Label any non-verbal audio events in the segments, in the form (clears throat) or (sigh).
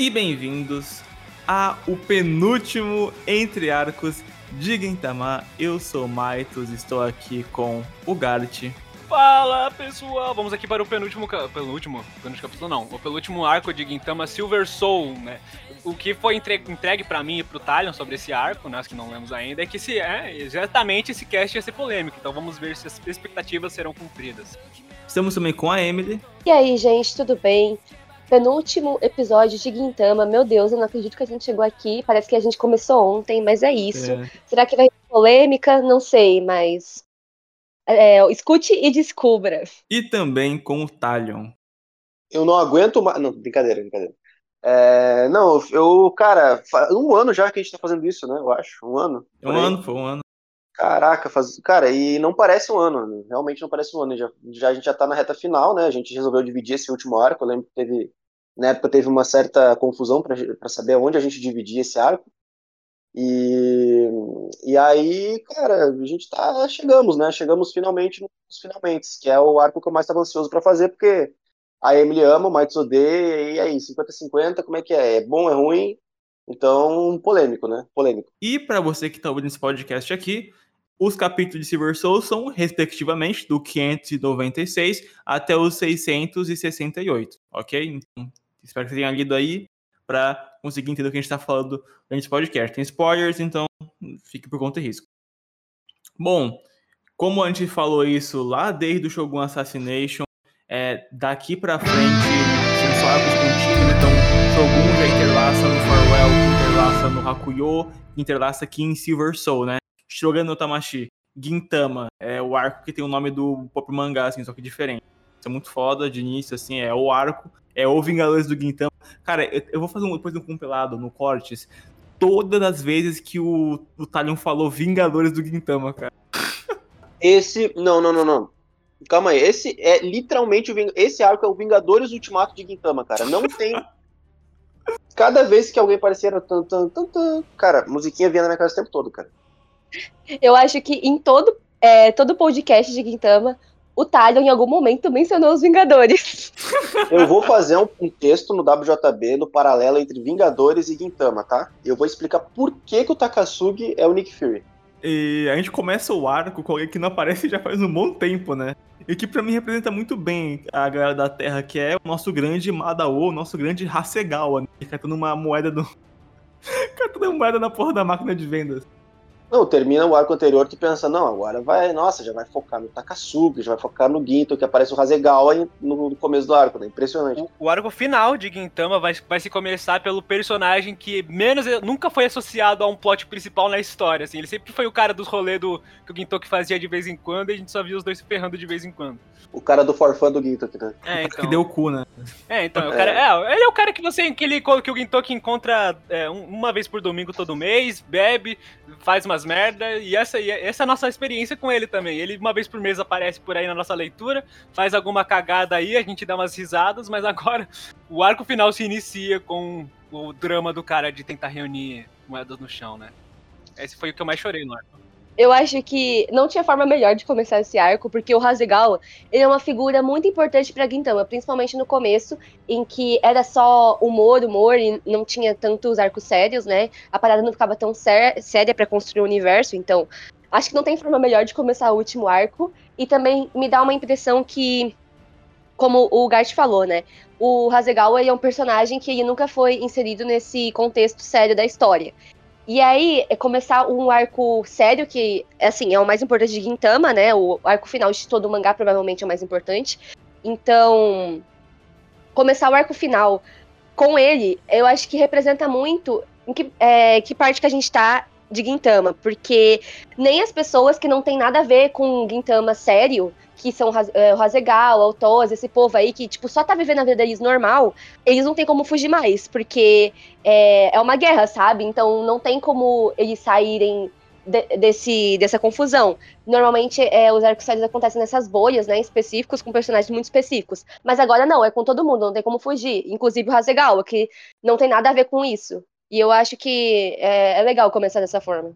e bem-vindos a o penúltimo entre arcos de Gintama. Eu sou Maitos, estou aqui com o Gart. Fala pessoal, vamos aqui para o penúltimo, penúltimo, penúltimo capítulo não, o penúltimo arco de Gintama Silver Soul, né? O que foi entregue, entregue para mim e pro Talion sobre esse arco, nós que não lemos ainda, é que se é exatamente esse cast ia ser polêmico, então vamos ver se as expectativas serão cumpridas. Estamos também com a Emily. E aí, gente, tudo bem? Penúltimo episódio de Guintama. Meu Deus, eu não acredito que a gente chegou aqui. Parece que a gente começou ontem, mas é isso. É. Será que vai ter polêmica? Não sei, mas. É, escute e descubra. E também com o Talion. Eu não aguento mais. Não, brincadeira, brincadeira. É, não, eu, cara, um ano já que a gente tá fazendo isso, né? Eu acho. Um ano. Um ano, foi um ano. Caraca, faz... cara, e não parece um ano, né? realmente não parece um ano. Já, já, a gente já tá na reta final, né? A gente resolveu dividir esse último arco. Eu lembro que teve na época teve uma certa confusão para saber onde a gente dividia esse arco. E, e aí, cara, a gente tá. Chegamos, né? Chegamos finalmente nos finalmente, que é o arco que eu mais estava ansioso para fazer, porque a Emily ama, o Mites odeia, e aí, 50-50, como é que é? É bom, é ruim? Então, polêmico, né? Polêmico. E para você que tá ouvindo esse podcast aqui, os capítulos de Silver Soul são, respectivamente, do 596 até os 668, ok? Então, espero que você tenha lido aí para conseguir entender o que a gente está falando nesse podcast. Tem spoilers, então fique por conta e risco. Bom, como a gente falou isso lá desde o Shogun Assassination, é, daqui para frente são só arcos contínuos, então Shogun já interlaça no Farewell, interlaça no Hakuyo, interlaça aqui em Silver Soul, né? Shogun no Tamashi, Gintama, é o arco que tem o nome do pop mangá, assim, só que diferente. Isso é muito foda de início, assim, é o arco, é o Vingadores do Gintama. Cara, eu, eu vou fazer um, depois um compilado no Cortes, todas as vezes que o, o Talion falou Vingadores do Gintama, cara. Esse, não, não, não, não. Calma aí, esse é literalmente o esse arco é o Vingadores Ultimato de Gintama, cara. Não tem (laughs) Cada vez que alguém parecia tan, tan, tan, tan, cara, musiquinha vinha na minha casa o tempo todo, cara. Eu acho que em todo, é, todo podcast de Gintama, o Talion em algum momento mencionou os Vingadores. (laughs) Eu vou fazer um, um, texto no WJB no paralelo entre Vingadores e Gintama, tá? Eu vou explicar por que, que o Takasugi é o Nick Fury. E a gente começa o arco com alguém que não aparece já faz um bom tempo, né? E que para mim representa muito bem a galera da Terra, que é o nosso grande Madao, o nosso grande Hasegawa, né? Catando uma moeda do. (laughs) Catando uma moeda na porra da máquina de vendas. Não, termina o arco anterior tu pensa, não, agora vai, nossa, já vai focar no Takasugi, já vai focar no Ginto, que aparece o Hasegawa no começo do arco, né? Impressionante. O, o, arco final de Gintama vai, vai se começar pelo personagem que menos nunca foi associado a um plot principal na história, assim, ele sempre foi o cara dos rolês do que o Gintoki fazia de vez em quando e a gente só via os dois se ferrando de vez em quando. O cara do forfã do Gintoki, né? É, (laughs) então. Que deu o cu, né? É, então, é. O cara, é, ele é o cara que você, que, ele, que o Gintoki encontra é, uma vez por domingo todo mês, bebe, faz umas merda, e essa, e essa é a nossa experiência com ele também. Ele uma vez por mês aparece por aí na nossa leitura, faz alguma cagada aí, a gente dá umas risadas, mas agora o arco final se inicia com o drama do cara de tentar reunir moedas no chão, né? Esse foi o que eu mais chorei no arco eu acho que não tinha forma melhor de começar esse arco, porque o Hasegawa, ele é uma figura muito importante para Gintama, principalmente no começo, em que era só humor, humor, e não tinha tantos arcos sérios, né? A parada não ficava tão séria para construir o universo, então acho que não tem forma melhor de começar o último arco, e também me dá uma impressão que, como o Gart falou, né? O Hasegawa é um personagem que ele nunca foi inserido nesse contexto sério da história. E aí é começar um arco sério, que assim, é o mais importante de Gintama, né? O arco final de todo o mangá provavelmente é o mais importante. Então, começar o arco final com ele, eu acho que representa muito em que, é, que parte que a gente tá de Gintama, porque nem as pessoas que não tem nada a ver com Gintama sério que são é, o Hasegal, o Toz, esse povo aí que, tipo, só tá vivendo a vida deles normal, eles não tem como fugir mais, porque é, é uma guerra, sabe? Então não tem como eles saírem de, desse, dessa confusão. Normalmente é, os arcos acontecem nessas bolhas, né, específicos, com personagens muito específicos. Mas agora não, é com todo mundo, não tem como fugir. Inclusive o Hasegawa, que não tem nada a ver com isso. E eu acho que é, é legal começar dessa forma.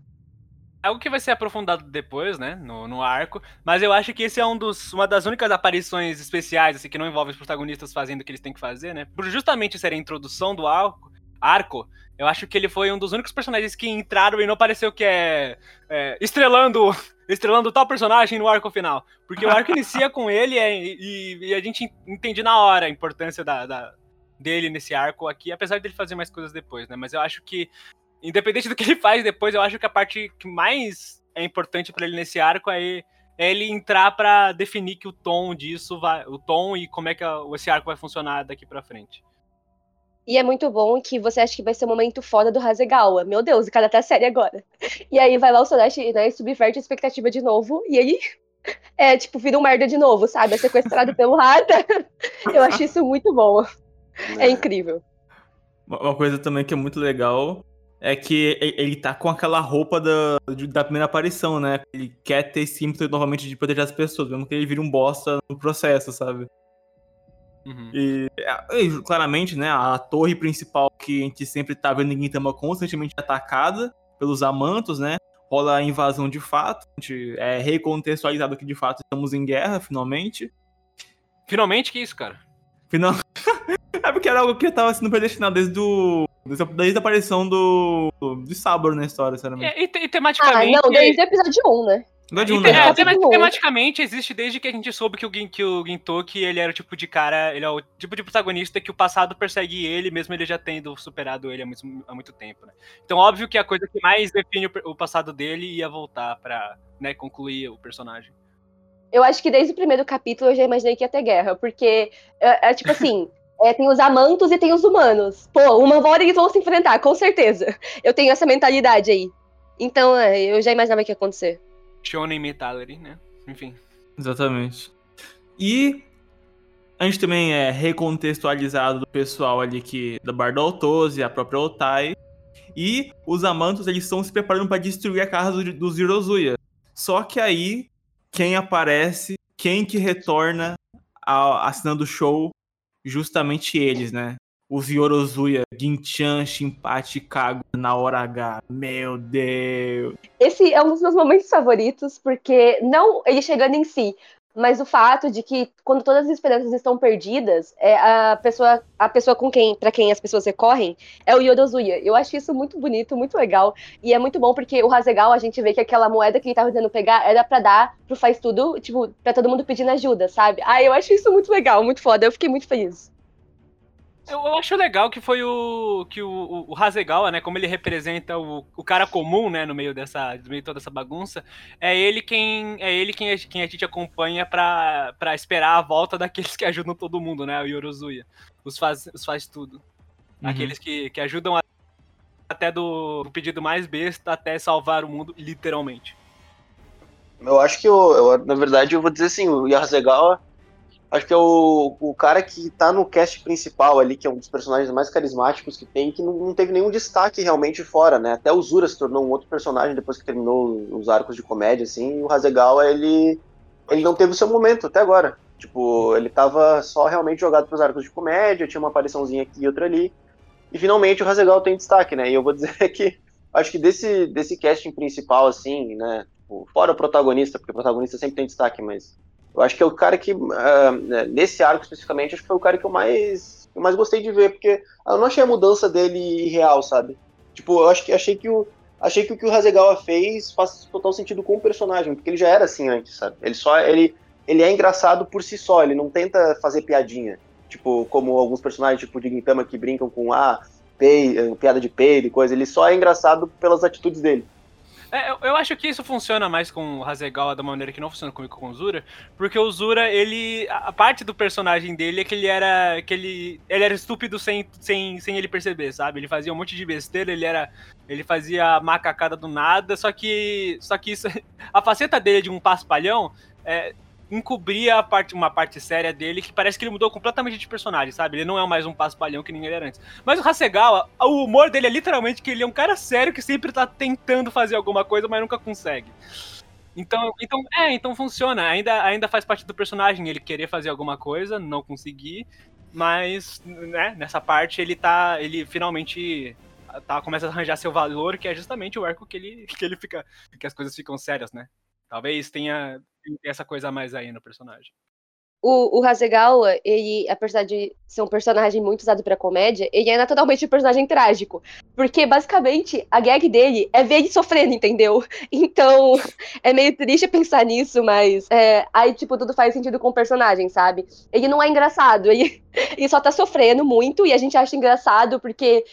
algo que vai ser aprofundado depois, né, no, no arco, mas eu acho que esse é um dos, uma das únicas aparições especiais, assim, que não envolve os protagonistas fazendo o que eles têm que fazer, né, por justamente ser a introdução do arco, arco eu acho que ele foi um dos únicos personagens que entraram e não pareceu que é, é estrelando (laughs) estrelando tal personagem no arco final. Porque o arco inicia com ele é, e, e, a gente entende na hora a importância da, da, dele nesse arco aqui, apesar dele fazer mais coisas depois, né? Mas eu acho que, independente (laughs) do que ele faz depois, eu acho que a parte que mais é importante para ele nesse arco é, é ele entrar para definir que o tom disso vai. O tom e como é que esse arco vai funcionar daqui para frente. E é muito bom que você acha que vai ser um momento foda do Hasegawa. Meu Deus, o cara tá sério agora. E aí vai lá o Sodashi, né, subverte a expectativa de novo. E aí, (laughs) é, tipo, vira um merda de novo, sabe? É sequestrado pelo Rata. (laughs) Eu acho isso muito bom. É, é incrível. Uma coisa também que é muito legal é que ele tá com aquela roupa da, da primeira aparição, né? Ele quer ter esse ímpeto novamente de proteger as pessoas, mesmo que ele vire um bosta no processo, sabe? Uhum. E, e, claramente, né, a torre principal que a gente sempre tá vendo em Gintama constantemente atacada pelos amantos, né? Rola a invasão de fato. A gente é recontextualizado que de fato estamos em guerra, finalmente. Finalmente, que isso, cara? Final... (laughs) é porque era algo que tava sendo predestinado desde do. Desde a aparição do. do Sabor na história, sinceramente. E, e, e tematicamente. Ah, não, desde o episódio 1, né? Um, né? é, tematicamente existe desde que a gente soube que o, que o Gintoki ele era o tipo de cara, ele é o tipo de protagonista que o passado persegue ele, mesmo ele já tendo superado ele há muito, há muito tempo, né? Então, óbvio que a coisa que mais define o, o passado dele ia voltar pra né, concluir o personagem. Eu acho que desde o primeiro capítulo eu já imaginei que ia ter guerra, porque é, é tipo assim. (laughs) É, tem os amantos e tem os humanos. Pô, uma hora eles vão se enfrentar, com certeza. Eu tenho essa mentalidade aí. Então, é, eu já imaginava que ia acontecer. Shonen Metallery, né? Enfim. Exatamente. E a gente também é recontextualizado do pessoal ali que da Bardoltose, a própria Otai. E os Amantos, eles estão se preparando para destruir a casa do, dos Hirozuya. Só que aí, quem aparece, quem que retorna a, assinando o show? Justamente eles, né? os Yorozuya, Ginchan, Shinpachi, Kago na hora H. Meu Deus. Esse é um dos meus momentos favoritos, porque não ele chegando em si, mas o fato de que quando todas as esperanças estão perdidas, é a pessoa, a pessoa com quem, para quem as pessoas recorrem, é o Yorozuya. Eu acho isso muito bonito, muito legal, e é muito bom porque o Hasegal a gente vê que aquela moeda que ele tava tentando pegar era para dar pro faz tudo, tipo, para todo mundo pedindo ajuda, sabe? Ah, eu acho isso muito legal, muito foda. Eu fiquei muito feliz. Eu, eu, acho legal que foi o que o, o Hasegawa, né, como ele representa o, o cara comum, né, no meio dessa, no meio de toda essa bagunça, é ele quem é ele quem, quem a gente acompanha para esperar a volta daqueles que ajudam todo mundo, né, o Yorozuya, os faz, os faz tudo, uhum. aqueles que, que ajudam a, até do, do, pedido mais besta até salvar o mundo, literalmente. Eu acho que eu, eu na verdade eu vou dizer assim, o Hasegawa acho que é o, o cara que tá no cast principal ali, que é um dos personagens mais carismáticos que tem, que não, não teve nenhum destaque realmente fora, né? Até o Zura se tornou um outro personagem depois que terminou os arcos de comédia, assim, e o Hasegawa, ele, ele não teve o seu momento até agora. Tipo, ele tava só realmente jogado pros arcos de comédia, tinha uma apariçãozinha aqui e outra ali, e finalmente o Hasegawa tem destaque, né? E eu vou (laughs) dizer que acho que desse, desse casting principal, assim, né? Tipo, fora o protagonista, porque o protagonista sempre tem destaque, mas eu acho que é o cara que, uh, nesse arco especificamente, acho que foi o cara que eu mais, eu mais gostei de ver, porque eu não achei a mudança dele real, sabe? Tipo, eu acho que achei que o achei que o que o Hasegawa fez faz total sentido com o personagem, porque ele já era assim antes, sabe? Ele só ele ele é engraçado por si só, ele não tenta fazer piadinha, tipo como alguns personagens tipo de Gintama que brincam com ah, pei, piada de peido e coisa, ele só é engraçado pelas atitudes dele. É, eu, eu, acho que isso funciona mais com o Hasegawa da maneira que não funciona comigo com o Zura, porque o Zura, ele. A parte do personagem dele é que ele era. que ele, ele era estúpido sem, sem, sem ele perceber, sabe? Ele fazia um monte de besteira, ele era. Ele fazia macacada do nada, só que. Só que isso. (laughs) A faceta dele de um paspalhão é, encobria parte, uma parte séria dele que parece que ele mudou completamente de personagem, sabe? Ele não é mais um paspalhão que ninguém era antes. Mas o Hasegawa, o humor dele é literalmente que ele é um cara sério que sempre tá tentando fazer alguma coisa, mas nunca consegue. Então, então, é, então funciona. Ainda, ainda faz parte do personagem ele querer fazer alguma coisa, não conseguir, mas, né, nessa parte ele tá, ele finalmente tá, começa a arranjar seu valor, que é justamente o arco que ele, que ele fica. que as coisas ficam sérias, né? Talvez tenha essa coisa a mais aí no personagem. O, o Hasegawa, ele, apesar de ser um personagem muito usado pra comédia, ele é naturalmente um personagem trágico. Porque, basicamente, a gag dele é ver ele sofrendo, entendeu? (laughs) Então, é meio triste pensar nisso, mas é, aí, tipo, tudo faz sentido com o personagem, sabe? Ele não é engraçado, ele, (laughs) ele só tá sofrendo muito e a gente acha engraçado porque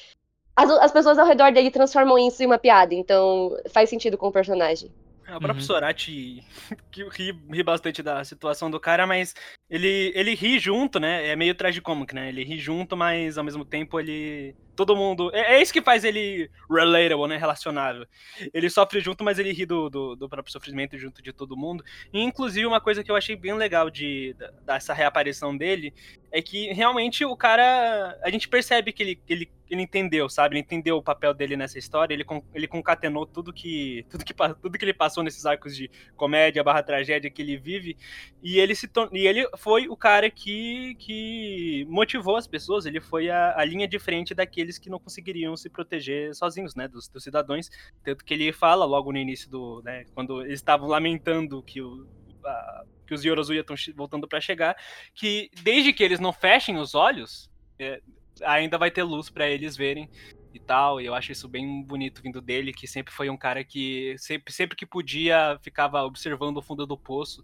as, as pessoas ao redor dele transformam isso em uma piada, então faz sentido com o personagem. É, o próprio uhum. Sorati que ri, ri bastante da situação do cara, mas ele, ele ri junto, né? É meio tragicômico, né? Ele ri junto, mas ao mesmo tempo ele. Todo mundo. É, é isso que faz ele relatable, né? Relacionável. Ele sofre junto, mas ele ri do, do, do, próprio sofrimento junto de todo mundo. E, inclusive, uma coisa que eu achei bem legal de, dessa reaparição dele é que realmente o cara. A gente percebe que ele, ele ele entendeu, sabe? Ele entendeu o papel dele nessa história, ele, ele concatenou tudo que, tudo que tudo que ele passou nesses arcos de comédia barra tragédia que ele vive, e ele se e ele foi o cara que, que motivou as pessoas, ele foi a, a linha de frente daqueles que não conseguiriam se proteger sozinhos, né, dos, dos cidadãos, tanto que ele fala logo no início do, né, quando eles estavam lamentando que o a, que os Yorozuya estão voltando para chegar, que desde que eles não fechem os olhos, é, ainda vai ter luz para eles verem e tal. E eu acho isso bem bonito vindo dele, que sempre foi um cara que sempre, sempre que podia ficava observando o fundo do poço.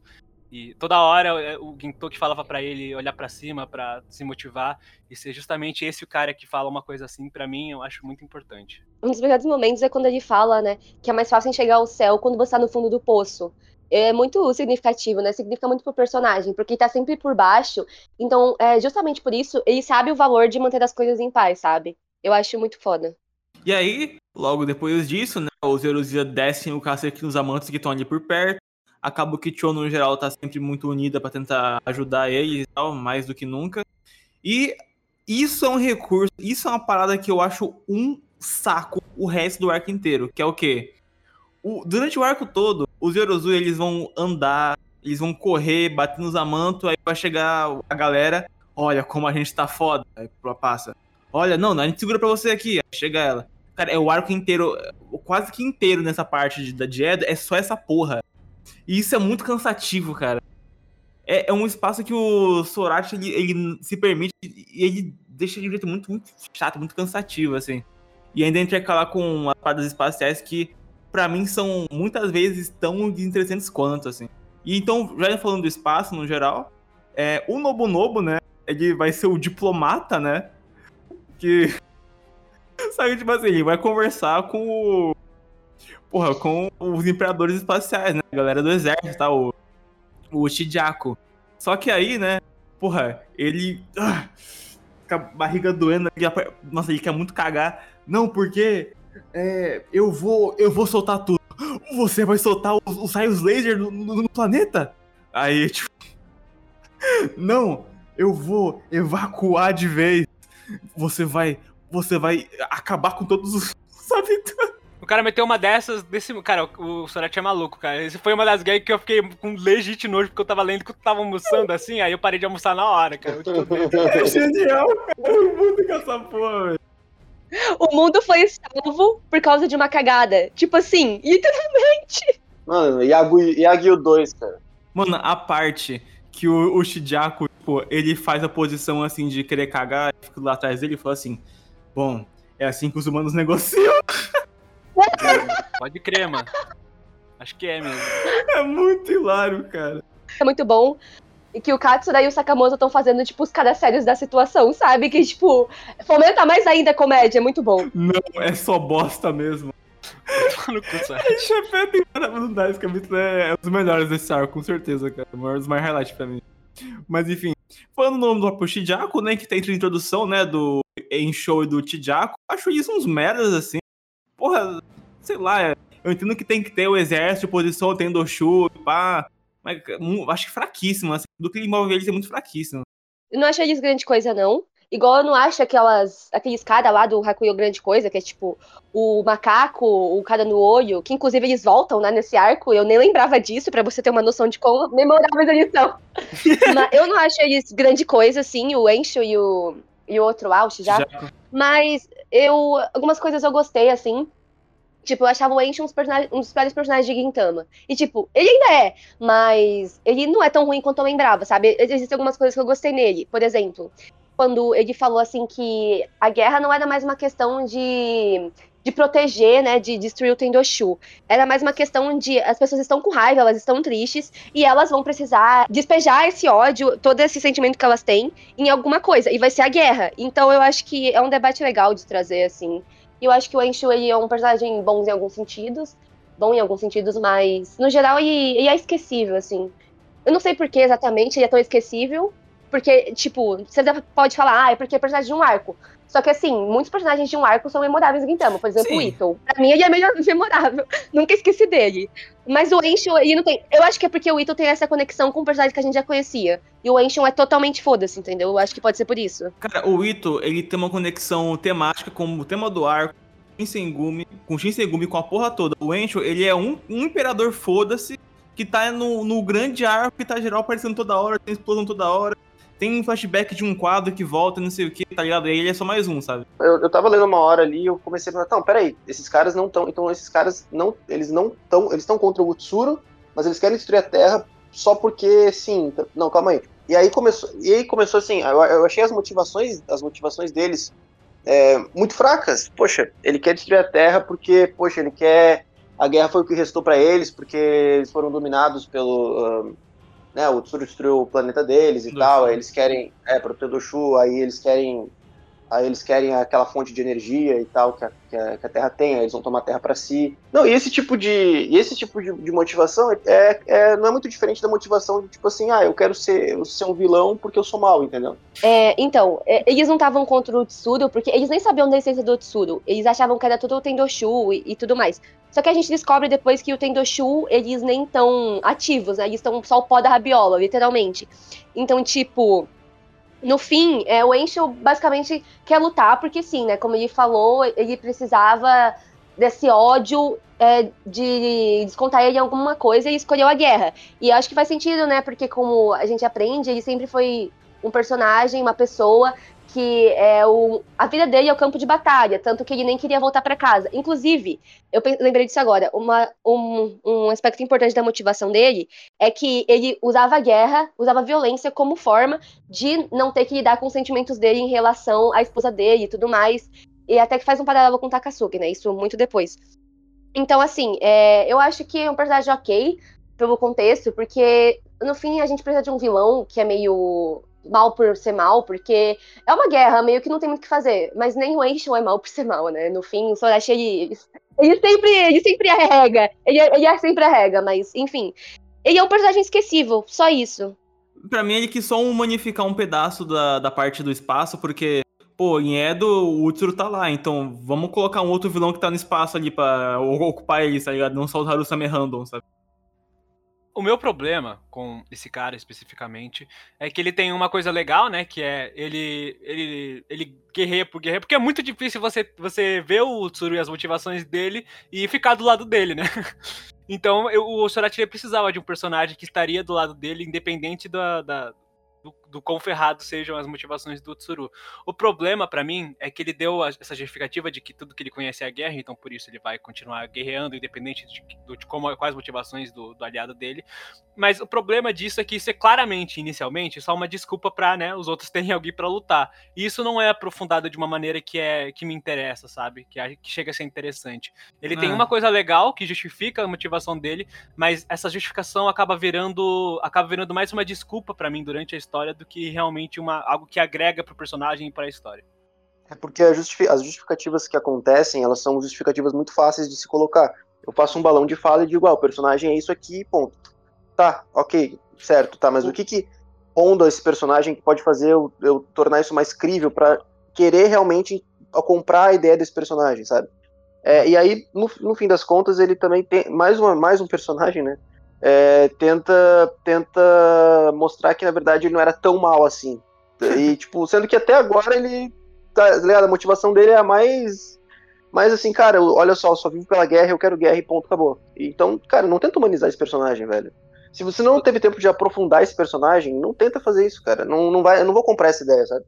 E toda hora é, o Gintoki falava para ele olhar para cima para se motivar e ser justamente esse o cara que fala uma coisa assim para mim, eu acho muito importante. Um dos melhores momentos é quando ele fala, né, que é mais fácil enxergar ao céu quando você tá no fundo do poço é muito significativo, né? Significa muito pro personagem, porque ele tá sempre por baixo. Então, é, justamente por isso, ele sabe o valor de manter as coisas em paz, sabe? Eu acho muito foda. E aí, logo depois disso, né? Os Eruzia descem o cacete nos amantes que estão ali por perto. Acaba que Cho, no geral, tá sempre muito unida para tentar ajudar eles e tal, mais do que nunca. E isso é um recurso, isso é uma parada que eu acho um saco o resto do arco inteiro, que é o quê? O, durante o arco todo, os Yorozu eles vão andar, eles vão correr, bater nos amantos, aí vai chegar a galera, olha como a gente tá foda. Aí passa. Olha, não, a gente segura pra você aqui. Aí chega ela. Cara, é o arco inteiro, quase que inteiro nessa parte de, da Jed, é só essa porra. E isso é muito cansativo, cara. É, é um espaço que o Sorachi, ele, ele se permite e ele deixa de um jeito muito, muito chato, muito cansativo, assim. E ainda intercalar com as paradas espaciais que para mim são muitas vezes tão interessantes quanto, assim. E então, já falando do espaço no geral, é, o Nobunobu, né? Ele vai ser o diplomata, né? Que. (laughs) Sabe, tipo assim, ele vai conversar com o. Porra, com os imperadores espaciais, né? A galera do exército, tá? O, o Shijaku. Só que aí, né? Porra, ele. Ah, com a barriga doendo. Nossa, ele quer muito cagar. Não, porque é, eu vou eu vou soltar tudo. Você vai soltar os, os raios laser no, no, no, planeta? Aí, tipo. (laughs) Não, eu vou evacuar de vez. Você vai. Você vai acabar com todos os (laughs) habitantes. O cara meteu uma dessas desse. Cara, o, o Sorete é maluco, cara. Esse foi uma das gags que eu fiquei com legítimo nojo, porque eu tava lendo que eu tava almoçando assim, aí eu parei de almoçar na hora, cara. (laughs) é genial, cara. Eu muito com essa porra, velho. (laughs) O mundo foi salvo por causa de uma cagada. Tipo assim, (laughs) literalmente. Mano, Yagyu 2, cara. Mano, a parte que o, o Shijaku, tipo, ele faz a posição assim de querer cagar, fica lá atrás dele e fala assim: Bom, é assim que os humanos (laughs) negociam. Pode crer, mano. Acho que é mesmo. É muito hilário, cara. É muito bom e que o Katsura e o Sakamoto estão fazendo, tipo, os caras sérios da situação, sabe? Que, tipo, fomenta mais ainda a comédia, é muito bom. Não, é só bosta mesmo. (laughs) no cu, não dá, esse capítulo é, é um dos melhores desse arco, com certeza, cara. Um dos mais highlights pra mim. Mas enfim, falando no nome do Chijaku, né, que tem a introdução, né, do Enshou e do Chijaku, acho isso uns merdas, assim. Porra, sei lá, eu entendo que tem que ter o exército, posição, tem Doshu, pá, mas acho que fraquíssimo, assim, do que eles é muito fraquíssimo. Eu não acho eles grande coisa, não. Igual eu não acho aquelas, aqueles caras lá do Hakuyo grande coisa, que é tipo o macaco, o cara no olho, que inclusive eles voltam né, nesse arco, eu nem lembrava disso, para você ter uma noção de como memoráveis eles são. (laughs) Mas eu não acho eles grande coisa, assim, o Encho e o, e o outro lá, o Shijaku. Mas eu. Algumas coisas eu gostei, assim. Tipo, eu achava o Enchi um um dos piores personagens de Gintama. E, tipo, ele ainda é, mas ele não é tão ruim quanto eu lembrava, sabe? Existem algumas coisas que eu gostei nele. Por exemplo, quando ele falou assim que a guerra não era mais uma questão de de proteger, né, de destruir o Tendoshu. Era mais uma questão de as pessoas estão com raiva, elas estão tristes e elas vão precisar despejar esse ódio, todo esse sentimento que elas têm em alguma coisa e vai ser a guerra. Então eu acho que é um debate legal de trazer assim. E eu acho que o Enshu ele é um personagem bom em alguns sentidos, bom em alguns sentidos, mas no geral ele, ele é esquecível assim. Eu não sei por que exatamente ele é tão esquecível, porque, tipo, você pode falar, ah, é porque é personagem de um arco. Só que, assim, muitos personagens de um arco são memoráveis em Gintama. Por exemplo, Sim. o Ito. Pra mim, ele é melhor, (laughs) memorável. Nunca esqueci dele. Mas o Enshon, ele não tem. Eu acho que é porque o Ito tem essa conexão com o personagem que a gente já conhecia. E o Enshon é totalmente foda-se, entendeu? Eu acho que pode ser por isso. Cara, o Ito, ele tem uma conexão temática com o tema do arco. Shinsengumi, com Shinsengumi, com a porra toda. O Enshon, ele é um, um imperador foda-se que tá no, no grande arco que tá geral aparecendo toda hora, tem explosão toda hora tem um flashback de um quadro que volta, não sei o que, tá ligado? E ele é só mais um, sabe? Eu, eu tava lendo uma hora ali eu comecei a falar, não, peraí, esses caras não estão. Então esses caras não. Eles não estão. Eles estão contra o Utsuro, mas eles querem destruir a Terra só porque, sim. Não, calma aí. E aí começou, e aí começou assim, eu, eu achei as motivações, as motivações deles é, muito fracas. Poxa, ele quer destruir a Terra porque, poxa, ele quer. A guerra foi o que restou para eles, porque eles foram dominados pelo. Uh, né, o Tsuru destruiu o planeta deles e do tal, aí eles querem, é, proteger o Shu, aí eles querem, aí eles querem aquela fonte de energia e tal que a, que a, Terra tem, aí eles vão tomar a Terra para si. Não, e esse tipo de, esse tipo de, de motivação é, é, não é muito diferente da motivação de tipo assim, ah, eu quero ser, ser um vilão porque eu sou mal, entendeu? É, então, é, eles não estavam contra o Tsuru porque eles nem sabiam da essência do Tsuru, eles achavam que era tudo o Tendoshu e, e tudo mais. Só que a gente descobre depois que o Tendoshu, eles nem tão ativos, né? Eles estão só o pó da rabiola, literalmente. Então, tipo, no fim, é, o Encho basicamente quer lutar, porque sim, né? Como ele falou, ele precisava desse ódio é, de descontar ele em alguma coisa e escolheu a guerra. E acho que faz sentido, né? Porque como a gente aprende, ele sempre foi um personagem, uma pessoa que é o, a vida dele é o campo de batalha, tanto que ele nem queria voltar para casa. Inclusive, eu lembrei disso agora, uma, um, um aspecto importante da motivação dele é que ele usava a guerra, usava a violência como forma de não ter que lidar com os sentimentos dele em relação à esposa dele e tudo mais. E até que faz um paralelo com Takasugi, né? Isso muito depois. Então, assim, é, eu acho que é um personagem ok pelo contexto, porque no fim a gente precisa de um vilão que é meio mal por ser mal, porque é uma guerra, meio que não tem muito o que fazer. Mas nem o Eixo é mal por ser mal, né? No fim, o Sorashi, ele, ele sempre, ele sempre arrega. Ele, ele é sempre arrega, mas, enfim. Ele é um personagem esquecível, só isso. Pra mim, ele quis só humanificar um pedaço da, da parte do espaço, porque, pô, em Edo, o Utsuro tá lá, então vamos colocar um outro vilão que tá no espaço ali pra ocupar ele, tá ligado? Não só o Harusame random, sabe? O meu problema com esse cara especificamente é que ele tem uma coisa legal, né? Que é ele ele, ele guerreia por guerreia, porque é muito difícil você, você ver o Tsuru e as motivações dele e ficar do lado dele, né? (laughs) Então eu, o Sorachi precisava de um personagem que estaria do lado dele, independente da, da do, do quão ferrado sejam as motivações do Tsuru. O problema para mim é que ele deu essa justificativa de que tudo que ele conhece é a guerra, então por isso ele vai continuar guerreando, independente de, de, de como, quais motivações do, do, aliado dele. Mas o problema disso é que isso é claramente, inicialmente, só uma desculpa para né, os outros (laughs) terem alguém para lutar. E isso não é aprofundado de uma maneira que é que me interessa, sabe? Que, que chega a ser interessante. Ele é. tem uma coisa legal que justifica a motivação dele, mas essa justificação acaba virando acaba virando mais uma desculpa para mim durante a história do que realmente uma, algo que agrega pro personagem e pra história. É porque as justificativas que acontecem, elas são justificativas muito fáceis de se colocar. Eu faço um balão de fala e digo, ah, o personagem é isso aqui, ponto. Tá, ok, certo, tá, mas o que que onda esse personagem que pode fazer eu, eu tornar isso mais crível para querer realmente comprar a ideia desse personagem, sabe? É, e aí, no, no, fim das contas, ele também tem mais, uma, mais um personagem, né? É, tenta, tenta mostrar que na verdade ele não era tão mal assim. E, (laughs) tipo, sendo que até agora ele. Tá, ligado? A motivação dele é a mais. Mais assim, cara, olha só, eu só vivo pela guerra, eu quero guerra e ponto, acabou. Então, cara, não tenta humanizar esse personagem, velho. Se você não teve tempo de aprofundar esse personagem, não tenta fazer isso, cara. Não, não vai, eu não vou comprar essa ideia, sabe?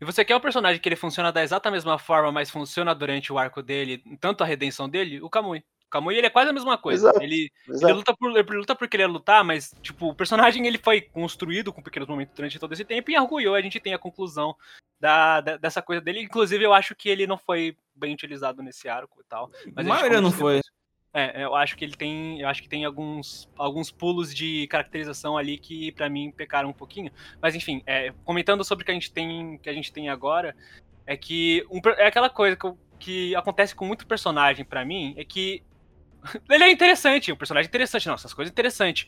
e você quer um personagem que ele funciona da exata mesma forma, mas funciona durante o arco dele, tanto a redenção dele, o Kamui. O Kamui, ele é quase a mesma coisa. Exato, ele, exato. ele luta, por, ele luta porque ele ia lutar, mas, tipo, o personagem ele foi construído com pequenos momentos durante todo esse tempo e em Arguyo a gente tem a conclusão da, da- dessa coisa dele. Inclusive, eu acho que ele não foi bem utilizado nesse arco e tal. Mas A maioria não foi. depois. É, eu acho que ele tem. Eu acho que tem alguns, alguns pulos de caracterização ali que, pra mim, pecaram um pouquinho. Mas enfim, é, comentando sobre o que a gente tem, que a gente tem agora, é que um é aquela coisa que, eu- que acontece com muito personagem pra mim, é que (laughs) ele é interessante, um personagem interessante, não, essas coisas interessantes.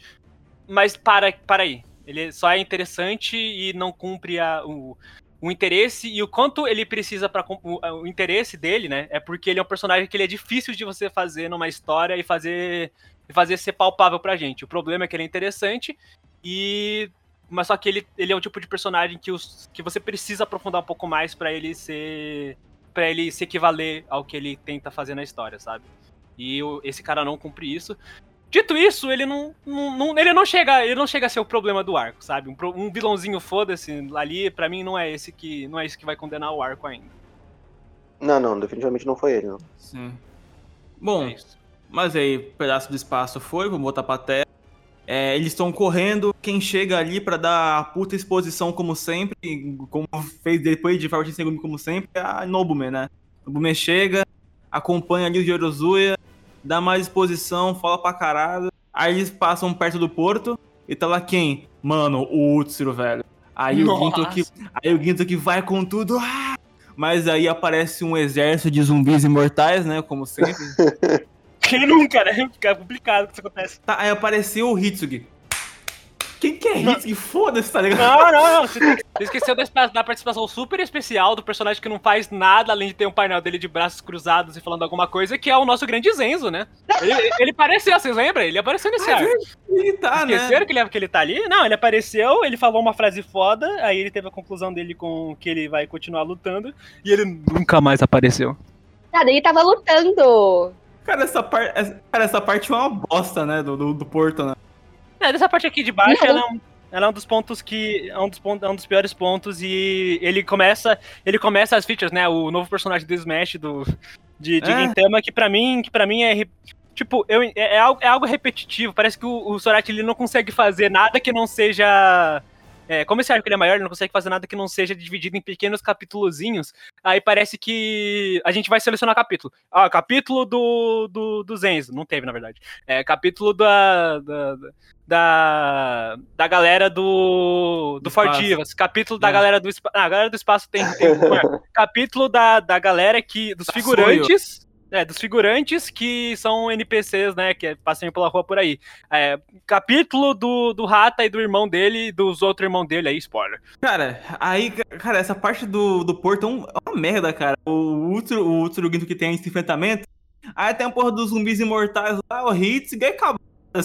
Mas para, para aí. Ele só é interessante e não cumpre a- o, o interesse e o quanto ele precisa para o, o interesse dele, né? É porque ele é um personagem que ele é difícil de você fazer numa história e fazer e fazer ser palpável pra gente. O problema é que ele é interessante e mas só que ele, ele é o tipo de personagem que, os, que você precisa aprofundar um pouco mais pra ele ser para ele se equivaler ao que ele tenta fazer na história, sabe? E o- esse cara não cumpre isso. Dito isso, ele não, não, não- ele não chega, ele não chega a ser o problema do arco, sabe? Um, um vilãozinho foda-se ali, pra mim não é esse que não é esse que vai condenar o arco ainda. Não, não, definitivamente não foi ele, não. Sim. Bom, É mas aí, pedaço do espaço foi, vamos botar pra terra. É, eles estão correndo, quem chega ali pra dar a puta exposição como sempre, como fez depois de Fantasy segundo como sempre, é a Nobume, né? Nobume chega, acompanha ali o Yorozuya, dá mais exposição, fala pra caralho. Aí eles passam perto do porto e tá lá quem? Mano, o Utsuro, velho. Aí o Nossa. Ginto que, aí o Ginto que vai com tudo. ah! Mas aí aparece um exército de zumbis imortais, né? Como sempre. (laughs) Quem nunca, né? Fica complicado que isso acontece. Tá, aí apareceu o Hitsugi. Quem que é Hitsugi? Foda-se, tá ligado? Não, não, não. (laughs) Você, você esqueceu da, da participação super especial do personagem que não faz nada além de ter um painel dele de braços cruzados e falando alguma coisa, que é o nosso grande Zenzo, né? Ele, ele apareceu, vocês lembram? Ele apareceu nesse arco. Ele tá, né? Esqueceram que, ele, que ele tá ali? Não, ele apareceu, ele falou uma frase foda, aí ele teve a conclusão dele com que ele vai continuar lutando, e ele nunca mais apareceu. Cara, ele tava lutando. Cara, essa, par... cara, essa parte é uma bosta, né? Do, do, do Porto, né? É, dessa parte aqui de baixo, ela é, um, ela é um dos pontos que. É um dos, pontos, é um dos piores pontos. E ele começa. Ele começa as features, né? O novo personagem do Smash do, de, de É. Gintama, que pra mim, que pra mim é. Tipo, eu, é, é algo, é algo repetitivo. Parece que o, o Sorati ele não consegue fazer nada que não seja. É, como esse arco ele é maior, ele não consegue fazer nada que não seja dividido em pequenos capítulozinhos. Aí parece que a gente vai selecionar capítulo. Ah, capítulo do, do, do Zenzo. Não teve, na verdade. É, capítulo da, da, da, da galera do, do Do Ford espaço. Divas, capítulo da É. galera do espaço. Ah, a galera do espaço tem. tem (laughs) capítulo da, da galera que. Dos Da figurantes. É, dos figurantes que são NPCs, né? Que passam pela rua por aí. É, capítulo do, do Rata e do irmão dele e dos outros irmãos dele aí, spoiler. Cara, aí, cara, essa parte do, do Porto é, é uma merda, cara. O Utsuro, o Ginto que tem esse enfrentamento. Aí tem a porra dos zumbis imortais lá, o Hitsugi e acabou. É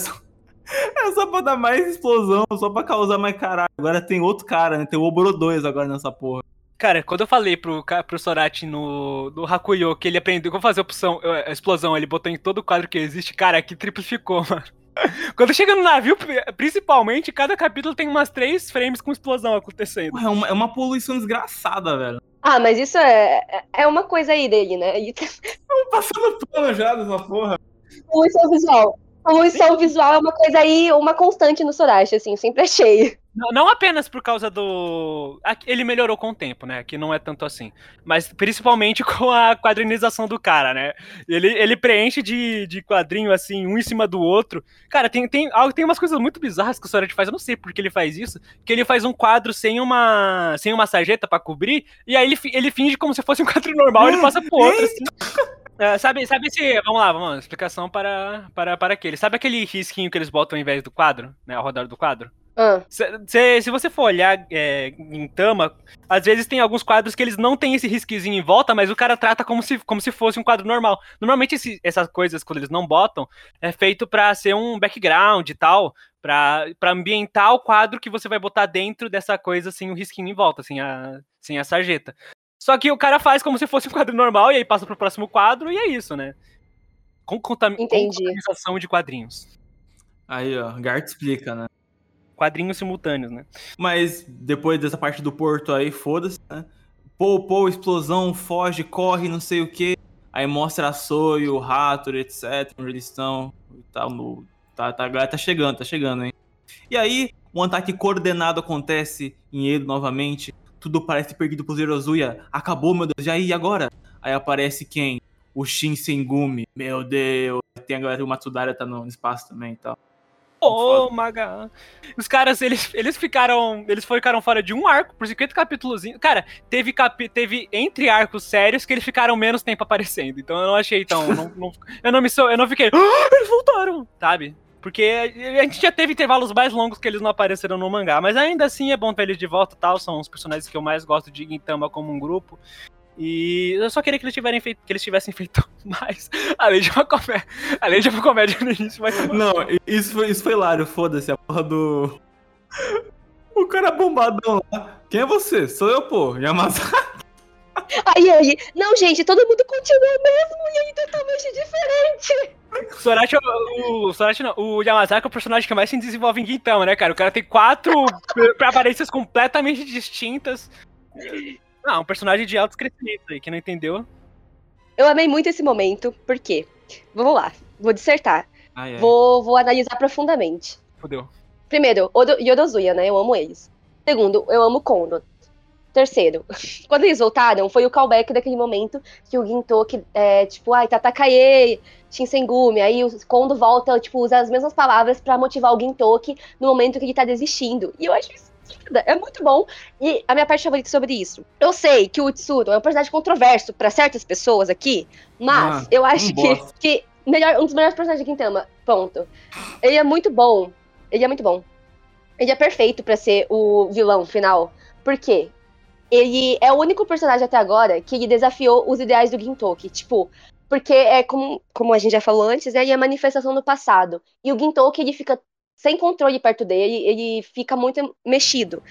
(laughs) é só pra dar mais explosão, só pra causar mais caralho. Agora tem outro cara, né? Tem o Oboro 2 agora nessa porra. Cara, quando eu falei pro, pro Sorati no, no Hakuyo que ele aprendeu como fazer a, opção, a explosão, ele botou em todo quadro que existe, cara, aqui triplificou, (laughs) mano. Quando chega no navio, pri- principalmente, cada capítulo tem umas três frames com explosão acontecendo. É uma, é uma poluição desgraçada, velho. Ah, mas isso é, é- é uma coisa aí dele, né? (laughs) E Tô passando pano já dessa porra. Poluição visual. Poluição visual é uma coisa aí, uma constante no Sorachi, assim, sempre achei. Não, não apenas por causa do. Ele melhorou com o tempo, né? Que não é tanto assim. Mas principalmente (laughs) com a quadrinização do cara, né? Ele, ele preenche de, de quadrinho, assim, um em cima do outro. Cara, tem, tem, algo- tem umas coisas muito bizarras que o Sorete faz. Eu não sei por que ele faz isso. Que ele faz um quadro sem uma, sem uma sarjeta pra cobrir. E aí ele, ele finge como se fosse um quadro normal. Ele passa pro outro, assim. (laughs) É, sabe, sabe se. Vamos lá, vamos lá. Explicação para, para, para aquele. Sabe aquele risquinho que eles botam ao invés do quadro? Né? Ao redor do quadro? Ah, Cê- cê- se você for olhar é, em Tama, às vezes tem alguns quadros que eles não têm esse risquezinho em volta, mas o cara trata como se, como se fosse um quadro normal. Normalmente esse- essas coisas, quando eles não botam, é feito pra ser um background e tal, pra, pra ambientar o quadro que você vai botar dentro dessa coisa sem o risquinho em volta, sem a, sem a sarjeta. Só que o cara faz como se fosse um quadro normal e aí passa pro próximo quadro e é isso, né? Com, contam- com Entendi. contaminação de quadrinhos. Aí, ó, Gart explica, né? Quadrinhos simultâneos, né? Mas depois dessa parte do Porto aí, foda-se, né? pô, pô, explosão, foge, corre, não sei o que. Aí mostra a Soy, o Rator, etc, onde eles estão. Tá, no, tá, tá, tá chegando, tá chegando, hein. E aí, um ataque coordenado acontece em Edo novamente. Tudo parece perdido pro Zerozuya. Acabou, meu Deus. E aí, agora? Aí aparece quem? O Shinsengumi. Meu Deus. Tem a galera do Matsudara tá no espaço também e tal. Ô, Maga. Os caras, eles, eles ficaram. Eles ficaram fora de um arco por 50 capítulos. Cara, teve, capi, teve entre arcos sérios que eles ficaram menos tempo aparecendo. Então eu não achei tão. não, (laughs) não, eu não me sou, eu não fiquei. Ah, eles voltaram! Sabe? Porque a gente já teve intervalos mais longos que eles não apareceram no mangá. Mas ainda assim é bom ter eles de volta e tal. São os personagens que eu mais gosto de Gintama como um grupo. E eu só queria que eles, tiverem feito, que eles tivessem feito (laughs) mais. Além de uma comédia, além de uma comédia no início, mas. Não, isso foi, isso foi hilário, foda-se. A porra do. (laughs) O cara bombadão lá. Quem é você? Sou eu, pô. Yamazaki. Aí, aí. Não, gente, todo mundo continua mesmo e aí totalmente diferente. Sorachi, o, o Sorachi não, o Yamazaki é o personagem que mais se desenvolve em Gintama, né, cara? O cara tem quatro (laughs) aparências completamente distintas. Ah, um personagem de alto crescimento aí, que não entendeu. Eu amei muito esse momento, por quê? Vamos lá, vou dissertar. Ai, ai. Vou, vou analisar profundamente. Fudeu. Primeiro, Odo, Yodozuya, né? Eu amo eles. Segundo, eu amo Kondo. Terceiro, (laughs) quando eles voltaram, foi o callback daquele momento que o Gintoki é, tipo, ai, Tatakaye, Shinsengumi, aí o Kondo volta, tipo, usa as mesmas palavras para motivar o Gintoki no momento que ele tá desistindo. E eu acho isso é muito bom. E a minha parte favorita sobre isso. Eu sei que o Utsuro é um personagem controverso para certas pessoas aqui, mas ah, eu acho que, que melhor, um dos melhores personagens de Quintama. Ponto. Ele é muito bom. Ele é muito bom. Ele é perfeito para ser o vilão final. Por quê? ele é o único personagem até agora que desafiou os ideais do Gintoki. Tipo, porque é como, como a gente já falou antes, né, ele é a manifestação do passado. E o Gintoki, ele fica sem controle perto dele, ele fica muito mexido.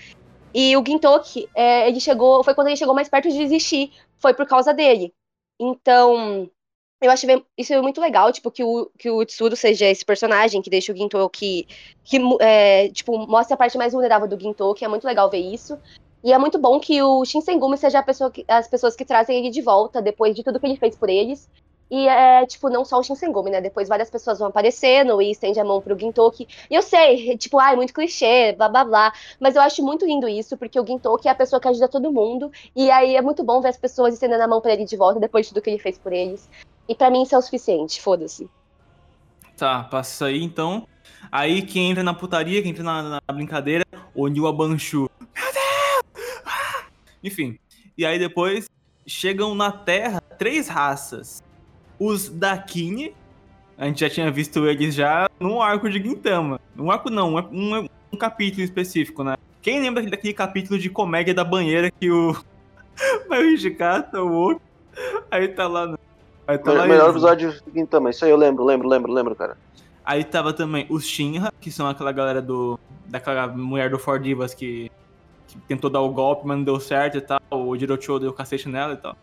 E o Gintoki, é, ele chegou, foi quando ele chegou mais perto de desistir, foi por causa dele. Então, eu acho isso é muito legal, tipo, que o, que o Tsuru seja esse personagem que deixa o Gintoki, que, é, tipo, mostra a parte mais vulnerável do Gintoki, é muito legal ver isso. E é muito bom que o Shinsengumi seja pessoa que, as pessoas que trazem ele de volta depois de tudo que ele fez por eles. E é, tipo, não só o Shinsengumi, né? Depois várias pessoas vão aparecendo e estende a mão pro Gintoki. E eu sei, (laughs) tipo, ai, muito clichê, blá blá blá. Mas eu acho muito lindo isso, porque o Gintoki é a pessoa que ajuda todo mundo. E aí é muito bom ver as pessoas estendendo a mão pra ele de volta depois de tudo que ele fez por eles. E para mim isso é o suficiente, foda-se. Tá, passa aí então. Aí quem entra na putaria, quem entra na, na brincadeira, o Niwa Banshu. Meu Deus! Enfim. E aí depois chegam na Terra três raças. Os Dakini, a gente já tinha visto eles já num arco de Gintama. Um arco não, um, um, um capítulo específico, né? Quem lembra daquele capítulo de comédia da banheira que o. (laughs) Vai o Hijikata, o outro. Aí tá lá. No... Aí tá lá melhor episódio de Gintama, isso aí eu lembro, lembro, lembro, lembro, cara. Aí tava também os Shinra, que são aquela galera do. daquela mulher do Four Divas que tentou dar o golpe, mas não deu certo e tal. O Jirocho deu cacete nela e tal.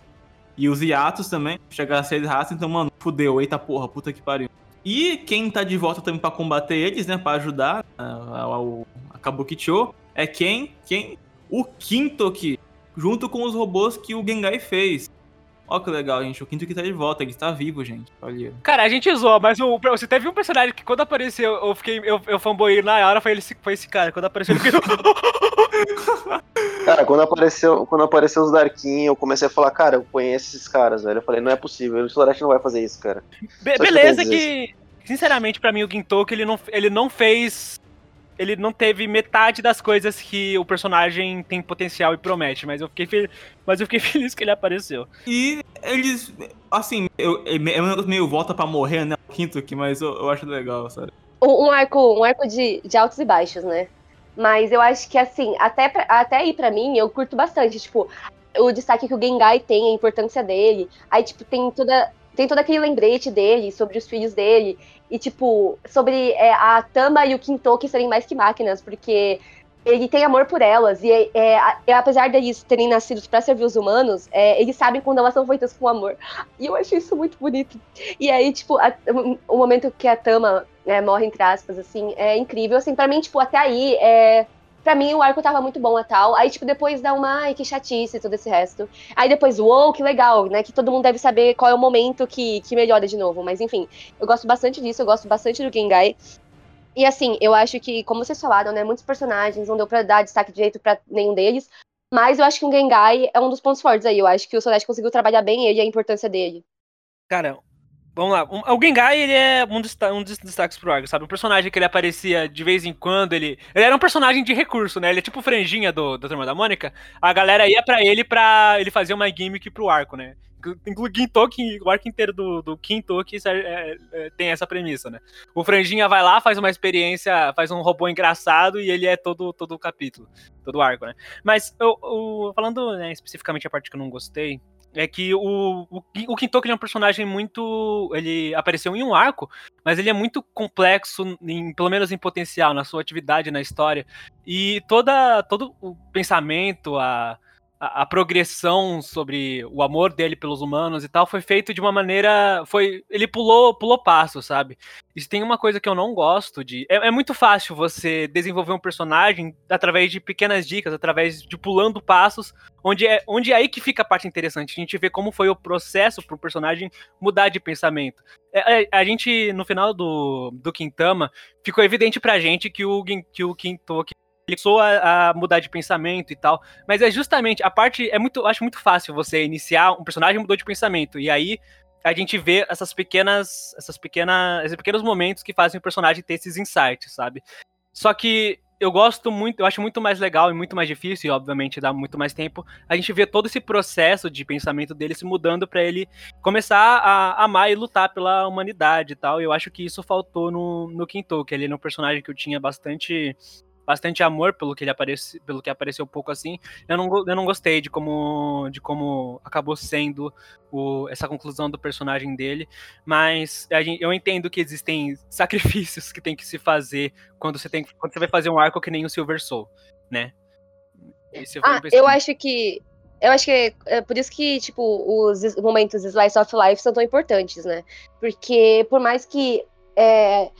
E os Yatos também, chegaram a seis raças, então, mano, fudeu, eita porra, puta que pariu. E quem tá de volta também pra combater eles, né, pra ajudar ao a Kabukicho, é quem? Quem? O Kintoki, junto com os robôs que o Gengai fez. Ó que legal, gente. O Quinto que tá de volta, ele está vivo, gente. Olha. Cara, a gente zoou, mas o, você teve um personagem que quando apareceu, eu fiquei. Eu, eu fanboy na hora, foi, ele, foi esse cara. Quando apareceu, ele fiquei. (laughs) Cara, quando apareceu, quando apareceu os Darkin, eu comecei a falar, cara, eu conheço esses caras, velho. Eu falei, não é possível, o Sorachi não vai fazer isso, cara. Be beleza que, sinceramente, para mim, o Gintoki, ele não, ele não fez ele não teve metade das coisas que o personagem tem potencial e promete, mas eu fiquei, mas eu fiquei (laughs) feliz que ele apareceu. E eles, assim, eu, eu meio volta para morrer, né, o quinto aqui, mas eu, eu acho legal, sabe? Um arco, um arco de, de altos e baixos, né? Mas eu acho que, assim, até, pra, até aí pra mim, eu curto bastante, tipo, o destaque que o Gengai tem, a importância dele. Aí, tipo, tem toda, tem todo aquele lembrete dele sobre os filhos dele. E, tipo, sobre é, a Tama e o Kintoki serem mais que máquinas, porque ele tem amor por elas. E é, é, apesar deles terem nascido para servir os humanos, é, eles sabem quando elas são feitas com amor. E eu acho isso muito bonito. E aí, tipo, a, o momento que a Tama é, morre, entre aspas, assim, é incrível. Assim, pra mim, tipo, até aí é, pra mim o arco tava muito bom e tal. Aí, tipo, depois dá uma, ai, que chatice todo esse resto. Aí depois, uou, que legal, né? Que todo mundo deve saber qual é o momento que, que melhora de novo. Mas enfim, eu gosto bastante disso, eu gosto bastante do Gengai. E assim, eu acho que, como vocês falaram, né, muitos personagens não deu pra dar destaque direito pra nenhum deles. Mas eu acho que o Gengai é um dos pontos fortes aí. Eu acho que o Sonet conseguiu trabalhar bem ele e a importância dele. Cara, vamos lá. O Gengai, ele é um dos, um dos destaques pro arco, sabe? Um personagem que ele aparecia de vez em quando, ele... Ele era um personagem de recurso, né? Ele é tipo o franjinha do, da Turma da Mônica. A galera ia pra ele pra ele fazer uma gimmick pro arco, né? Gintoki, o arco inteiro do, do Kintoki é, é, é, tem essa premissa, né? O Franjinha vai lá, faz uma experiência, faz um robô engraçado e ele é todo, todo o capítulo, todo o arco, né? Mas, eu, eu falando né, especificamente a parte que eu não gostei, é que o, o, o Kintoki é um personagem muito. Ele apareceu em um arco, mas ele é muito complexo, em, pelo menos em potencial, na sua atividade na história. E toda, todo o pensamento, a a, progressão sobre o amor dele pelos humanos e tal foi feito de uma maneira. foi Ele pulou, pulou passo, sabe? Isso tem uma coisa que eu não gosto de. É, é, muito fácil você desenvolver um personagem através de pequenas dicas, através de pulando passos, onde é, onde é aí que fica a parte interessante. A gente vê como foi o processo para o personagem mudar de pensamento. É, é, a gente, no final do, do Quintama, ficou evidente pra gente que o, que o Kintoki começou a, a, mudar de pensamento e tal. Mas é justamente a parte. É muito. Acho muito fácil você iniciar um personagem mudou de pensamento. E aí a gente vê essas pequenas. Essas pequenas. Esses pequenos momentos que fazem o personagem ter esses insights, sabe? Só que eu gosto muito, eu acho muito mais legal e muito mais difícil, e obviamente dá muito mais tempo, a gente vê todo esse processo de pensamento dele se mudando para ele começar a amar e lutar pela humanidade e tal. Eu acho que isso faltou no, no que ele é um personagem que eu tinha bastante bastante amor pelo que ele aparece, pelo que apareceu pouco assim. Eu não, eu não gostei de como, de como acabou sendo o, essa conclusão do personagem dele, mas gente, eu entendo que existem (laughs) sacrifícios que tem que se fazer quando você tem quando você vai fazer um arco que nem o Silver Soul, né? ah, eu acho que eu acho que é, é por isso que, tipo, os momentos Slice of Life são tão importantes, né? Porque por mais que é,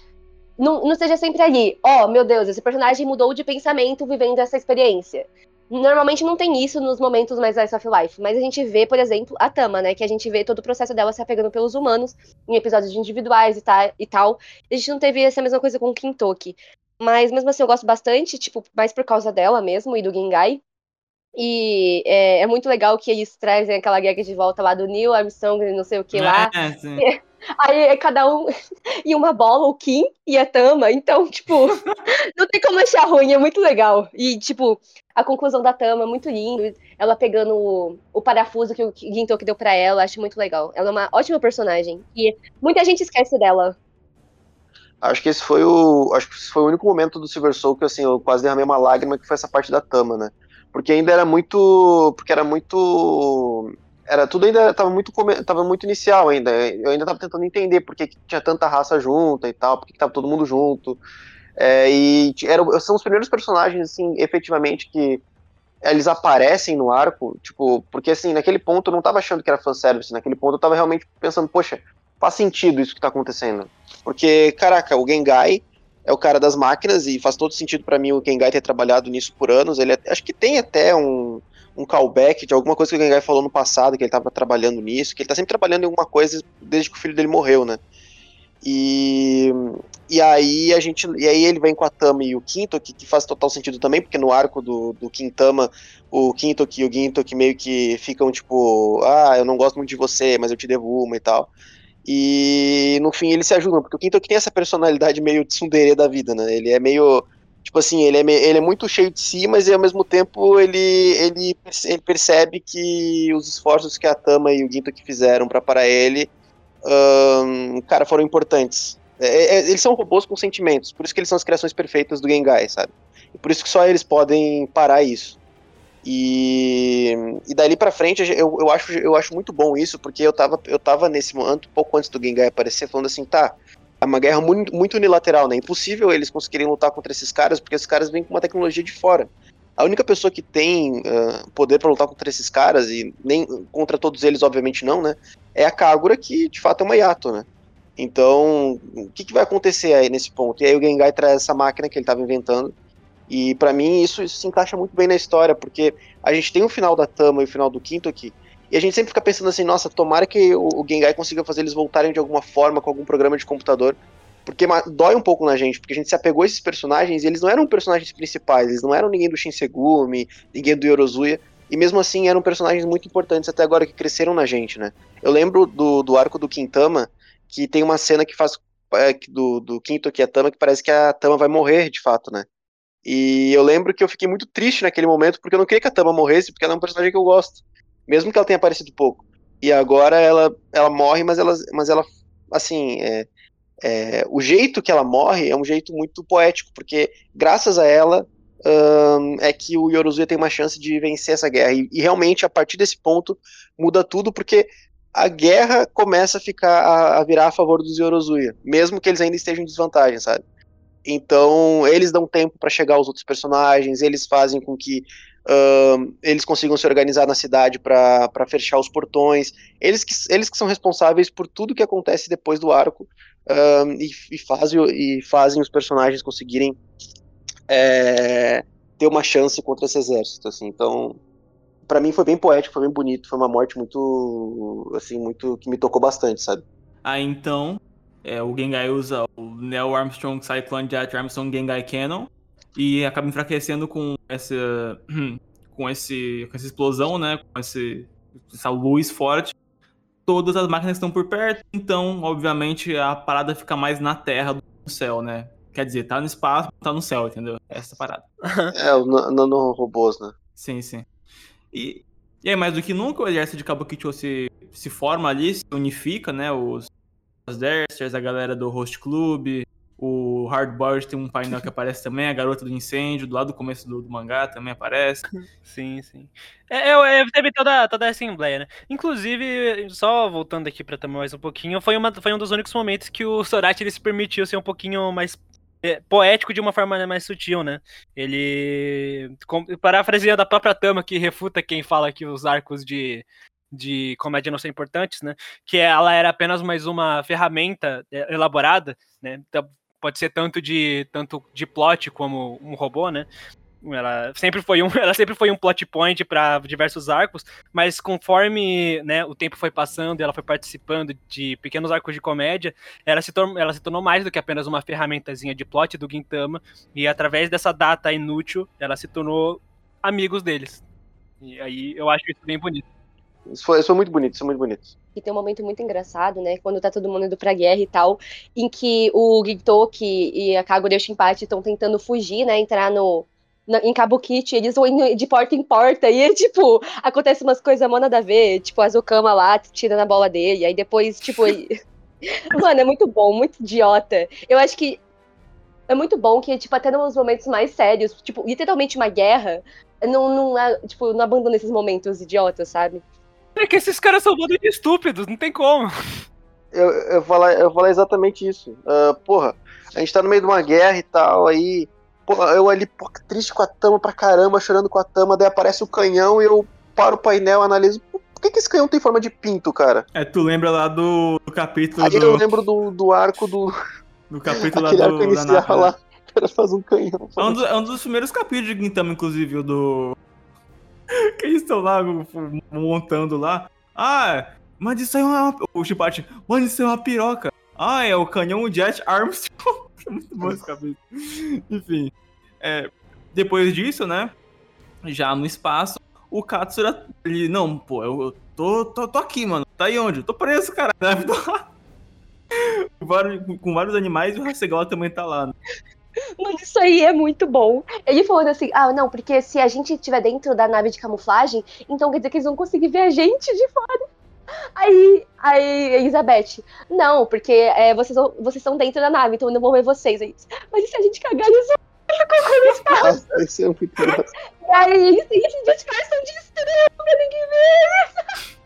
não, não seja sempre ali, ó, oh, meu Deus, esse personagem mudou de pensamento vivendo essa experiência. Normalmente não tem isso nos momentos mais Ice of Life, mas a gente vê, por exemplo, a Tama, né? Que a gente vê todo o processo dela se apegando pelos humanos em episódios individuais e, tá, e tal. A gente não teve essa mesma coisa com o Kintoki. Mas mesmo assim eu gosto bastante, tipo, mais por causa dela mesmo e do Gengai. E é, é, muito legal que eles trazem aquela guerra de volta lá do Neil Armstrong e não sei o que lá. É, (laughs) Aí é cada um (laughs) e uma bola, o Kim e a Tama. Então, tipo, (laughs) não tem como achar ruim, é muito legal. E, tipo, a conclusão da Tama é muito lindo. Ela pegando o, o parafuso que o Gintoki deu para ela, acho muito legal. Ela é uma ótima personagem. E muita gente esquece dela. Acho que esse foi o. Acho que esse foi o único momento do Silver Soul que assim, eu quase derramei uma lágrima, que foi essa parte da Tama, né? Porque ainda era muito. Porque era muito era tudo ainda estava muito tava muito inicial ainda. Eu ainda estava tentando entender por que, que, tinha tanta raça junta e tal, por que, estava todo mundo junto. É, e era, são os primeiros personagens assim, efetivamente que eles aparecem no arco, tipo, porque assim, naquele ponto eu não estava achando que era fanservice, naquele ponto eu estava realmente pensando, poxa, faz sentido isso que está acontecendo. Porque, caraca, o Gengai é o cara das máquinas e faz todo sentido para mim o Gengai ter trabalhado nisso por anos. Ele é, acho que tem até um um callback de alguma coisa que o Gengai falou no passado, que ele estava trabalhando nisso, que ele está sempre trabalhando em alguma coisa desde que o filho dele morreu, né? E, e aí a gente. E aí ele vem com a Tama e o Quinto, que, que faz total sentido também, porque no arco do, do Quintama, o Quinto e o Ginto que meio que ficam tipo, ah, eu não gosto muito de você, mas eu te devo uma e tal. E no fim eles se ajudam, porque o Quinto tem essa personalidade meio tsundere da vida, né? Ele é meio Tipo assim, ele é, ele é muito cheio de si, mas ao mesmo tempo ele, ele, ele percebe que os esforços que a Tama e o Ginto que fizeram para parar ele, um, cara, foram importantes. É, é, eles são robôs com sentimentos, por isso que eles são as criações perfeitas do Gengai, sabe? E por isso que só eles podem parar isso. E, e dali para frente eu, eu, acho, eu acho muito bom isso, porque eu tava, eu tava nesse momento, pouco antes do Gengai aparecer, falando assim, tá, é uma guerra muito, muito unilateral, né? Impossível eles conseguirem lutar contra esses caras, porque esses caras vêm com uma tecnologia de fora. A única pessoa que tem uh, poder para lutar contra esses caras, e nem contra todos eles, obviamente não, né? É a Kagura, que de fato é uma Yato, né? Então, o que, que vai acontecer aí nesse ponto? E aí o Gengai traz essa máquina que ele estava inventando, E para mim isso, isso, se encaixa muito bem na história, porque a gente tem o final da Tama e o final do Quinto aqui. E a gente sempre fica pensando assim, nossa, tomara que o, o Gengai consiga fazer eles voltarem de alguma forma com algum programa de computador. Porque dói um pouco na gente, porque a gente se apegou a esses personagens e eles não eram personagens principais, eles não eram ninguém do Shinsegumi, ninguém do Yorozuya, e mesmo assim eram personagens muito importantes até agora que cresceram na gente, né? Eu lembro do, do arco do Quintama, que tem uma cena que faz é, do, do Quinto aqui, a Tama, que parece que a Tama vai morrer de fato, né? E eu lembro que eu fiquei muito triste naquele momento, porque eu não queria que a Tama morresse, porque ela é um personagem que eu gosto. Mesmo que ela tenha aparecido pouco. E agora ela, ela morre, mas ela, mas ela assim, é, é, o jeito que ela morre é um jeito muito poético, porque graças a ela um, é que o Yorozuya tem uma chance de vencer essa guerra. E, e, realmente, a partir desse ponto, muda tudo, porque a guerra começa a ficar a, a virar a favor dos Yorozuya, mesmo que eles ainda estejam em desvantagem, sabe? Então, eles dão tempo para chegar aos outros personagens, eles fazem com que uh, eles consigam se organizar na cidade para fechar os portões. Eles que, eles que são responsáveis por tudo que acontece depois do arco uh, e, e, fazem, e fazem os personagens conseguirem é, ter uma chance contra esse exército. Assim. Então, para mim foi bem poético, foi bem bonito, foi uma morte muito, assim, muito que me tocou bastante, sabe? Ah, então é, o Gengai usa o Neo Armstrong Cyclone Jet Armstrong Gengai Cannon e acaba enfraquecendo com essa (clears throat) com esse com essa explosão, né, com esse, essa luz forte. Todas as máquinas estão por perto, então, obviamente, a parada fica mais na terra do que no céu, né? Quer dizer, tá no espaço, tá no céu, entendeu? Essa parada. é, o nanorobôs, né? Sim, sim. E, e aí, mais do que nunca, o exército de Kabukicho se, se forma ali, se unifica, né? Os, os Dersters, a galera do Host Club, o Hardboiled tem um painel que aparece também, a garota do incêndio, do lado do começo do, do mangá também aparece. (laughs) Sim, sim. É, é, é, teve toda, toda a assembleia, né? Inclusive, só voltando aqui pra também mais um pouquinho, foi, uma, foi um dos únicos momentos que o Sorachi ele se permitiu ser um pouquinho mais é, poético de uma forma mais sutil, né? Ele, com, parafraseando a própria Tama, que refuta quem fala que os arcos de, de comédia não são importantes, né? Que ela era apenas mais uma ferramenta é, elaborada, né? Então, pode ser tanto de tanto de plot como um robô, né? Ela sempre foi um, (laughs) ela sempre foi um plot point para diversos arcos, mas conforme né, o tempo foi passando e ela foi participando de pequenos arcos de comédia, ela se, tornou, ela se tornou mais do que apenas uma ferramentazinha de plot do Gintama, e através dessa data inútil, ela se tornou amigos deles. E aí eu acho isso bem bonito. Isso foi, isso foi muito bonito, isso foi muito bonito. E tem um momento muito engraçado, né? Quando tá todo mundo indo pra guerra e tal, em que o Gintoki e a Kagure Shinpachi estão tentando fugir, né? Entrar no, na, em Kabukichi, eles vão indo de porta em porta, e, tipo, acontece umas coisas mó nada a ver, tipo, a Zukama lá tira na bola dele, aí depois, tipo. (laughs) Mano, é muito bom, muito idiota. Eu acho que é muito bom que, tipo, até nos momentos mais sérios, tipo, literalmente uma guerra, não, não, é, tipo, não abandona esses momentos idiotas, sabe? É que esses caras são bando de estúpidos, não tem como. Eu, eu, falar, eu falar exatamente isso. Uh, porra, a gente tá no meio de uma guerra e tal, aí. Porra, eu ali, porra, triste com a tama pra caramba, chorando com a tama, daí aparece o canhão e eu paro o painel, analiso. Por que, que esse canhão tem forma de pinto, cara? É, tu lembra lá do, do capítulo. Aí do... eu lembro do, do arco do. Do capítulo lá do. Arco inicial da lá. (laughs) Né? cara faz um canhão. É um, do, é um, dos primeiros capítulos de Gintama, inclusive, do. (laughs) que eles estão lá montando lá. Ah, mas isso aí é uma. O Chipate, mano, isso é uma piroca. Ah, é o canhão Jet Armstrong. (laughs) Muito bom esse capítulo. Enfim. É, depois disso, né? Já no espaço, o Katsura. Ele, não, pô, eu tô, tô, tô aqui, mano. Tá aí onde? tô preso, cara. (laughs) vários, com vários animais e o Hasegawa também tá lá. Né? Mano, isso aí é muito bom. Ele falando assim: ah, não, porque se a gente estiver dentro da nave de camuflagem, então quer dizer que eles vão conseguir ver a gente de fora. Aí, aí, Elizabeth, não, porque é, vocês, vocês estão dentro da nave, então eu não vou ver vocês. Aí, Mas e se a gente cagar eles vão no espaço? Isso é muito E aí, eles, eles disfarçam de estranho pra ninguém ver. Não, mano,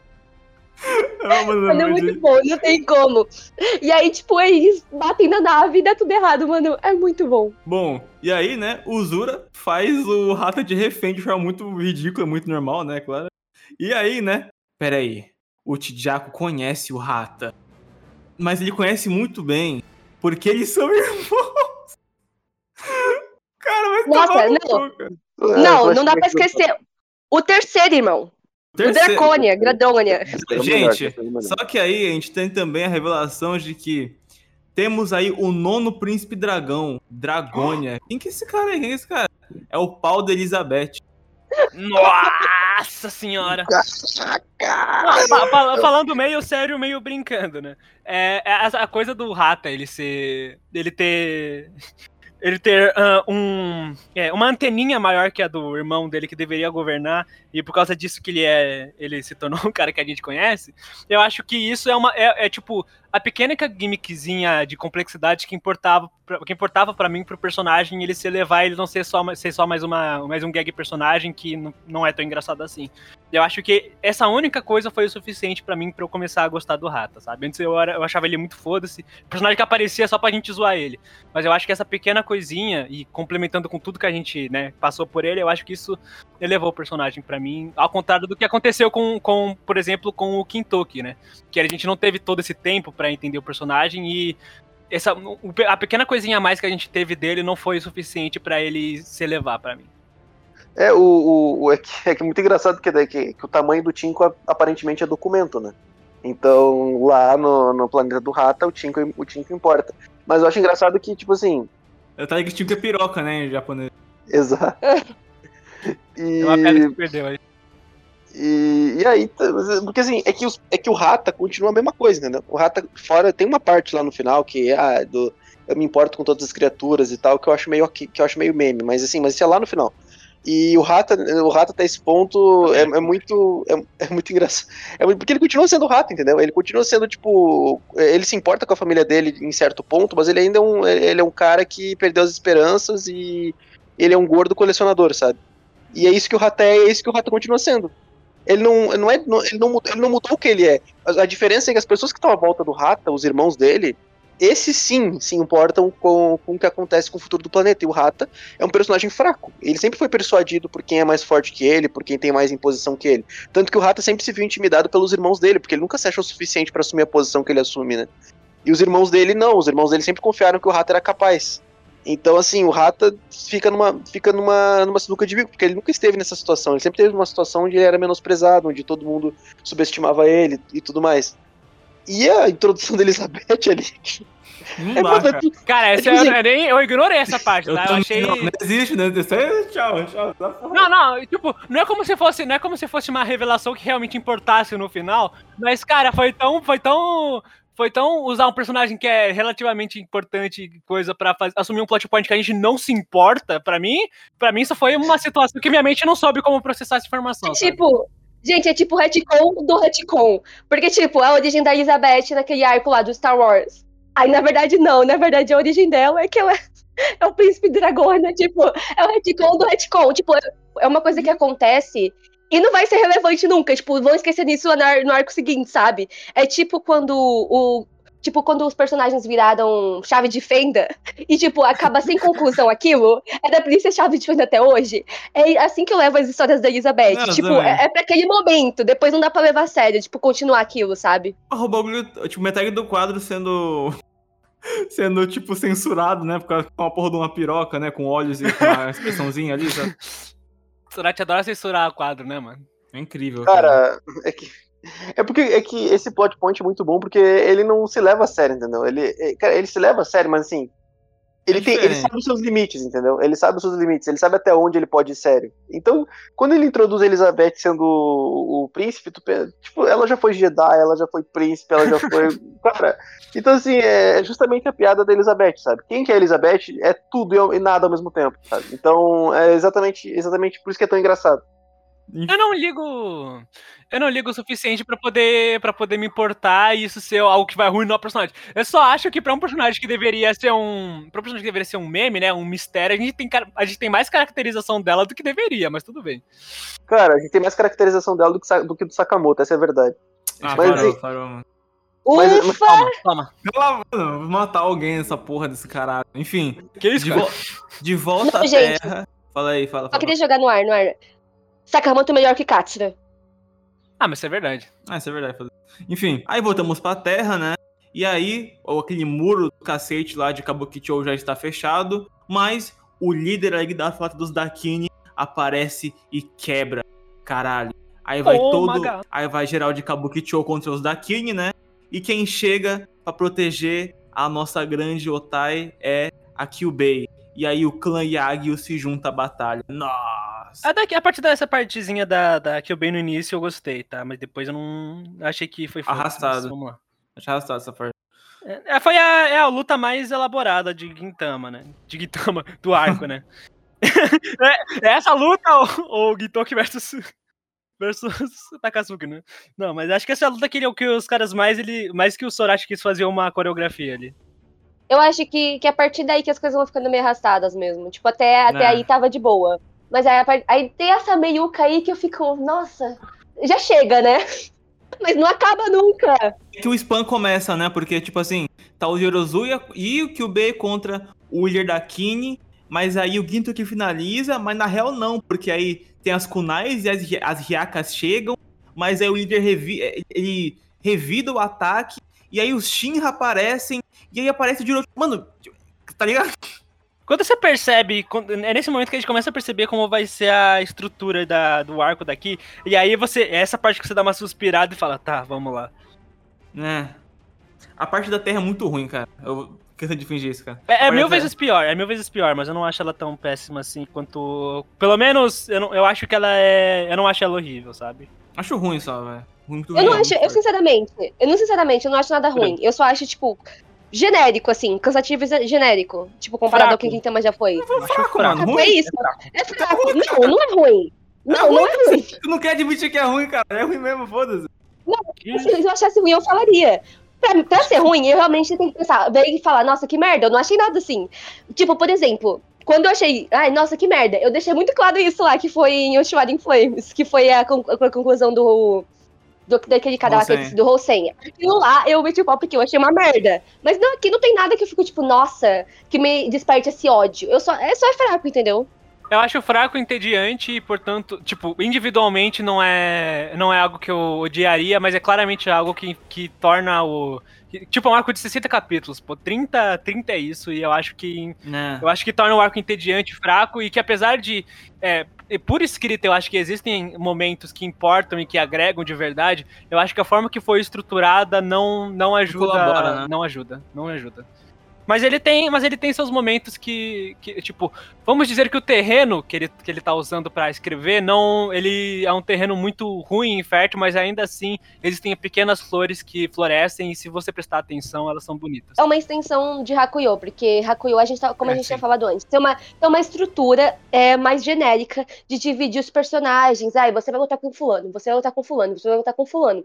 mano, é muito bom, não tem como. E aí, tipo, eles batem na nave e dá tudo errado, mano. É muito bom. Bom, e aí, né, o Zura faz o Rata de refém de forma muito ridícula, muito normal, né, claro. E aí, né, pera aí, o Tijaco conhece o Rata. Mas ele conhece muito bem, porque eles são (laughs) irmãos. Cara, mas Nossa, não. É, Não, eu não dá pra que- esquecer. O terceiro, irmão. O Terceiro. Dracônia, Gradônia. É o Gente, é o. Só que aí a gente tem também a revelação de que temos aí o nono príncipe dragão, Dragônia. Quem que é esse cara aí? Quem que é esse cara? É o pau da Elizabeth. Nossa senhora! Não, fa- fa- falando meio sério, meio brincando, né? É, é a, a coisa do Rata, ele ser. ele ter. Ele ter ah, um, é, uma anteninha maior que a do irmão dele que deveria governar, e por causa disso que ele é. ele se tornou (laughs) um cara que a gente conhece, eu acho que isso é uma. é, é, tipo a pequena gimmickzinha de complexidade que importava, pra- que importava para mim pro personagem ele se elevar ele não ser só, ser só mais, uma, mais um gag personagem que não, é tão engraçado assim. Eu acho que essa única coisa foi o suficiente pra mim pra eu começar a gostar do Rata, sabe? Antes eu, era- eu achava ele muito foda-se, personagem que aparecia só pra gente zoar ele. Mas eu acho que essa pequena coisinha, e complementando com tudo que a gente, né, passou por ele, eu acho que isso elevou o personagem pra mim, ao contrário do que aconteceu com, com por exemplo, com o Kintoki, né? Que a gente não teve todo esse tempo pra entender o personagem e essa, a pequena coisinha a mais que a gente teve dele não foi o suficiente pra ele se elevar pra mim. É, o, o, o- é, que, é que é muito engraçado que, daí que, que o tamanho do Tinko aparentemente é documento, né? Então, lá no, no planeta do Rata, o Tinko, o Tinko importa. Mas eu acho engraçado que, tipo assim, Eu tava que que é piroca, né, em japonês. exato. E, É uma pedra que perdeu aí. E, e aí, tá- porque assim, é que, os- é que o Rata continua a mesma coisa, entendeu? O Rata fora tem uma parte lá no final que é ah, do eu me importo com todas as criaturas e tal, que eu acho meio que eu acho meio meme, mas assim, mas isso é lá no final. E o Rata, o Rata até esse ponto é, é muito é, é muito engraçado. É porque ele continua sendo o Rata, entendeu? Ele continua sendo tipo, ele se importa com a família dele em certo ponto, mas ele ainda é um ele é um cara que perdeu as esperanças e ele é um gordo colecionador, sabe? E é isso que o Rata é, é isso que o Rata continua sendo. Ele não, não é, não- ele, não, mudou- ele não mudou o que ele é. A, a diferença é que as pessoas que estão à volta do Rata, os irmãos dele, esses sim se importam com, com o que acontece com o futuro do planeta. E o Rata é um personagem fraco. Ele sempre foi persuadido por quem é mais forte que ele, por quem tem mais imposição que ele. Tanto que o Rata sempre se viu intimidado pelos irmãos dele, porque ele nunca se achou suficiente para assumir a posição que ele assume, né? E os irmãos dele não, os irmãos dele sempre confiaram que o Rata era capaz. Então, assim, o Rata fica numa, fica numa, numa sinuca de bico, porque ele nunca esteve nessa situação. Ele sempre teve numa situação onde ele era menosprezado, onde todo mundo subestimava ele e tudo mais. E a introdução da Elizabeth ali. Não É, dá, é cara. Cara, essa tipo eu, assim- eu nem, eu ignorei essa parte, Eu tá? Eu também achei. não, não existe, né? Tchau, tchau. tá. Não, não, tipo, não é como se fosse, não é como se fosse uma revelação que realmente importasse no final, mas cara, foi tão, foi tão, foi tão usar um personagem que é relativamente importante coisa para assumir um plot point que a gente não se importa, pra mim, para mim isso foi uma situação que minha mente não soube como processar essa informação. sabe? Tipo, gente, é tipo o retcon do retcon. Porque, tipo, a origem da Elizabeth naquele arco lá do Star Wars. Aí, na verdade, não. Na verdade, a origem dela é que ela (laughs) é o príncipe dragona. Tipo, é o retcon do retcon. Tipo, é uma coisa que acontece e não vai ser relevante nunca. Tipo, vão esquecer disso no, ar- no arco seguinte, sabe? É tipo quando o. Tipo, quando os personagens viraram chave de fenda (laughs) e, tipo, acaba sem conclusão aquilo, era pra ele ser chave de fenda até hoje. É assim que eu levo as histórias da Elizabeth. Não, tipo, também. é, é pra aquele momento, depois não dá pra levar a sério, tipo, continuar aquilo, sabe? O bagulho, tipo, metade do quadro sendo. (laughs) sendo, tipo, censurado, né? Por causa com uma porra de uma piroca, né? Com olhos e com uma expressãozinha ali, sabe? Surati adora censurar o quadro, né, mano? É incrível. Cara, é que. É porque é que esse plot point é muito bom porque ele não se leva a sério, entendeu? Ele, é- cara, ele se leva a sério, mas assim. Ele, É tem, ele sabe os seus limites, entendeu? Ele sabe os seus limites, ele sabe até onde ele pode ir sério. Então, quando ele introduz a Elizabeth sendo o, o príncipe, tu, pensa, tipo, ela já foi Jedi, ela já foi príncipe, ela já foi. (laughs) cara, então assim, é justamente a piada da Elizabeth, sabe? Quem que é a Elizabeth é tudo e nada ao mesmo tempo, sabe? Então, é exatamente, exatamente por isso que é tão engraçado. Eu não ligo. Eu não ligo o suficiente pra poder para poder me importar e isso ser algo que vai arruinar o personagem. Eu só acho que pra um personagem que deveria ser um, pra um personagem que deveria ser um meme, né, um mistério, a gente tem a gente tem mais caracterização dela do que deveria, mas tudo bem. Cara, a gente tem mais caracterização dela do que, do que do Sakamoto, essa é a verdade. Ah, Mas parou, e- parou, Mas- Ufa! Toma, toma. Pela- mano, vou matar alguém nessa porra desse caralho. Enfim, Que isso, de, cara? vo- de volta Não, à gente. Terra. Fala aí, fala. Só fala. queria jogar no ar, no ar. Sakamoto melhor que Katsura. Ah, mas isso é verdade. Ah, isso é verdade. foda-se. Enfim, aí voltamos pra Terra, né? E aí, ou aquele muro do cacete lá de Kabukicho já está fechado, mas o líder ali da frota dos Dakini aparece e quebra. Caralho. Aí vai Oh, todo. Maga. Aí vai geral de Kabukicho contra os Dakini, né? E quem chega pra proteger a nossa grande Otai é a Kyubei. E aí o clã Yagyu se junta à batalha. Nossa! A, daqui, a partir dessa partezinha da, da bem no início eu gostei, tá? Mas depois eu não. Achei que foi foda, Arrastado. Vamos lá. Eu arrastar essa parte. É, foi a, é a luta mais elaborada de Gintama, né? De Gintama, do arco, né? (laughs) é, é essa luta ou, ou Gintoki versus, versus (laughs) Takasuki, né? Não, mas acho que essa é a luta que, ele- que os caras mais, ele, mais que o Sorachi quis fazer uma coreografia ali. Eu acho que, que a partir daí que as coisas vão ficando meio arrastadas mesmo. Tipo, até, até É. aí tava de boa. Mas aí, aí tem essa meiuca aí que eu fico, nossa, já chega, né? (laughs) Mas não acaba nunca. É que o spam começa, né? Porque, tipo assim, tá o Yorozuya e o Kyubei contra o líder da Kine, mas aí o Ginto que finaliza, mas na real não, porque aí tem as kunais e as, as chegam, mas aí o líder revi ele revida o ataque, e aí os Shinra aparecem, e aí aparece o Jiro... Mano, tá ligado? Quando você percebe, é nesse momento que a gente começa a perceber como vai ser a estrutura da, do arco daqui, e aí você, é essa parte que você dá uma suspirada e fala, tá, vamos lá. É. A parte da Terra é muito ruim, cara. Eu canso de fingir isso, cara. É, é mil é. vezes pior, é mil vezes pior, mas eu não acho ela tão péssima assim quanto. Pelo menos, eu, não, eu acho que ela é. Eu não acho ela horrível, sabe? Acho ruim só, velho. Muito Eu não acho, eu sinceramente, eu não sinceramente, eu não acho nada ruim. Eu só acho, tipo, genérico, assim, cansativo e genérico. Tipo, comparado ao Fraco. que Gintama já foi. Eu acho fraco, fraco. mano. É ruim, isso. É fraco. Não, não é ruim. Não, não é ruim. Tu não quer admitir que é ruim, cara. É ruim mesmo, foda-se. Se eu achasse ruim, eu falaria. Pra, pra ser ruim, eu realmente tenho que pensar, ver e falar, nossa, que merda, eu não achei nada assim. Tipo, por exemplo, quando eu achei, ai, nossa, que merda, eu deixei muito claro isso lá, que foi em Yoshiwara in Flames, que foi a, con- a conclusão do, do daquele cara lá, do Hosen. Aquilo lá, eu meti o pau porque eu achei uma merda. Mas não, aqui não tem nada que eu fico, tipo, nossa, que me desperte esse ódio. Eu só, é só é fraco, entendeu? Eu acho fraco, entediante e, portanto, tipo, individualmente não é, não é algo que eu odiaria, mas é claramente algo que, que torna o. que- Tipo, é um arco de 60 capítulos, pô, 30, 30 é isso, e eu acho que Né. Eu acho que torna o arco entediante, fraco, e que apesar de. É, por escrita, eu acho que existem momentos que importam e que agregam de verdade. Eu acho que a forma que foi estruturada não, não ajuda. colabora, né? Não ajuda, não ajuda. Mas ele tem, mas ele tem seus momentos que, que, tipo, vamos dizer que o terreno que ele, que ele tá usando pra escrever, não, ele é um terreno muito ruim, infértil, mas ainda assim existem pequenas flores que florescem e se você prestar atenção, elas são bonitas. é uma extensão de Hakuyo, porque Hakuyo, a gente tá, como a É, gente sim. tinha falado antes, tem uma, tem uma estrutura é, mais genérica de dividir os personagens. Ai, você vai lutar com fulano, você vai lutar com fulano, você vai lutar com fulano.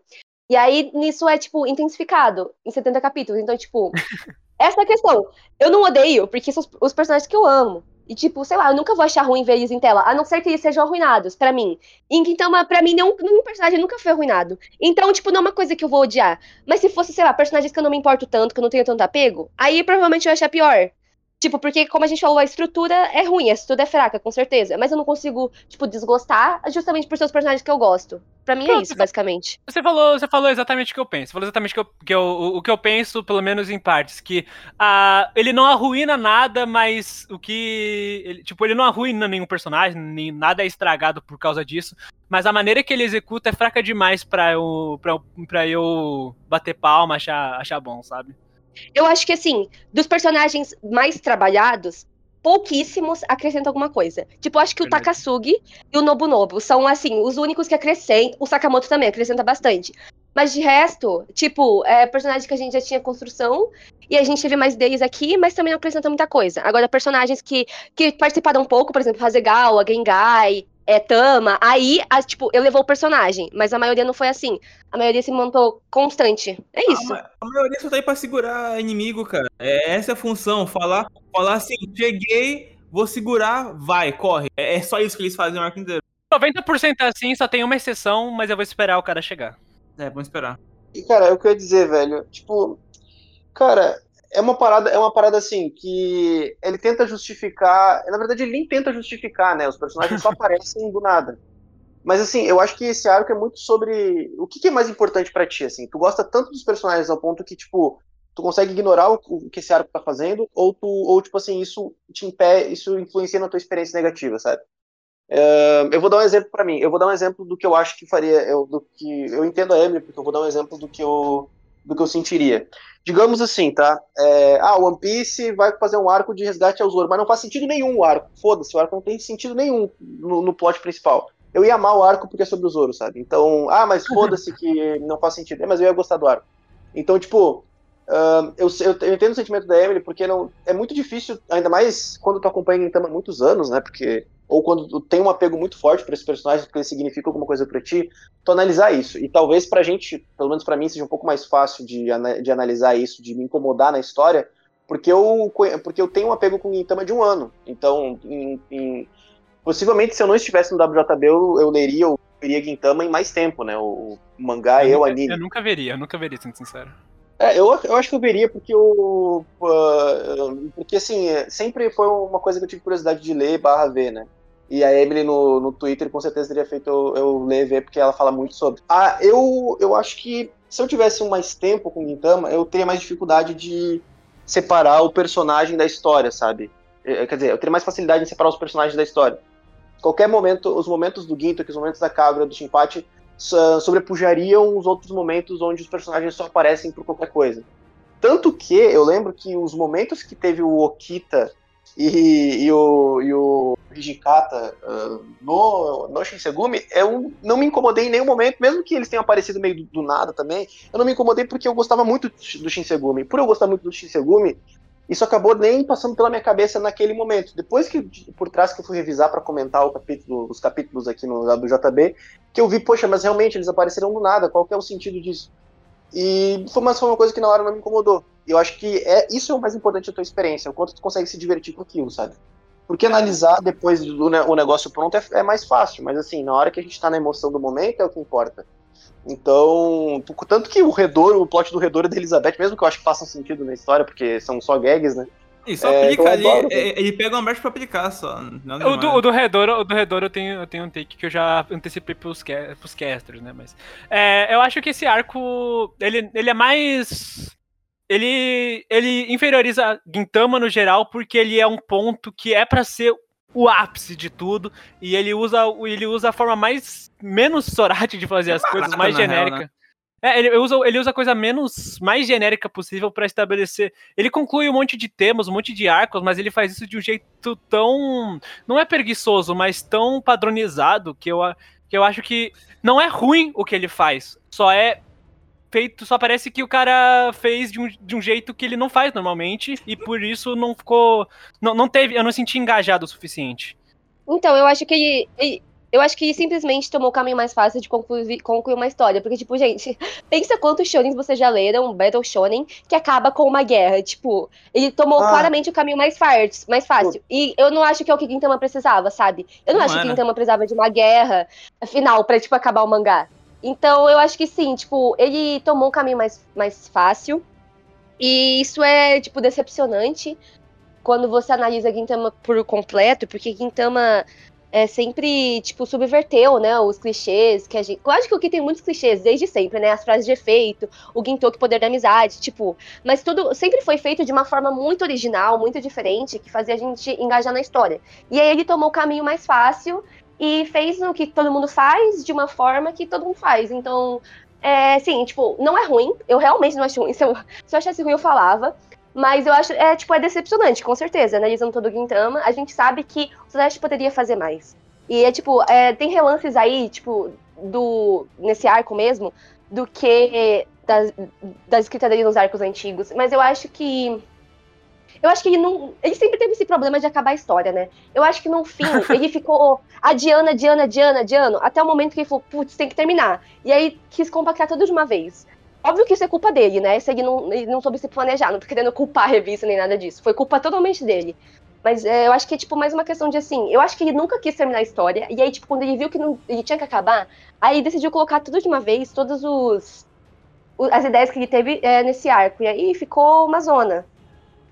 E aí, nisso é, tipo, intensificado em 70 capítulos. Então, tipo, (laughs) essa é a questão. Eu não odeio, porque são os, os personagens que eu amo. E, tipo, sei lá, eu nunca vou achar ruim ver eles em tela, a não ser que eles sejam arruinados, pra mim. Então, pra mim, nenhum, nenhum personagem nunca foi arruinado. Então, tipo, não é uma coisa que eu vou odiar. Mas se fosse, sei lá, personagens que eu não me importo tanto, que eu não tenho tanto apego, aí provavelmente eu ia achar pior. Tipo, porque, como a gente falou, a estrutura é ruim, a estrutura é fraca, com certeza. Mas eu não consigo, tipo, desgostar justamente por ser os personagens que eu gosto. Pra mim é Pronto, isso, basicamente. Você falou, você falou exatamente o que eu penso. Você falou exatamente o que eu, que eu- o, que eu penso, pelo menos em partes. Que ah, ele não arruína nada, mas o que. ele- tipo, ele não arruína nenhum personagem, nem, nada é estragado por causa disso. Mas a maneira que ele executa é fraca demais pra eu, pra, pra eu bater palma, achar, achar bom, sabe? Eu acho que, assim, dos personagens mais trabalhados, pouquíssimos acrescentam alguma coisa. Tipo, eu acho que o Verdade. Takasugi e o Nobunobu são, assim, os únicos que acrescentam. O Sakamoto também acrescenta bastante. Mas de resto, tipo, é personagem que a gente já tinha construção e a gente teve mais deles aqui, mas também não acrescenta muita coisa. Agora, personagens que, que participaram um pouco, por exemplo, Hasegawa, Gengai, é, Tama, aí, a, tipo, elevou o personagem. Mas a maioria não foi assim. A maioria se montou constante. É isso. A, ma- a maioria só tá aí pra segurar inimigo, cara. É essa é a função. Falar, falar assim, cheguei, vou segurar, vai, corre. É, é só isso que eles fazem o arco inteiro. 90% é assim, só tem uma exceção, mas eu vou esperar o cara chegar. É, vamos esperar. E, cara, é o que eu ia dizer, velho. Tipo, cara, é uma parada, é uma parada assim que ele tenta justificar. Na verdade, ele nem tenta justificar, né? Os personagens só (laughs) aparecem do nada. Mas assim, eu acho que esse arco é muito sobre o que, que é mais importante pra ti, assim. Tu gosta tanto dos personagens ao ponto que, tipo, tu consegue ignorar o, o que esse arco tá fazendo, ou tu, ou tipo assim, isso te impede, isso influencia na tua experiência negativa, sabe? Uh, eu vou dar um exemplo para mim. Eu vou dar um exemplo do que eu acho que faria, eu, do que eu entendo a Emily, porque eu vou dar um exemplo do que eu do que eu sentiria. Digamos assim, tá? É, ah, One Piece vai fazer um arco de resgate ao Zoro, mas não faz sentido nenhum o arco. Foda-se, o arco não tem sentido nenhum no, no plot principal. Eu ia amar o arco porque é sobre o Zoro, sabe? Então, ah, mas foda-se que não faz sentido. É, mas eu ia gostar do arco. Então, tipo, uh, eu, eu, eu, entendo o sentimento da Emily, porque não, é muito difícil, ainda mais quando tu acompanha Gintama há muitos anos, né? Porque ou quando tu tem um apego muito forte para esse personagem, porque ele significa alguma coisa para ti, tu analisar isso. E talvez pra gente, pelo menos para mim, seja um pouco mais fácil de, de analisar isso, de me incomodar na história, porque eu, porque eu tenho um apego com o Gintama de um ano. Então, em, em, possivelmente, se eu não estivesse no WJB, eu, eu leria ou veria Gintama em mais tempo, né? O, o mangá e o anime. Eu nunca veria, eu nunca veria, sendo sincero. É, eu, eu acho que eu veria porque eu. Uh, porque assim, sempre foi uma coisa que eu tive curiosidade de ler barra ver, né? E a Emily no, no Twitter com certeza teria feito eu, eu ler e ver, porque ela fala muito sobre. Ah, eu, eu acho que se eu tivesse mais tempo com Gintama, eu teria mais dificuldade de separar o personagem da história, sabe? É, quer dizer, eu teria mais facilidade em separar os personagens da história. Qualquer momento, os momentos do Ginto, os momentos da Kagura, do Shinpachi, sobrepujariam os outros momentos onde os personagens só aparecem por qualquer coisa. Tanto que eu lembro que os momentos que teve o Okita e, e, o, e o Hijikata uh, no, no Shinsegumi, eu não me incomodei em nenhum momento, mesmo que eles tenham aparecido meio do, do nada também, eu não me incomodei porque eu gostava muito do Shinsegumi. Por eu gostar muito do Shinsegumi, isso acabou nem passando pela minha cabeça naquele momento. Depois que, por trás que eu fui revisar para comentar capítulo, os capítulos aqui no do JB, que eu vi, poxa, mas realmente eles apareceram do nada, qual que é o sentido disso? E foi, mas foi uma coisa que na hora não me incomodou. Eu acho que é isso é o mais importante da tua experiência, o quanto tu consegue se divertir com aquilo, sabe? Porque analisar depois do o negócio pronto é, é, mais fácil, mas assim, na hora que a gente tá na emoção do momento é o que importa. Então, tanto que o redor, o plot do redor é da Elizabeth, mesmo que eu acho que faça sentido na história, porque são só gags, né? E só é, aplica ali, é, ele pega uma brecha pra aplicar só. O do, o do Redor, o do Redor eu tenho, eu tenho um take que eu já antecipei pros, pros casters, né? Mas. É, eu acho que esse arco. Ele, ele é mais. Ele, ele inferioriza Gintama no geral, porque ele é um ponto que é para ser o ápice de tudo. E ele usa, ele usa a forma mais. menos sorate de fazer as coisas, mais genérica. Real, né? É, ele usa, ele usa a coisa menos, mais genérica possível para estabelecer. Ele conclui um monte de temas, um monte de arcos, mas ele faz isso de um jeito tão. Não é preguiçoso, mas tão padronizado que eu, que eu acho que não é ruim o que ele faz. Só é feito. Só parece que o cara fez de um, de um jeito que ele não faz normalmente. E por isso não ficou. Não, não teve. Eu não senti engajado o suficiente. Então, eu acho que ele, ele eu acho que simplesmente tomou o caminho mais fácil de concluir, concluir uma história. Porque, tipo, gente, (laughs) pensa quantos shonens vocês já leram, Battle Shonen, que acaba com uma guerra. Tipo, ele tomou ah. claramente o caminho mais, fácil, mais fácil. E eu não acho que é o que Gintama precisava, sabe? Eu não, não acho que Gintama precisava de uma guerra final pra, tipo, acabar o mangá. Então, eu acho que sim, tipo, ele tomou um caminho mais, mais fácil. E isso é, tipo, decepcionante quando você analisa Gintama por completo, porque Gintama é, sempre, tipo, subverteu, né, os clichês que a gente... Lógico que tem muitos clichês, desde sempre, né, as frases de efeito, o Gintoki poder da amizade, tipo... Mas tudo sempre foi feito de uma forma muito original, muito diferente, que fazia a gente engajar na história. E aí ele tomou o caminho mais fácil e fez o que todo mundo faz de uma forma que todo mundo faz. Então, é, sim, tipo, não é ruim, eu realmente não acho ruim. (laughs) Se eu, se eu achasse ruim, eu falava. Mas eu acho, é, tipo, é decepcionante, com certeza, analisando todo o Gintama, a gente sabe que o Celeste poderia fazer mais. E é tipo, é, tem relances aí, tipo, do. nesse arco mesmo, do que da, da escrita dele nos arcos antigos. Mas eu acho que. Eu acho que ele não. Ele sempre teve esse problema de acabar a história, né? Eu acho que no fim (laughs) ele ficou adiando, adiando, adiando, adiando, até o momento que ele falou, putz, tem que terminar. E aí quis compactar tudo de uma vez. Óbvio que isso é culpa dele, né? Se ele não, ele não soube se planejar, não tô querendo culpar a revista nem nada disso. Foi culpa totalmente dele. Mas é, eu acho que é, tipo, mais uma questão de assim, eu acho que ele nunca quis terminar a história, e aí, tipo, quando ele viu que não, ele tinha que acabar, aí decidiu colocar tudo de uma vez, todas os, as ideias que ele teve é, nesse arco, e aí ficou uma zona.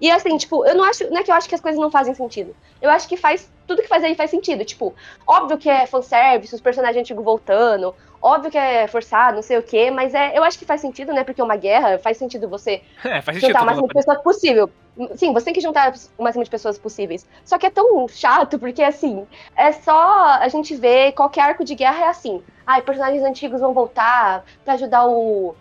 E assim, tipo, eu não acho. Não é que eu acho que as coisas não fazem sentido. Eu acho que faz. Tudo que faz aí faz sentido. Tipo, óbvio que é fanservice, os personagens antigos voltando. Óbvio que é forçado, não sei o quê, mas é, eu acho que faz sentido, né? Porque é uma guerra, faz sentido você (laughs) É, faz sentido. juntar o máximo de pessoas possível. Sim, você tem que juntar o máximo de pessoas possíveis. Só que é tão chato, porque assim, é só a gente ver qualquer arco de guerra é assim. Ai, personagens antigos vão voltar pra ajudar o.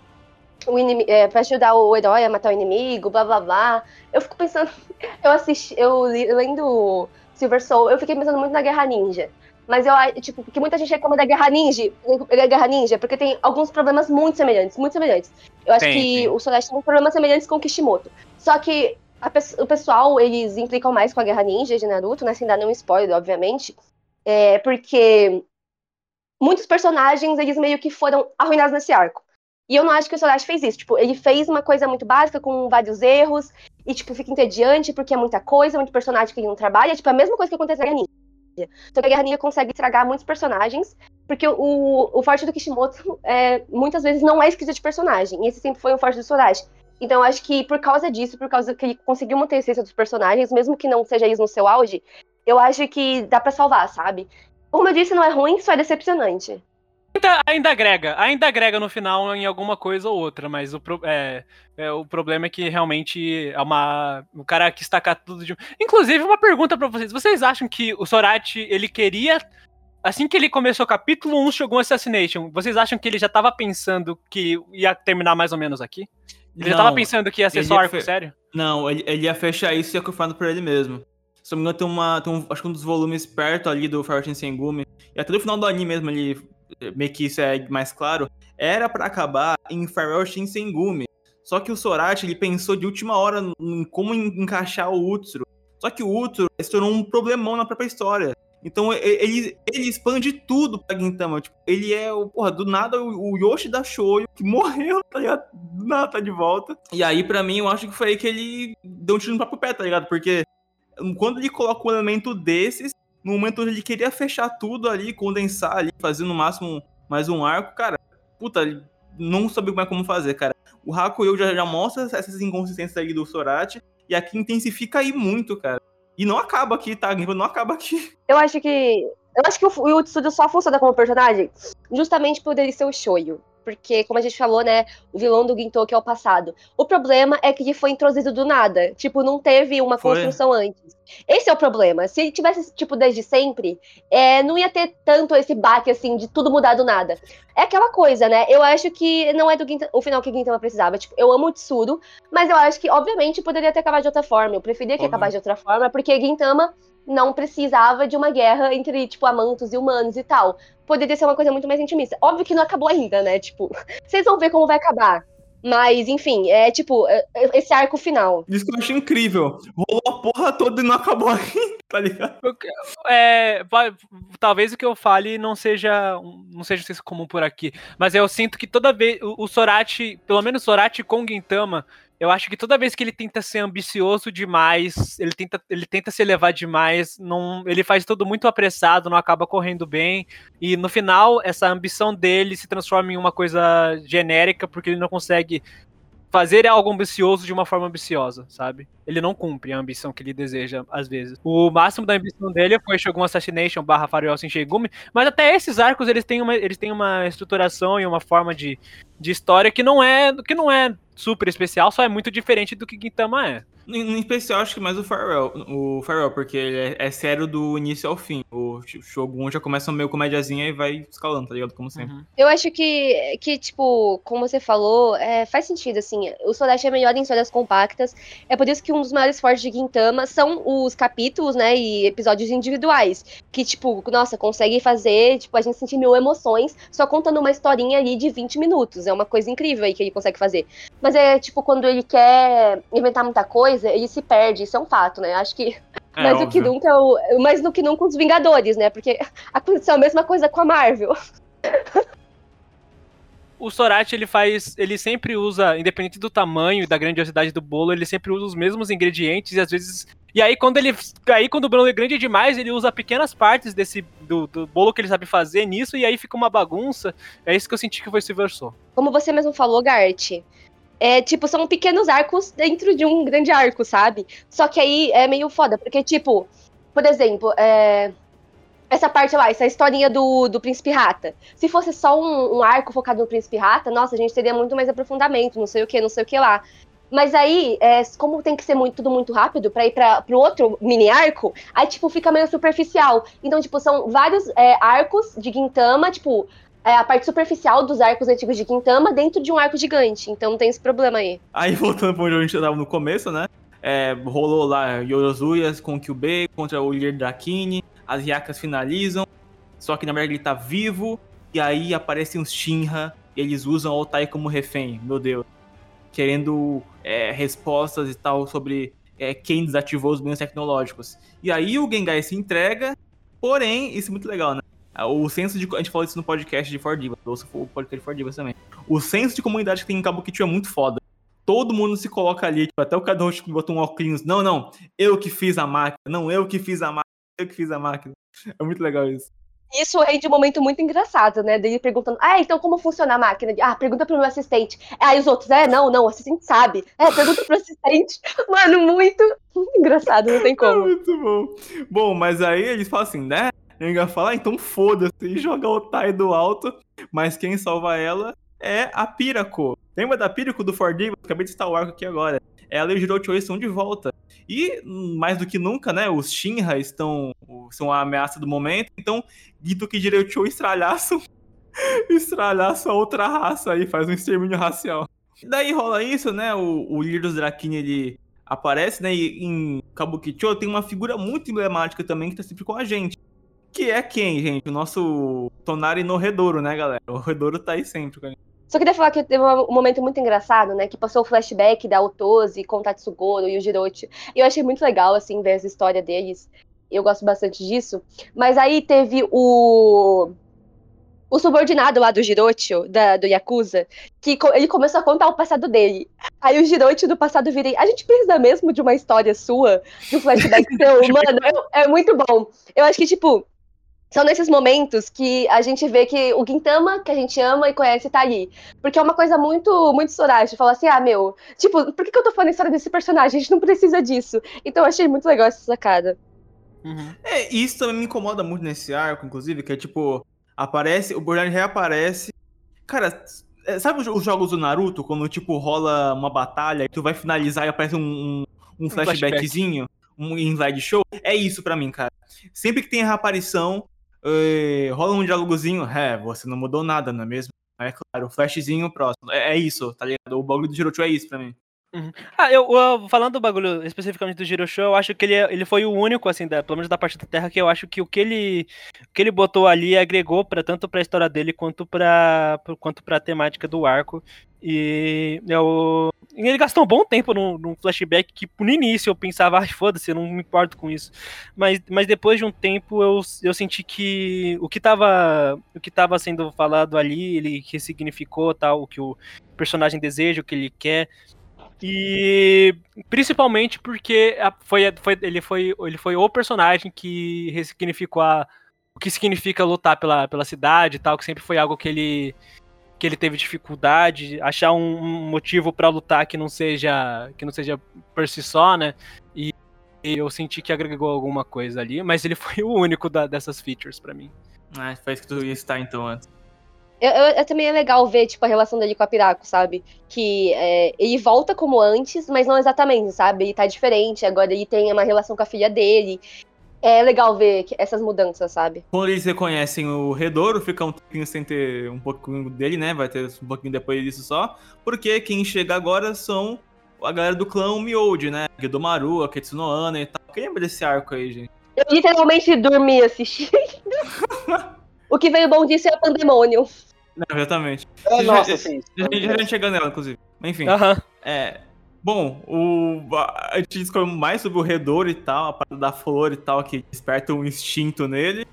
O inimigo, é, pra ajudar o herói a matar o inimigo, blá blá blá. Eu fico pensando. (laughs) Eu assisti. Eu lendo Silver Soul, eu fiquei pensando muito na Guerra Ninja. Mas eu acho, tipo, porque muita gente reclama da Guerra Ninja, da Guerra Ninja, porque tem alguns problemas muito semelhantes, muito semelhantes. Eu acho Tem, que tem. o Sorachi tem problemas semelhantes com o Kishimoto. Só que a o pessoal, eles implicam mais com a Guerra Ninja de Naruto, né? Sem dar nenhum spoiler, obviamente. É porque muitos personagens, eles meio que foram arruinados nesse arco. E eu não acho que o Sorachi fez isso. Tipo, ele fez uma coisa muito básica, com vários erros, e, tipo, fica entediante, porque é muita coisa, muito personagem que ele não trabalha. Tipo, a mesma coisa que acontece na Guerra Ninja. Que a Guerra Ninja consegue estragar muitos personagens, porque o, o forte do Kishimoto, é, muitas vezes, não é escrita de personagem. E esse sempre foi o forte do Sorachi. Então, acho que por causa disso, por causa que ele conseguiu manter a essência dos personagens, mesmo que não seja isso no seu auge, eu acho que dá pra salvar, sabe? Como eu disse, não é ruim, só é decepcionante. Ainda, ainda agrega, ainda agrega no final em alguma coisa ou outra, mas o, pro- é, é, o problema é que realmente é uma. O cara quis tacar tudo de. Inclusive, uma pergunta pra vocês. Vocês acham que o Sorachi, ele queria. Assim que ele começou o capítulo 1, chegou um Assassination. Vocês acham que ele já tava pensando que ia terminar mais ou menos aqui? Ele já tava Não, pensando que ia ser só arco fe- sério? Não, ele, ele ia fechar isso e ia confirmado por ele mesmo. Se não me engano, tem, uma, tem um, acho que um dos volumes perto ali do Fire Sengumi. E até no final do anime mesmo, ele meio que isso é mais claro. Era pra acabar em Farewell Shinsengumi. Só que o Sorachi, ele pensou de última hora em como en- encaixar o Utsuro. Só que o Utsuro se tornou um problemão na própria história. Então ele, ele expande tudo pra Gintama. Tipo, ele é, o porra, do nada o, Yoshi da Shoyo, que (laughs) morreu, tá ligado? Do nada tá de volta. E aí, pra mim, eu acho que foi aí que ele deu um tiro no próprio pé, tá ligado? Porque quando ele coloca um elemento desses, no momento onde ele queria fechar tudo ali, condensar ali, fazer no máximo mais um arco, cara, puta, não sabia mais como fazer, cara. O Hakuyo já, já mostra essas inconsistências aí do Sorachi, e aqui intensifica aí muito, cara. E não acaba aqui, tá? Não acaba aqui. Eu acho que. Eu acho que o, o só funciona como personagem justamente por ele ser o Shoyo. Porque, como a gente falou, né, o vilão do Gintoki é o passado. O problema é que ele foi introduzido do nada. Tipo, não teve uma Foi. construção antes. Esse é o problema. Se ele tivesse, tipo, desde sempre, é, não ia ter tanto esse baque, assim, de tudo mudar do nada. É aquela coisa, né? Eu acho que não é do Gintama, o final que o Gintama precisava. Tipo, eu amo o Tsuru, mas eu acho que, obviamente, poderia ter acabado de outra forma. Eu preferia que Óbvio. acabasse de outra forma, porque Gintama não precisava de uma guerra entre, tipo, amantos e humanos e tal. Poderia ser uma coisa muito mais intimista. Óbvio que não acabou ainda, né? Tipo, (laughs) vocês vão ver como vai acabar. Mas, enfim, é tipo, é- é esse arco final. Isso que eu achei incrível. Rolou a porra toda e não acabou (laughs) ainda, tá ligado? É, vai- talvez o que eu fale não seja não seja comum por aqui, mas eu sinto que toda vez o, o pelo menos o Sorachi com Gintama, eu acho que toda vez que ele tenta ser ambicioso demais, ele tenta, ele tenta se elevar demais, não, ele faz tudo muito apressado, não acaba correndo bem, e no final essa ambição dele se transforma em uma coisa genérica porque ele não consegue fazer algo ambicioso de uma forma ambiciosa, sabe? Ele não cumpre a ambição que ele deseja, às vezes. O máximo da ambição dele foi Shogun Assassination barra Farewell Shinsengumi, mas até esses arcos, eles têm uma, eles têm uma estruturação e uma forma de, de história que não é que não é super especial, só é muito diferente do que Gintama é. Em, em especial, acho que mais o Farewell. O Farewell, porque ele é, é sério do início ao fim. O Shogun já começa meio comédiazinha e vai escalando, tá ligado? Como sempre. Uhum. Eu acho que, que tipo, como você falou, é, faz sentido, assim. O Sodashi é melhor em histórias compactas. É por isso que um dos maiores fortes de Gintama são os capítulos, né, e episódios individuais. Que, tipo, nossa, consegue fazer, tipo, a gente sentir mil emoções só contando uma historinha ali de 20 minutos. É uma coisa incrível aí que ele consegue fazer. Mas é, tipo, quando ele quer inventar muita coisa, ele se perde. Isso é um fato, né? Acho que É, mais do que nunca, o, mais do que nunca os Vingadores, né? Porque (laughs) aconteceu a mesma coisa com a Marvel. O Sorachi, ele faz, ele sempre usa, independente do tamanho e da grandiosidade do bolo, ele sempre usa os mesmos ingredientes e às vezes e aí quando ele aí quando o bolo é grande demais, ele usa pequenas partes desse do, do bolo que ele sabe fazer nisso e aí fica uma bagunça. É isso que eu senti que foi Silver Soul. Como você mesmo falou, Gart, é, tipo, são pequenos arcos dentro de um grande arco, sabe? Só que aí é meio foda, porque, tipo, por exemplo, é, essa parte lá, essa historinha do, do Príncipe Rata. Se fosse só um, um, arco focado no Príncipe Rata, nossa, a gente teria muito mais aprofundamento, não sei o que, não sei o que lá. Mas aí, é, como tem que ser muito, tudo muito rápido pra ir pra, pro outro mini arco, aí, tipo, fica meio superficial. Então, tipo, são vários é, arcos de Gintama, tipo, é, a parte superficial dos arcos antigos de Quintama dentro de um arco gigante. Então tem esse problema aí. Aí voltando pra onde a gente tava no começo, né? É, rolou lá Yorozuya com Kyubei contra o líder Drakini. As Yakas finalizam. Só que na verdade ele tá vivo. E aí aparecem os Shinra. E eles usam o Otai como refém. Meu Deus. Querendo é, respostas e tal sobre é, quem desativou os meios tecnológicos. E aí o Gengai se entrega. Porém, isso é muito legal, né? O senso de. A gente falou isso no podcast de Fordiva. Ouça o podcast de Fordiva também. O senso de comunidade que tem em Kabukicho é muito foda. Todo mundo se coloca ali, tipo, até o Kadon tipo, botou um óculos. Não, não, eu que fiz a máquina. Não, eu que fiz a máquina. Eu que fiz a máquina. É muito legal isso. Isso rende um momento muito engraçado, né? Dele perguntando, ah, então como funciona a máquina? Ah, pergunta pro meu assistente. Aí os outros, é, não, não, o assistente sabe. É, pergunta pro assistente. (laughs) Mano, muito, muito engraçado, não tem como. É muito bom. Bom, mas aí eles falam assim, né? Ele ia falar, ah, então foda-se, e joga o Tai do alto, mas quem salva ela é a Piraco. Lembra da Piraco do Fordiva? Acabei de estar o arco aqui agora. Ela e o Jirochoi estão de volta. E, mais do que nunca, né, os Shinra estão, são a ameaça do momento, então Gito e Jirochoi estralhaçam, (laughs) estralhaçam a outra raça aí, faz um extermínio racial. Daí rola isso, né, o, o líder dos Drakini, ele aparece, né, e em Kabukicho tem uma figura muito emblemática também que tá sempre com a gente, que é quem, gente? O nosso Tonari no Redouro, né, galera? O Redouro tá aí sempre com a gente. Só queria falar que teve um momento muito engraçado, né? Que passou o flashback da Otose com o Tatsugoro e o Jirochi. E eu achei muito legal, assim, ver essa história deles. Eu gosto bastante disso. Mas aí teve o. O subordinado lá do Jirochi, da, do Yakuza, que ele começou a contar o passado dele. Aí o Jirochi do passado virei. A gente precisa mesmo de uma história sua, de um flashback (laughs) seu. Mano, é, é muito bom. Eu acho que, tipo, são nesses momentos que a gente vê que o Gintama, que a gente ama e conhece, tá ali. Porque é uma coisa muito, muito Sorachi. Falar assim, ah, meu, tipo, por que, que eu tô falando a história desse personagem? A gente não precisa disso. Então eu achei muito legal essa sacada. Uhum. É, isso também me incomoda muito nesse arco, inclusive, que é tipo, aparece, o Borderline reaparece. Cara, é, sabe os jogos do Naruto, quando, tipo, rola uma batalha e tu vai finalizar e aparece um, um, um flashbackzinho, flashback. um slide show? É isso para mim, cara. Sempre que tem reaparição, rola um diálogozinho, é, você não mudou nada, não é mesmo? É claro, o flashzinho próximo. É, é isso, tá ligado? O bagulho do Jirochu é isso pra mim. Uhum. Ah, eu, eu, falando do bagulho especificamente do Giroshow, eu acho que ele, ele foi o único, assim, da, pelo menos da parte da Terra, que eu acho que o que ele, o que ele botou ali agregou para tanto pra história dele quanto pra, quanto pra temática do arco. E eu, ele gastou um bom tempo num, flashback que no início eu pensava, ah, foda-se, eu não me importo com isso. Mas, mas depois de um tempo eu, eu senti que o que tava, o que tava sendo falado ali, ele ressignificou tal, o que o personagem deseja, o que ele quer. E principalmente porque foi, foi, ele, foi, ele foi o personagem que ressignificou a, o que significa lutar pela, pela cidade e tal, que sempre foi algo que ele que ele teve dificuldade, achar um, motivo para lutar que não seja que não seja por si só, né? E, e, eu senti que agregou alguma coisa ali, mas ele (laughs) foi o único da, dessas features para mim. Ah, isso que tu ia estar então antes. Eu, eu, eu, também é legal ver, tipo, a relação dele com a Piraco, sabe? Que é, ele volta como antes, mas não exatamente, sabe? Ele tá diferente, agora ele tem uma relação com a filha dele. É legal ver essas mudanças, sabe? Quando eles reconhecem o Redouro, fica um pouquinho sem ter um pouquinho dele, né? Vai ter um pouquinho depois disso só. Porque quem chega agora são a galera do clã Miold, né? Gedomaru, a Ketsunoana e tal. Quem lembra desse arco aí, gente? Eu literalmente dormi assistindo. (laughs) o que veio bom disso é o pandemônio. Não, exatamente. É, nossa, sim. A gente já chegando nela, inclusive. Enfim. Uh -huh. É. Bom, o, a gente descobre mais sobre o redor e tal, a parte da flor e tal, que desperta um instinto nele.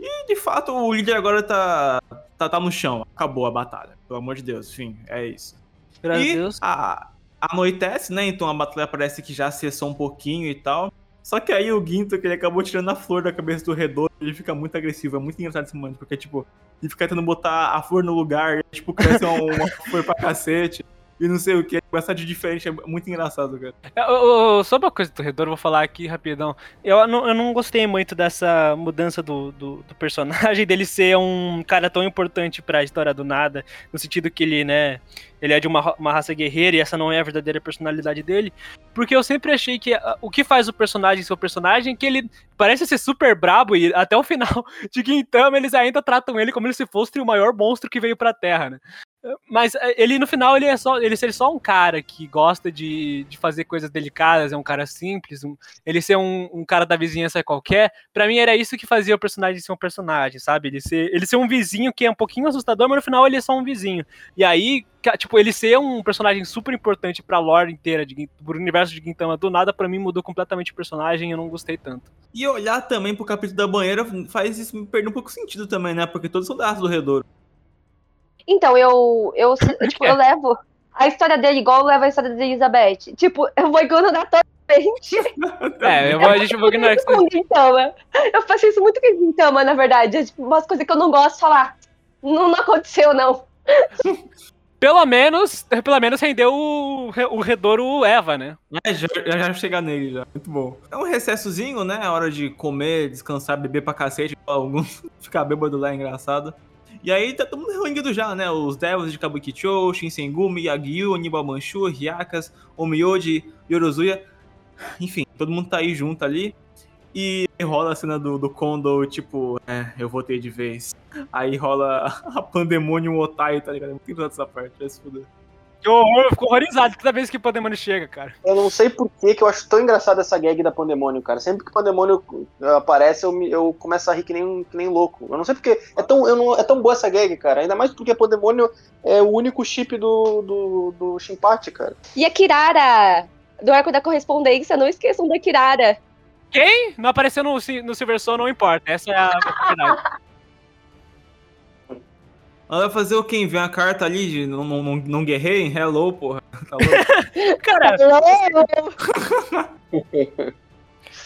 E de fato o líder agora tá, tá, tá no chão. Acabou a batalha. Pelo amor de Deus, enfim, é isso. Graças e a Deus. A, anoitece, né? Então a batalha parece que já cessou um pouquinho e tal. Só que aí o Guinto, que ele acabou tirando a flor da cabeça do redor, ele fica muito agressivo. É muito engraçado esse momento, porque, tipo, ele fica tentando botar a flor no lugar, e, tipo, cresce uma, uma (laughs) flor pra cacete. E não sei o que. Começa de diferente, é muito engraçado, cara. É, Só uma coisa do Redor, vou falar aqui rapidão. Eu não, eu não gostei muito dessa mudança do, do, do personagem, (laughs) dele ser um cara tão importante pra história do nada, no sentido que ele, né, ele é de uma, uma raça guerreira e essa não é a verdadeira personalidade dele. Porque eu sempre achei que ah, o que faz o personagem ser o personagem é que ele parece ser super brabo e até o final (laughs) de Gintama eles ainda tratam ele como se fosse o maior monstro que veio pra Terra, né? Mas eh, ele, no final, ele é só, ele ser só um cara que gosta de, de fazer coisas delicadas, é um cara simples, um, ele ser um, um, cara da vizinhança qualquer, para mim era isso que fazia o personagem ser um personagem, sabe? Ele ser, ele ser um vizinho que é um pouquinho assustador, mas no final ele é só um vizinho. E aí, tipo, ele ser um personagem super importante pra lore inteira, de, pro universo de Gintama, do nada, para mim mudou completamente o personagem e eu não gostei tanto. E olhar também pro capítulo da banheira faz isso perder um pouco sentido também, né? Porque todos são da do Redor. Então, eu, eu, tipo, eu levo a história dele igual eu levo a história da Elizabeth. Tipo, eu vou ignorar totalmente. (laughs) É, eu vou, a gente vai ignorar isso. Gintama. Eu faço isso muito com Gintama, na verdade. É, tipo, umas coisas que eu não gosto de falar. Não, não aconteceu, não. (laughs) Pelo menos, pelo menos rendeu o, o Redouro Eva, né? É, já, já chegar nele já. Muito bom. É um recessozinho, né? A hora de comer, descansar, beber pra cacete. Alguns (laughs) ficar bêbado lá é engraçado. E aí tá todo mundo reunido já, né? Os Devils de Kabukicho, Shinsengumi, Yagyu, Onibal Manchu, Hyakas, Omiyoji, Yorozuya. Enfim, todo mundo tá aí junto ali. E rola a cena do, do Kondo, tipo, é, eu votei de vez. Aí rola (laughs) a Pandemonium Otai, tá ligado? Muito engraçado essa parte, vai se fuder. Que horror, eu fico horrorizado toda vez que o Pandemônio chega, cara. Eu não sei por que, que eu acho tão engraçado essa gag da Pandemônio, cara. Sempre que o Pandemônio aparece, eu, me, eu começo a rir que nem, que nem louco. Eu não sei porque. É tão, eu não, é tão boa essa gag, cara. Ainda mais porque Pandemônio é o único chip do, do, do Shimpate, cara. E a Kirara, do arco da correspondência, não esqueçam da Kirara. Quem? Não apareceu no, no Silver Soul, não importa. Essa é a (laughs) verdade. Ela vai fazer o quê? Enviar uma carta ali de não, não, não guerrei? Hello, porra. Tá (laughs) Cara.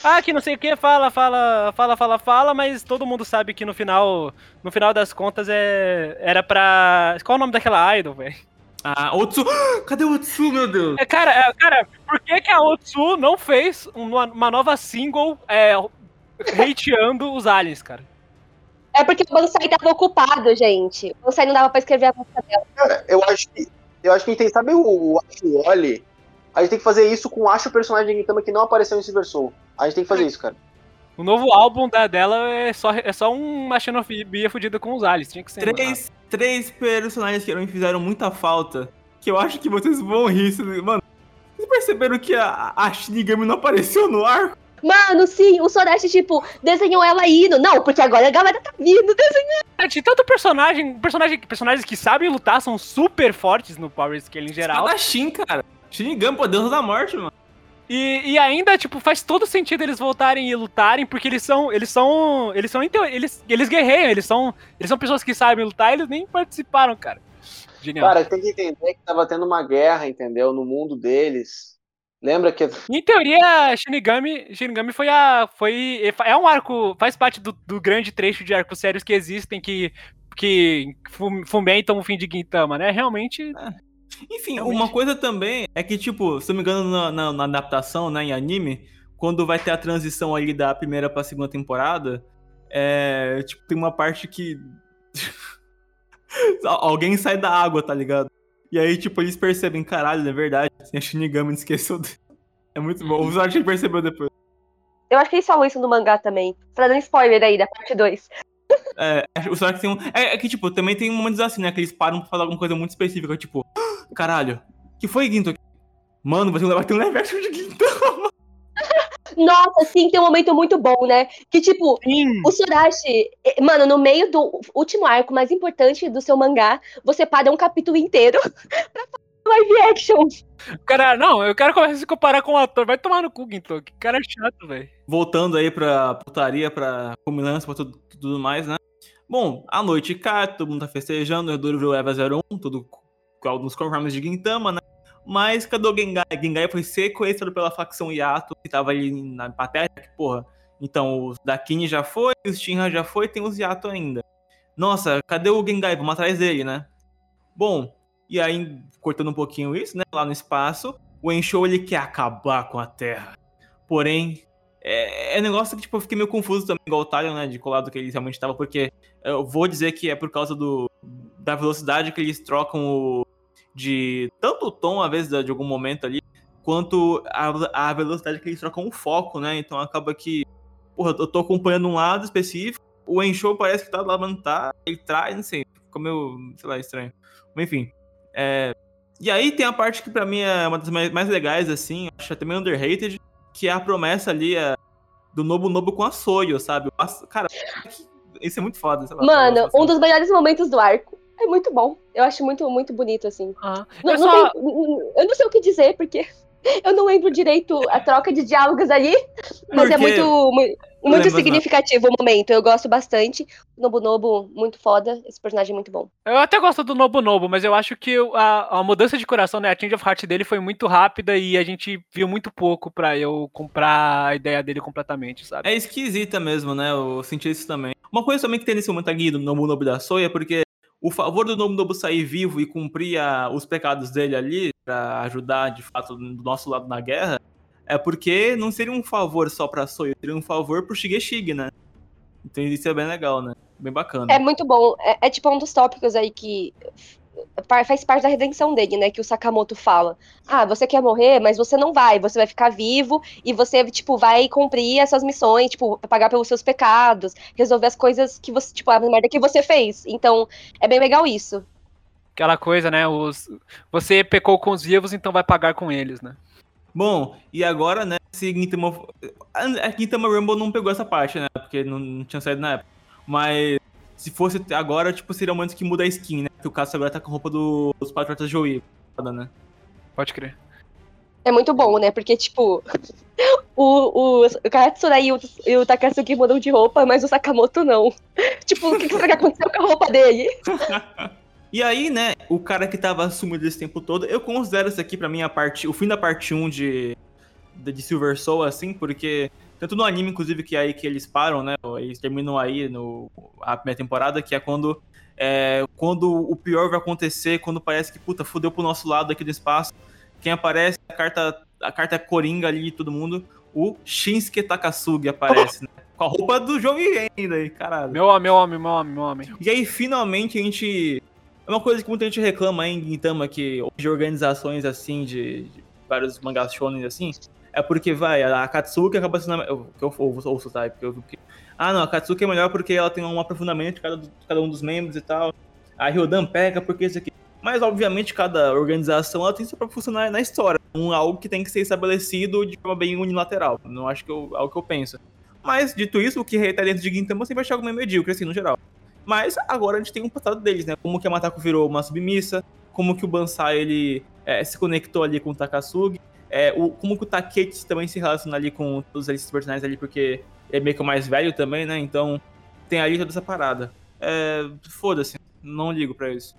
ah, que não sei o que, fala, fala, fala, fala, fala, mas todo mundo sabe que no final, no final das contas é era pra. Qual é o nome daquela idol, velho? Ah, Otsu. (gasps) Cadê o Otsu, meu Deus? É, cara, é, cara, por que, que a Otsu não fez uma, uma nova single é, hateando os aliens, cara? É porque o Bansai tava ocupado, gente. O Bansai não dava pra escrever a música dela. Cara, eu acho que. Eu acho que tem, sabe o, o Acho Oli? A gente tem que fazer isso com o Acho personagem de Gintama que não apareceu em Silver Soul. A gente tem que fazer isso, cara. O novo álbum da, dela é só, é só uma xenofobia fudida com os aliens. Tinha que ser. Três, três personagens que não fizeram muita falta. Que eu acho que vocês vão rir. Mano, vocês perceberam que a, a Shinigami não apareceu no arco? Mano, sim, o Sorashi, tipo, desenhou ela indo. Não, porque agora a galera tá vindo desenhando. De tanto personagem, personagem, personagens que sabem lutar são super fortes no Power Scale em geral. Shin, cara. Shinigami, pô, Deus da morte, mano. E, e ainda, tipo, faz todo sentido eles voltarem e lutarem, porque eles são. Eles são. Eles são. Eles, eles guerreiam, eles são. Eles são pessoas que sabem lutar e eles nem participaram, cara. Genial. Cara, tem que entender que tava tendo uma guerra, entendeu? No mundo deles. Lembra que. Em teoria, Shinigami, Shinigami foi a. Foi, é um arco. Faz parte do, do grande trecho de arcos sérios que existem que, que fomentam o fim de Gintama, né? Realmente. É. Enfim, realmente. uma coisa também é que, tipo, se não me engano, na, na, na, adaptação, né, em anime, quando vai ter a transição ali da primeira pra segunda temporada, é. Tipo, tem uma parte que. (laughs) Alguém sai da água, tá ligado? E aí, tipo, eles percebem, caralho, é verdade, a Shinigami esqueceu dele. É muito bom. O Zark percebeu depois. Eu acho que eles falam isso no mangá também. Pra dar um spoiler aí da parte 2. É, o Zark tem um. É, é, que, tipo, também tem momentos assim, né? Que eles param pra falar alguma coisa muito específica, tipo, ah, caralho, que foi Ginto? Mano, vai ter um, um live action de Ginto. (laughs) Nossa, sim, tem um momento muito bom, né? Que, tipo, sim. o Sorashi, eh, mano, no meio do último arco mais importante do seu mangá, você para um capítulo inteiro (laughs) pra fazer live action. Cara, não, eu quero começar a se comparar com o ator. Vai tomar no cu, Ginto. Que cara chato, velho. Voltando aí pra putaria, pra combinância, pra tudo, tudo mais, né? Bom, a noite cai, todo mundo tá festejando, o Redoro viu Eva 01, tudo nos conformes de Gintama, né? Mas cadê o Gengai? Gengai foi sequestrado pela facção Yato, que tava ali na Pateta, que porra. Então, o Dakini já foi, o Shinra já foi, tem os Yato ainda. Nossa, cadê o Gengai? Vamos atrás dele, né? Bom, E aí, cortando um pouquinho isso, né? Lá no espaço, o Enshou ele quer acabar com a Terra. Porém, é, é um negócio que tipo, eu fiquei meio confuso também, igual o Talion, né? De colado que ele realmente estava, porque eu vou dizer que é por causa do, da velocidade que eles trocam o, de tanto o tom, às vezes, de algum momento ali, quanto a, a velocidade que eles trocam o foco, né? Então acaba que, porra, eu tô acompanhando um lado específico, o Enshou parece que tá lá, mas não tá, ele traz, não sei, ficou meio, sei lá, estranho. Enfim, é... E aí tem a parte que pra mim é uma das mais, mais legais, assim, acho até meio underrated, que é a promessa ali é, do Nobu Nobu com a Soyo, sabe? Cara, isso é muito foda. Lá, Mano, um dos melhores momentos do arco. É muito bom. Eu acho muito, muito bonito, assim. Ah, não, eu, não só... tem- eu não sei o que dizer, porque (laughs) eu não lembro direito a troca de diálogos ali, mas é Porque- muito, mu- muito lembro, significativo o momento. Eu gosto bastante. Nobu Nobu, muito foda. Esse personagem é muito bom. Eu até gosto do Nobu Nobu, mas eu acho que a, a mudança de coração, né, a change of heart dele foi muito rápida e a gente viu muito pouco pra eu comprar a ideia dele completamente, sabe? É esquisita mesmo, né? Eu senti isso também. Uma coisa também que tem nesse momento aqui do Nobu Nobu da Soya é porque o favor do Nobu Nobu sair vivo e cumprir a- os pecados dele ali, pra ajudar de fato do nosso lado na guerra, é porque não seria um favor só pra Soya, seria um favor pro Shigeshig, né? Então isso é bem legal, né? Bem bacana. É muito bom. É, é tipo um dos tópicos aí que fa- faz parte da redenção dele, né? Que o Sakamoto fala. Ah, você quer morrer, mas você não vai. Você vai ficar vivo e você, tipo, vai cumprir as suas missões, tipo, pagar pelos seus pecados, resolver as coisas que você, tipo, a merda que você fez. Então, é bem legal isso. Aquela coisa, né? Os, você pecou com os vivos, então vai pagar com eles, né? Bom, e agora, né, se Gintama... A Gintama Rumble não pegou essa parte, né, porque não, não tinha saído na época. Mas se fosse agora, tipo, seria o momento que muda a skin, né, que o Caso agora tá com a roupa do- dos Patriotas Joey, foda, né. Pode crer. É muito bom, né? Porque, tipo, o, o, o Katsura e o, e o Takasuki mudam de roupa, mas o Sakamoto não. (laughs) tipo, o que, que será que aconteceu com a roupa dele? (laughs) E aí, né, o cara que tava sumido esse tempo todo, eu considero isso aqui pra mim a parte, o fim da parte 1 de, de, de Silver Soul, assim, porque tanto no anime, inclusive, que é aí que eles param, né, eles terminam aí no, a primeira temporada, que é quando, é, quando o pior vai acontecer, quando parece que, puta, fudeu pro nosso lado aqui do espaço, quem aparece, a carta, a carta coringa ali de todo mundo, o Shinsuke Takasugi aparece, né, (laughs) com a roupa do Joey ainda aí, caralho. Meu homem, meu homem, meu homem, meu homem. E aí, finalmente, a gente. É uma coisa que muita gente reclama aí em Gintama, que de organizações assim, de, de vários mangás shonen assim, é porque, vai, a Katsuki acaba sendo. a- Eu, que eu ouço? Porque eu, porque, ah, não, a Katsuki é melhor porque ela tem um aprofundamento de cada, cada um dos membros e tal. A Ryodan pega porque isso aqui. Mas, obviamente, cada organização ela tem seu próprio funcionar na história. Um, algo que tem que ser estabelecido de forma bem unilateral. Não acho que eu, é o que eu penso. Mas, dito isso, o que tá dentro de Gintama sempre vai achar algo meio medíocre, assim, no geral. Mas agora a gente tem um passado deles, né? Como que a Matako virou uma submissa, como que o Bansai ele é, se conectou ali com o Takasugi, é, o, como que o Takechi também se relaciona ali com todos esses personagens ali, porque é meio que o mais velho também, né? Então tem ali toda essa parada. É, Foda-se, não ligo pra isso.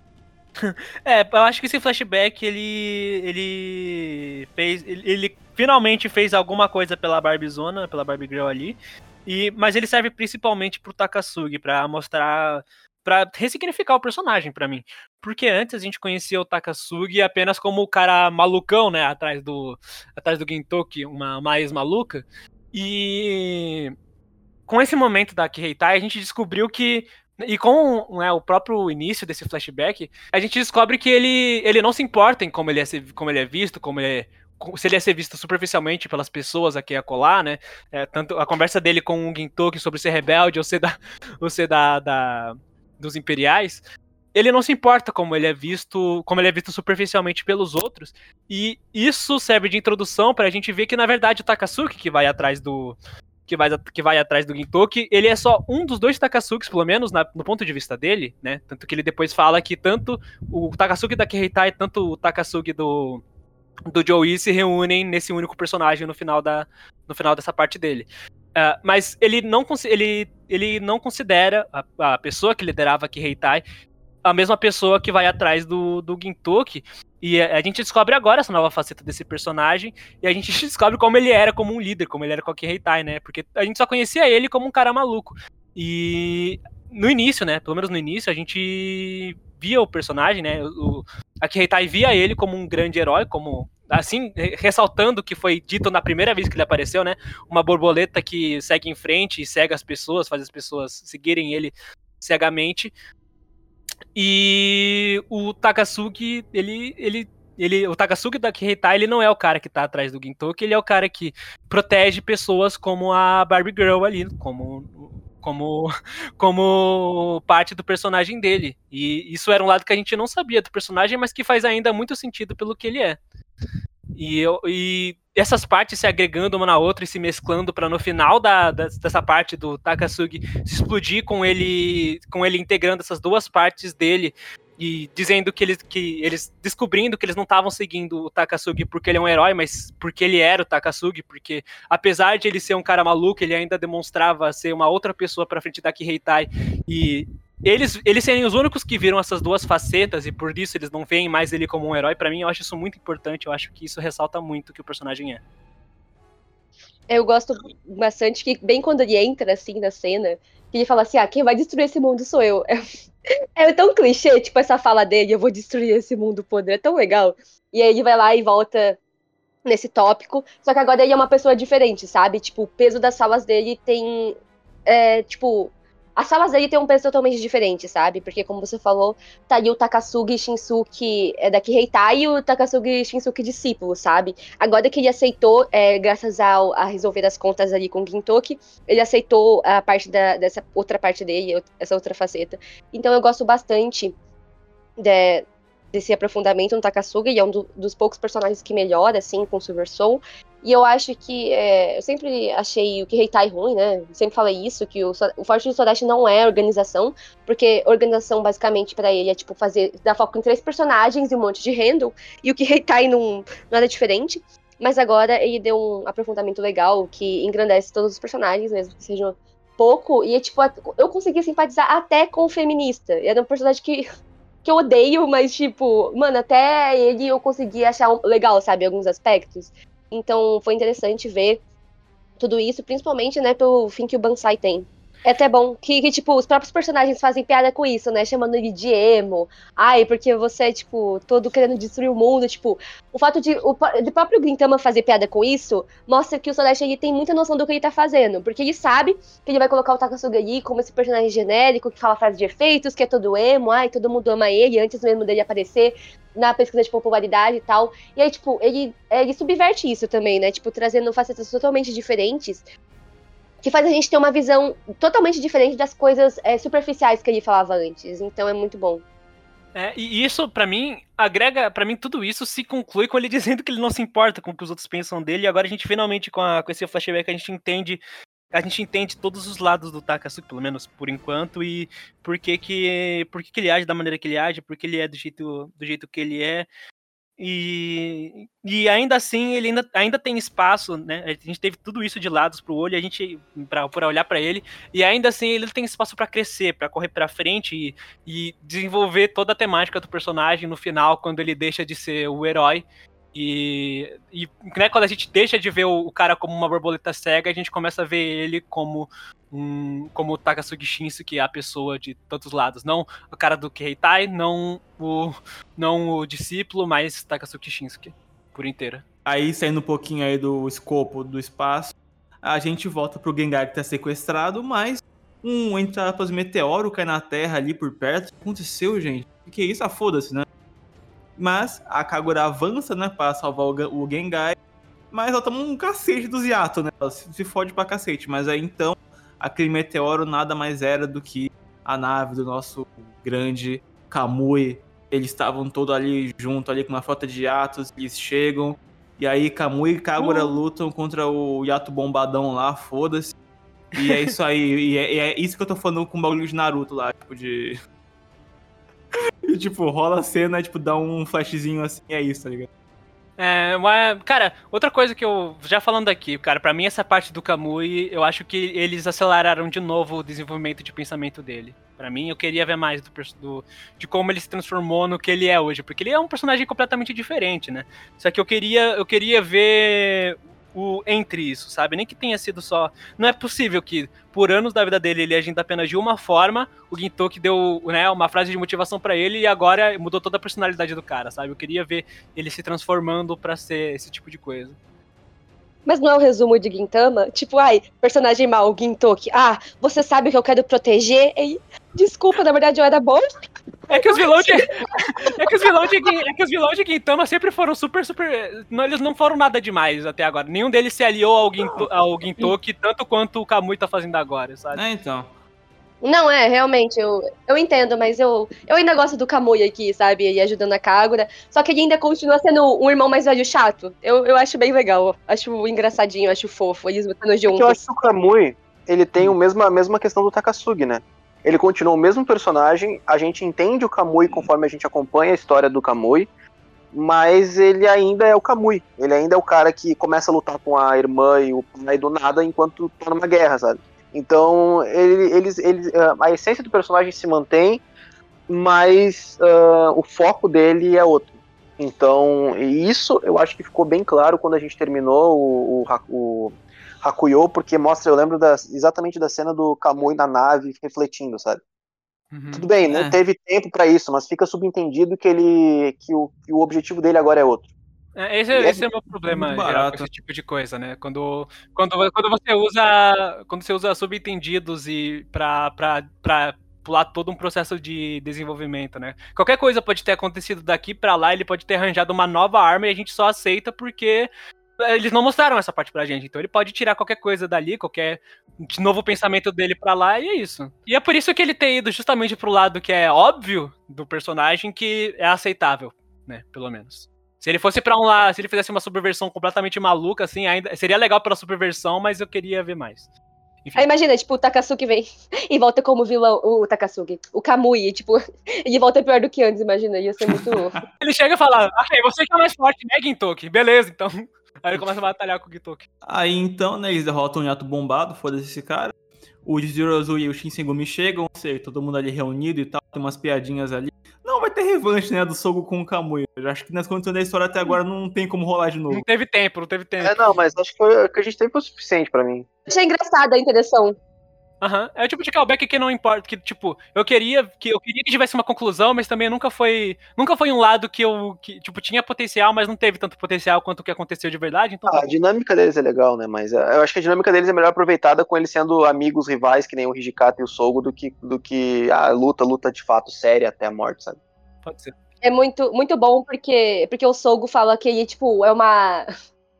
(laughs) É, eu acho que esse flashback ele. ele fez. Ele, ele finalmente fez alguma coisa pela Barbizona, pela Barbie Girl ali. E, mas ele serve principalmente pro Takasugi, pra mostrar. pra ressignificar o personagem pra mim. Porque antes a gente conhecia o Takasugi apenas como o cara malucão, né? Atrás do. Atrás do Gintoki, uma, uma ex-maluca. E. Com esse momento da Kiheitai, a gente descobriu que. E com né, o próprio início desse flashback, a gente descobre que ele, ele não se importa em como ele é, como ele é visto, como ele é, se ele é ser visto superficialmente pelas pessoas a colar, né? É, tanto a conversa dele com o Gintoki sobre ser rebelde ou ser da, (laughs) ou ser da, da- dos imperiais, ele não se importa como ele é visto, como ele é visto superficialmente pelos outros, e isso serve de introdução pra gente ver que na verdade o Takasuki que vai atrás do que vai, que vai atrás do Gintoki, ele é só um dos dois Takasukis, pelo menos na- no ponto de vista dele, né? Tanto que ele depois fala que tanto o Takasuki da Kiheitai, tanto o Takasugi do, do Joey se reúnem nesse único personagem no final, da, no final dessa parte dele. Ah, mas ele não, ele, ele não considera a, a pessoa que liderava Kiheitai a mesma pessoa que vai atrás do, do Gintoki. E a, a gente descobre agora essa nova faceta desse personagem. E a gente (laughs) descobre como ele era como um líder, como ele era com a Kiheitai, né? Porque a gente só conhecia ele como um cara maluco. E no início, né? Pelo menos no início, a gente via o personagem, né? O, a via ele como um grande herói, como assim, ressaltando o que foi dito na primeira vez que ele apareceu, né? Uma borboleta que segue em frente e cega as pessoas, faz as pessoas seguirem ele cegamente. E o Takasugi, ele, ele, ele, o Takasugi da Kiheitai, ele não é o cara que tá atrás do Gintoki, ele é o cara que protege pessoas como a Barbie Girl ali, como como, (laughs) como parte do personagem dele. E isso era um lado que a gente não sabia do personagem, mas que faz ainda muito sentido pelo que ele é. E, eu, e essas partes se agregando uma na outra e se mesclando para no final da, da, dessa parte do Takasugi se explodir com ele com ele integrando essas duas partes dele e dizendo que eles, que eles descobrindo que eles não estavam seguindo o Takasugi porque ele é um herói, mas porque ele era o Takasugi, porque apesar de ele ser um cara maluco, ele ainda demonstrava ser uma outra pessoa para frente da Kiheitai e eles, eles serem os únicos que viram essas duas facetas e por isso eles não veem mais ele como um herói, para mim eu acho isso muito importante, eu acho que isso ressalta muito o que o personagem é. Eu gosto bastante que, bem quando ele entra assim na cena, que ele fala assim: ah, quem vai destruir esse mundo sou eu. É, (laughs) é tão clichê, tipo, essa fala dele: eu vou destruir esse mundo podre, é tão legal. E aí ele vai lá e volta nesse tópico, só que agora ele é uma pessoa diferente, sabe? Tipo, o peso das falas dele tem. É, tipo, as salas dele tem um peso totalmente diferente, sabe? Porque, como você falou, tá ali o Takasugi Shinsuke é, da Kiheitai e o Takasugi Shinsuke discípulo, sabe? Agora que ele aceitou, é, graças ao, a resolver as contas ali com o Gintoki, ele aceitou a parte da, dessa outra parte dele, essa outra faceta. Então eu gosto bastante de, desse aprofundamento no Takasuga, e é um do, dos poucos personagens que melhora, assim, com o Silver Soul. E eu acho que. É, eu sempre achei o que Reitai ruim, né? sempre falei isso, que o, o Forte do Sudeste não é organização, porque organização, basicamente, para ele é tipo fazer. dar foco em três personagens e um monte de handle, e o que Reitai não, era diferente. Mas agora ele deu um aprofundamento legal que engrandece todos os personagens, mesmo que sejam pouco. E, tipo, eu consegui simpatizar até com o feminista. Era um personagem que que eu odeio, mas, tipo, mano, até ele eu consegui achar legal, sabe, alguns aspectos. Então foi interessante ver tudo isso, principalmente, né, pelo fim que o Bansai tem. É até bom que, que, tipo, os próprios personagens fazem piada com isso, né? Chamando ele de emo. Ai, porque você é, tipo, todo querendo destruir o mundo. Tipo, o fato de o de próprio Gintama fazer piada com isso mostra que o Celeste ele tem muita noção do que ele tá fazendo. Porque ele sabe que ele vai colocar o Takasuga ali como esse personagem genérico que fala frase de efeitos, que é todo emo. Ai, todo mundo ama ele antes mesmo dele aparecer na pesquisa de popularidade e tal. E aí, tipo, ele, ele subverte isso também, né? Tipo, trazendo facetas totalmente diferentes que faz a gente ter uma visão totalmente diferente das coisas é, superficiais que ele falava antes. Então é muito bom. É, e isso, para mim, agrega, para mim, tudo isso se conclui com ele (laughs) dizendo que ele não se importa com o que os outros pensam dele, e agora a gente finalmente, com, a, com esse flashback, a gente entende. A gente entende todos os lados do Takasuki, pelo menos por enquanto, e por que, que, por que, que ele age da maneira que ele age, por que ele é do jeito, do jeito que ele é. E, e ainda assim, ele ainda, ainda tem espaço, né? A gente teve tudo isso de lados pro olho, a gente para olhar para ele, e ainda assim ele tem espaço para crescer, para correr para frente e, e desenvolver toda a temática do personagem no final, quando ele deixa de ser o herói e, e né, quando a gente deixa de ver o, o, cara como uma borboleta cega, a gente começa a ver ele como um, como o Takasugi Shinsuke, a pessoa de tantos lados. Não o cara do Keitai, não o, não o discípulo, mas Takasugi Shinsuke, por inteira. Aí, saindo um pouquinho aí do escopo do espaço, a gente volta pro Gengar que tá sequestrado, mas um, entre aspas, meteoro cai na Terra ali por perto. O que aconteceu, gente? O que é isso? Ah, foda-se, né? Mas a Kagura avança, né, pra salvar o, Gengai. Mas ela toma um cacete do Yato, né? Ela se, se fode pra cacete. Mas aí então, aquele meteoro nada mais era do que a nave do nosso grande Kamui. Eles estavam todos ali junto, ali com uma frota de Yatos. Eles chegam. E aí Kamui e Kagura uh. lutam contra o Yato bombadão lá, foda-se. E é isso aí. e, é, e é isso que eu tô falando com o bagulho de Naruto lá, tipo, de (laughs) e, tipo, rola a cena tipo, dá um flashzinho assim, é isso, tá ligado? É, mas, cara, outra coisa que eu. Já falando aqui, cara, para mim essa parte do Kamui, eu acho que eles aceleraram de novo o desenvolvimento de pensamento dele. Para mim, eu queria ver mais do, do, de como ele se transformou no que ele é hoje, porque ele é um personagem completamente diferente, né? Só que eu queria, eu queria ver o entre isso, sabe? Nem que tenha sido só. Não é possível que, por anos da vida dele, ele agindo apenas de uma forma, o Gintoki deu né, uma frase de motivação para ele e agora mudou toda a personalidade do cara, sabe? Eu queria ver ele se transformando para ser esse tipo de coisa. Mas não é o resumo de Gintama? Tipo, ai, personagem mal, Gintoki. Ah, você sabe que eu quero proteger? E, desculpa, na verdade eu era bom. (laughs) É que os vilões de. É que os vilões de, é que os vilões de Gintama sempre foram super, super. Não, eles não foram nada demais até agora. Nenhum deles se aliou ao, Ginto, ao Gintoki tanto quanto o Kamui tá fazendo agora, sabe? É, então. Não, é, realmente, eu, eu entendo, mas eu, eu ainda gosto do Kamui aqui, sabe? E ajudando a Kagura. Só que ele ainda continua sendo um irmão mais velho chato. Eu, eu acho bem legal. Acho engraçadinho, acho fofo, eles lutando juntos. É eu acho que o Kamui, ele tem o mesmo, a mesma questão do Takasugi, né? Ele continua o mesmo personagem, a gente entende o Kamui conforme a gente acompanha a história do Kamui, mas ele ainda é o Kamui. Ele ainda é o cara que começa a lutar com a irmã e o pai do nada enquanto tá numa guerra, sabe? Então, ele, uh, a essência do personagem se mantém, mas uh, o foco dele é outro. Então, isso eu acho que ficou bem claro quando a gente terminou o, o Hakuyo, porque mostra, eu lembro das, exatamente da cena do Kamui na nave refletindo, sabe? Uhum, Tudo bem, não é. teve tempo para isso, mas fica subentendido que ele que o, que o objetivo dele agora é outro. É, esse, é, esse é o meu problema geral com esse tipo de coisa, né? Quando, quando, quando você usa quando você usa subentendidos e pra, pra, pra pular todo um processo de desenvolvimento, né? Qualquer coisa pode ter acontecido daqui para lá, ele pode ter arranjado uma nova arma e a gente só aceita porque eles não mostraram essa parte pra gente. Então ele pode tirar qualquer coisa dali, qualquer novo pensamento dele pra lá, e é isso. E é por isso que ele tem ido justamente pro lado que é óbvio do personagem, que é aceitável, né? Pelo menos. Se ele fosse para um lá, se ele fizesse uma subversão completamente maluca, assim, ainda seria legal pela subversão, mas eu queria ver mais. Enfim. Aí imagina, tipo, o Takasuki vem (laughs) e volta como vilão, o Takasuki, o Kamui, tipo, ele (laughs) volta pior do que antes, imagina, ia ser muito (laughs) ele chega e fala, ok, você que é mais forte, né, Gintoki? Beleza, então. Aí ele começa a batalhar com o Gintoki. Aí então, né, eles derrotam o Yato bombado, foda-se esse cara. O Jizuru e o Shinsengumi chegam, sei, todo mundo ali reunido e tal, tem umas piadinhas ali. Não vai ter revanche, né, do Sogo com o Kamui. Eu acho que nas condições da história até agora não tem como rolar de novo. Não teve tempo, não teve tempo. É, não, mas acho que, foi, que a gente teve foi o suficiente para mim. Achei engraçada a interação. Aham. Uhum. É o tipo de callback que não importa, que tipo, eu queria que eu queria que tivesse uma conclusão, mas também nunca foi, nunca foi um lado que eu que tipo tinha potencial, mas não teve tanto potencial quanto o que aconteceu de verdade, então ah, A dinâmica deles é legal, né? Mas é, eu acho que a dinâmica deles é melhor aproveitada com eles sendo amigos rivais que nem o Hijikata e o Sogo do que do que a luta, luta de fato séria até a morte, sabe? Pode ser. É muito, muito bom porque, porque o Sogo fala que ele, tipo, é uma.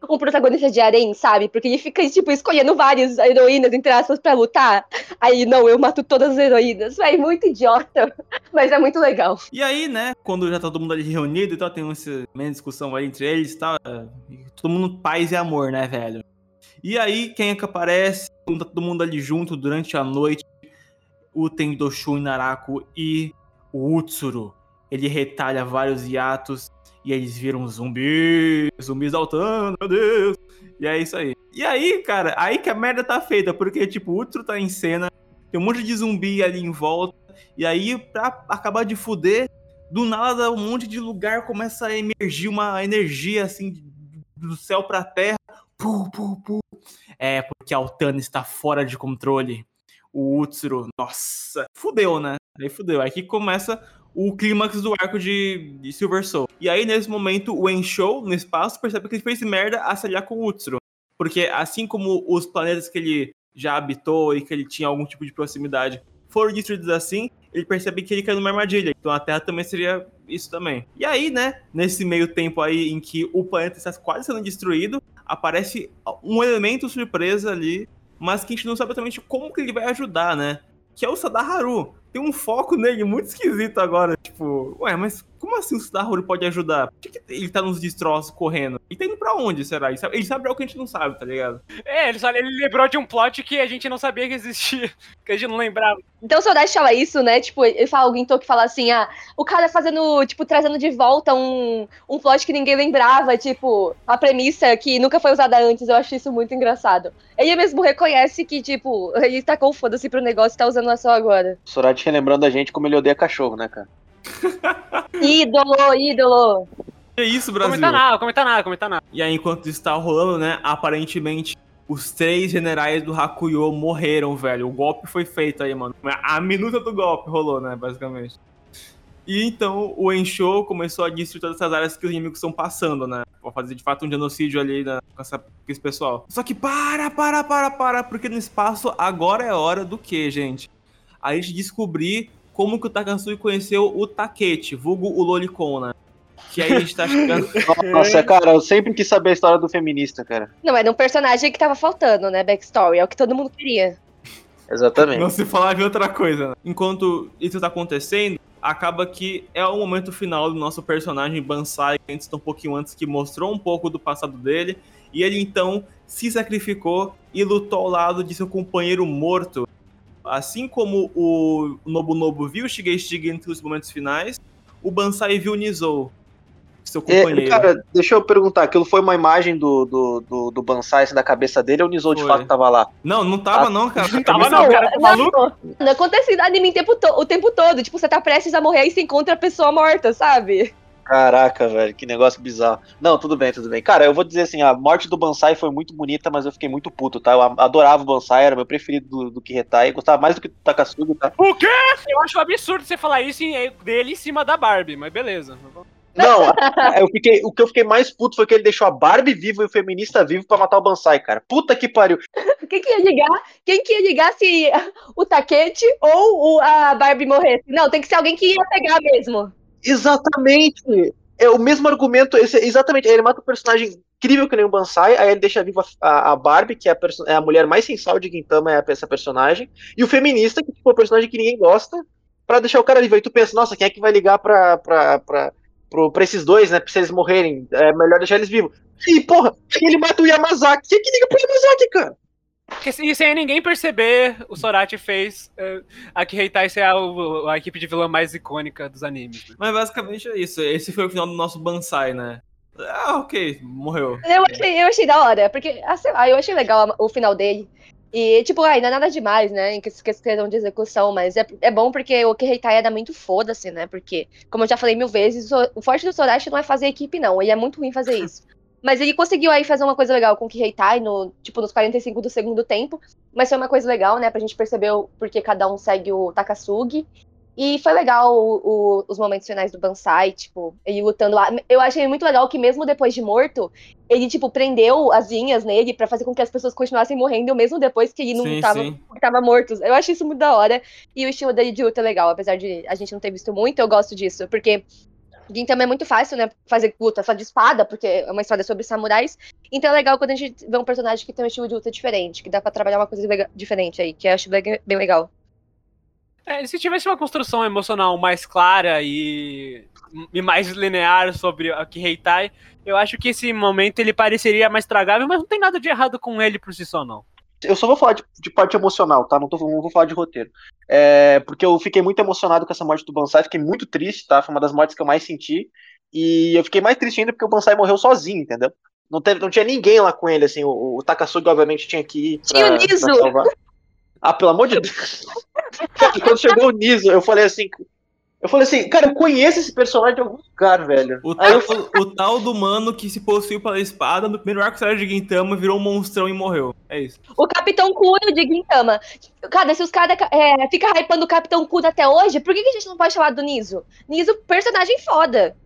Um protagonista de harém, sabe? Porque ele fica, tipo, escolhendo várias heroínas, entre aspas, pra lutar. Aí, não, eu mato todas as heroínas. É muito idiota, (laughs) mas é muito legal. E aí, né, quando já tá todo mundo ali reunido e tal, tem uma discussão aí entre eles e tal. É, todo mundo paz e amor, né, velho? E aí, quem é que aparece? Tá todo mundo ali junto durante a noite. O Tendoshu Naraku e o Utsuru ele retalha vários hiatos e eles viram zumbis, zumbis saltando, meu Deus. E é isso aí. E aí, cara, aí que a merda tá feita, porque, tipo, o Utro tá em cena, tem um monte de zumbi ali em volta, e aí, pra acabar de fuder, do nada, um monte de lugar começa a emergir uma energia, assim, do céu pra terra. Puh, puh, puh. É, porque a Altana está fora de controle. O Utsuro, nossa, fudeu, né? Aí fudeu. Aí que começa o clímax do arco de, de, Silver Soul. E aí, nesse momento, o Enshou, no espaço, percebe que ele fez merda a se aliar com o Utsuro. Porque assim como os planetas que ele já habitou e que ele tinha algum tipo de proximidade foram destruídos assim, ele percebe que ele caiu numa armadilha. Então a Terra também seria isso também. E aí, né, nesse meio tempo aí em que o planeta está quase sendo destruído, aparece um elemento surpresa ali, mas que a gente não sabe exatamente como que ele vai ajudar, né? Que é o Sadaharu tem um foco nele muito esquisito agora. Tipo, ué, mas como assim o Starhole pode ajudar? Por que, que, ele tá nos destroços correndo? E tá indo pra onde, será? Ele sabe, ele sabe algo que a gente não sabe, tá ligado? É, ele, sabe, ele lembrou de um plot que a gente não sabia que existia, (laughs) que a gente não lembrava. Então o Sodashi fala isso, né? Tipo, ele fala, alguém que fala assim, ah, o cara fazendo, tipo, trazendo de volta um, um plot que ninguém lembrava, tipo, a premissa que nunca foi usada antes, eu acho isso muito engraçado. Ele mesmo reconhece que, tipo, ele tacou foda-se pro negócio e tá usando só agora. Sorati relembrando a gente como ele odeia cachorro, né, cara? (laughs) ídolo, ídolo. Que isso, Brasil? Comenta nada, comenta nada, comenta nada. E aí, enquanto isso tá rolando, né? Aparentemente, os três generais do Hakuyo morreram, velho. O golpe foi feito aí, mano. A minuta do golpe rolou, né? Basicamente. E então o Enshou começou a destruir todas essas áreas que os inimigos estão passando, né? Pra fazer de fato um genocídio ali né, com, essa, com esse pessoal. Só que para, para, para, para, porque no espaço agora é hora do que, gente? A gente descobrir como que o Takasui conheceu o Takechi, vulgo o Lolicon, né? Que aí a gente tá chegando. (laughs) Nossa, cara, eu sempre quis saber a história do feminista, cara. Não, era um personagem que tava faltando, né? Backstory. É o que todo mundo queria. Exatamente. Não se falava em outra coisa. Né? Enquanto isso tá acontecendo, acaba que é o momento final do nosso personagem Bansai, que antes um pouquinho antes, que mostrou um pouco do passado dele, e ele então se sacrificou e lutou ao lado de seu companheiro morto. Assim como o Nobunobu viu o Shigei Shige entre os momentos finais, o Bansai viu o Nizou, seu É, companheiro. cara, deixa eu perguntar, aquilo foi uma imagem do, do, do, do Bansai assim, da cabeça dele ou o Nizou de fato tava lá? Não, não tava não, cara. Não tava não, cara, tá maluco? Não, acontece em anime o tempo, to- o tempo todo. Tipo, você tá prestes a morrer e você encontra a pessoa morta, sabe? Caraca, velho, que negócio bizarro. Não, tudo bem, tudo bem. Cara, eu vou dizer assim, a morte do Bansai foi muito bonita, mas eu fiquei muito puto, tá? Eu adorava o Bansai, era meu preferido do, do Kiretai, gostava mais do que do Takasugi, tá? O quê? Eu acho absurdo você falar isso em- dele em cima da Barbie, mas beleza. Não, eu fiquei, o que eu fiquei mais puto foi que ele deixou a Barbie viva e o feminista vivo pra matar o Bansai, cara. Puta que pariu. Quem que ia ligar? Quem que ia ligar se o Taquete ou o- a Barbie morresse? Não, tem que ser alguém que ia pegar mesmo. Exatamente. É o mesmo argumento, exatamente. Ele mata um personagem incrível que nem o Bansai, aí ele deixa viva a, Barbie, que é a, é a mulher mais sensual de Gintama, é essa personagem, e o feminista, que tipo, é o personagem que ninguém gosta, pra deixar o cara vivo. Aí tu pensa, nossa, quem é que vai ligar pra, pra, pra, pro, pra esses dois, né? Pra se eles morrerem, é melhor deixar eles vivos. E, porra, ele mata o Yamazaki. Quem é que liga pro Yamazaki, cara? E sem ninguém perceber, o Sorati fez eh, a Kiheitai ser a, a equipe de vilã mais icônica dos animes. né? Mas basicamente é isso. Esse foi o final do nosso Bansai, né? Ah, ok, morreu. Eu achei, eu achei da hora, porque, ah, sei lá, eu achei legal o final dele. E, tipo, ai, não é nada demais, né, em que- questão de execução, mas é, é bom porque o Kiheitai era muito foda-se, né, porque, como eu já falei mil vezes, o, o forte do Sorachi não é fazer equipe, não, ele é muito ruim fazer isso. Mas ele conseguiu aí fazer uma coisa legal com o Kiheitai, no, tipo, nos 45 do segundo tempo, mas foi uma coisa legal, né, pra gente perceber o porque cada um segue o Takasugi. E foi legal o- o- os momentos finais do Bansai, tipo, ele lutando lá. Eu achei muito legal que mesmo depois de morto, ele, tipo, prendeu as linhas nele pra fazer com que as pessoas continuassem morrendo, mesmo depois que ele não Sim, tava, sim. tava morto. Eu acho isso muito da hora. E o estilo dele de luta é legal, apesar de a gente não ter visto muito, eu gosto disso, porque Gintama é muito fácil, né, fazer luta só de espada, porque é uma história sobre samurais. Então é legal quando a gente vê um personagem que tem um estilo de luta diferente, que dá pra trabalhar uma coisa lega- diferente aí, que eu acho bem, bem legal. É, se tivesse uma construção emocional mais clara e, e mais linear sobre a Kiheitai, eu acho que esse momento ele pareceria mais tragável, mas não tem nada de errado com ele por si só, não. Eu só vou falar de, de parte emocional, tá? Não, tô, não vou falar de roteiro. É, porque eu fiquei muito emocionado com essa morte do Bansai, fiquei muito triste, tá? Foi uma das mortes que eu mais senti. E eu fiquei mais triste ainda porque o Bansai morreu sozinho, entendeu? Não, teve, não tinha ninguém lá com ele, assim. O, o Takasugi, obviamente, tinha que ir. Pra, Tinha o Niso. Ah, pelo amor de (laughs) Deus. Quando chegou o Niso, eu falei assim. Eu falei assim, cara, eu conheço esse personagem de algum lugar, velho. O tal, o tal do mano que se possuiu pela espada no primeiro arco de Gintama virou um monstrão e morreu. É isso. O Capitão Kuno de Gintama. Cara, se os caras é, ficam hypando o Capitão Kuno até hoje, por que, que a gente não pode falar do Niso? Niso, personagem foda.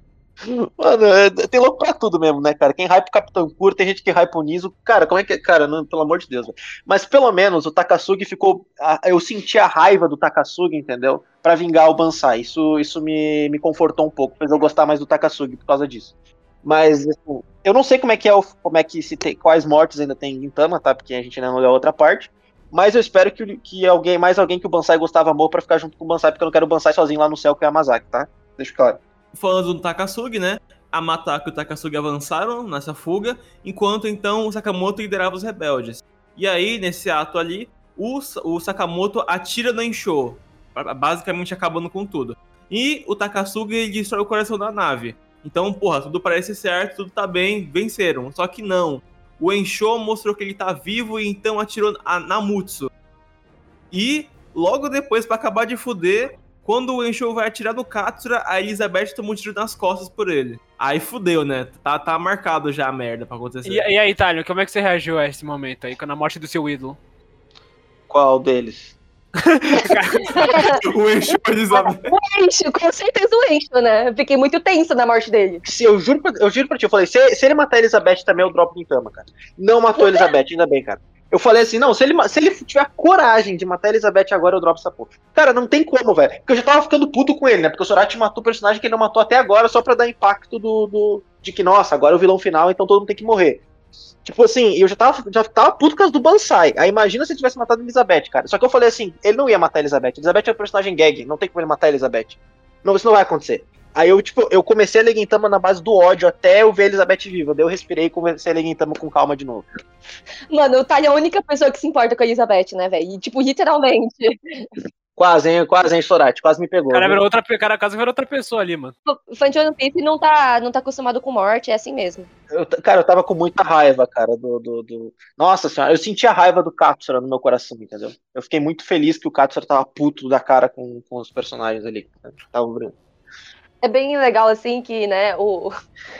Mano, é- tem louco pra tudo mesmo, né, cara? Quem hype o Capitão Cura, tem gente que hype o Niso. Cara, como é que. Cara, não, pelo amor de Deus. velho. Mas pelo menos o Takasugi ficou. Eu senti a raiva do Takasugi, entendeu? Pra vingar o Bansai. Isso, isso me, me confortou um pouco. Fez eu gostar mais do Takasugi por causa disso. Mas, assim, eu não sei como é que é o, como é que se tem, quais mortes ainda tem em Gintama, tá? Porque a gente ainda não leu a outra parte. Mas eu espero que, que alguém, mais alguém que o Bansai gostava amor pra ficar junto com o Bansai, porque eu não quero o Bansai sozinho lá no céu com o Yamazaki, tá? Deixa claro. Falando do Takasugi, né? A Matako e o Takasugi avançaram nessa fuga, enquanto então o Sakamoto liderava os rebeldes. E aí, nesse ato ali, o, o Sakamoto atira no Enshou, ba- basicamente acabando com tudo. E o Takasugi destrói o coração da nave. Então, porra, tudo parece certo, tudo tá bem, venceram. Só que não. O Enshou mostrou que ele tá vivo e então atirou a Namutsu. E logo depois, pra acabar de fuder, quando o Enshou vai atirar no Katsura, a Elizabeth toma um tiro nas costas por ele. Aí fudeu, né? Tá, tá marcado já a merda pra acontecer. E, e aí, Thalion, como é que você reagiu a esse momento aí, com a morte do seu ídolo? Qual deles? (laughs) o eixo Elizabeth. O Encho, com certeza o Encho, né? Eu Fiquei muito tensa na morte dele. Se eu juro pra, eu juro pra ti, eu falei, se, se ele matar a Elizabeth também, eu dropo em cama, cara. Não matou a Elizabeth, ainda bem, cara. Eu falei assim, não, se ele, se ele tiver coragem de matar a Elizabeth agora, eu dropo essa porra. Cara, não tem como, velho. Porque eu já tava ficando puto com ele, né? Porque o Sorati matou o personagem que ele não matou até agora só pra dar impacto do, do de que, nossa, agora é o vilão final, então todo mundo tem que morrer. Tipo assim, eu já tava, já tava puto por causa do Bansai. Aí imagina se ele tivesse matado a Elizabeth, cara. Só que eu falei assim, ele não ia matar a Elizabeth. Elizabeth é um personagem gag, não tem como ele matar a Elizabeth. Não, isso não vai acontecer. Aí eu, tipo, eu comecei a ler Gintama na base do ódio até eu ver a Elizabeth viva. Daí eu respirei e comecei a ler Gintama com calma de novo. Mano, o Tali é a única pessoa que se importa com a Elizabeth, né, velho? E, Tipo, literalmente. Quase, hein, quase, hein, Sorati, quase me pegou. O cara virou outra, cara, quase virou outra pessoa ali, mano. O fã de One Piece não tá, não tá acostumado com morte, é assim mesmo. Eu cara, eu tava com muita raiva, cara, do, do, do- Nossa senhora, eu senti a raiva do Katsura no meu coração, entendeu? Eu fiquei muito feliz que o Katsura tava puto da cara com, com os personagens ali. né? Tava brincando. É bem legal, assim, que, né, o,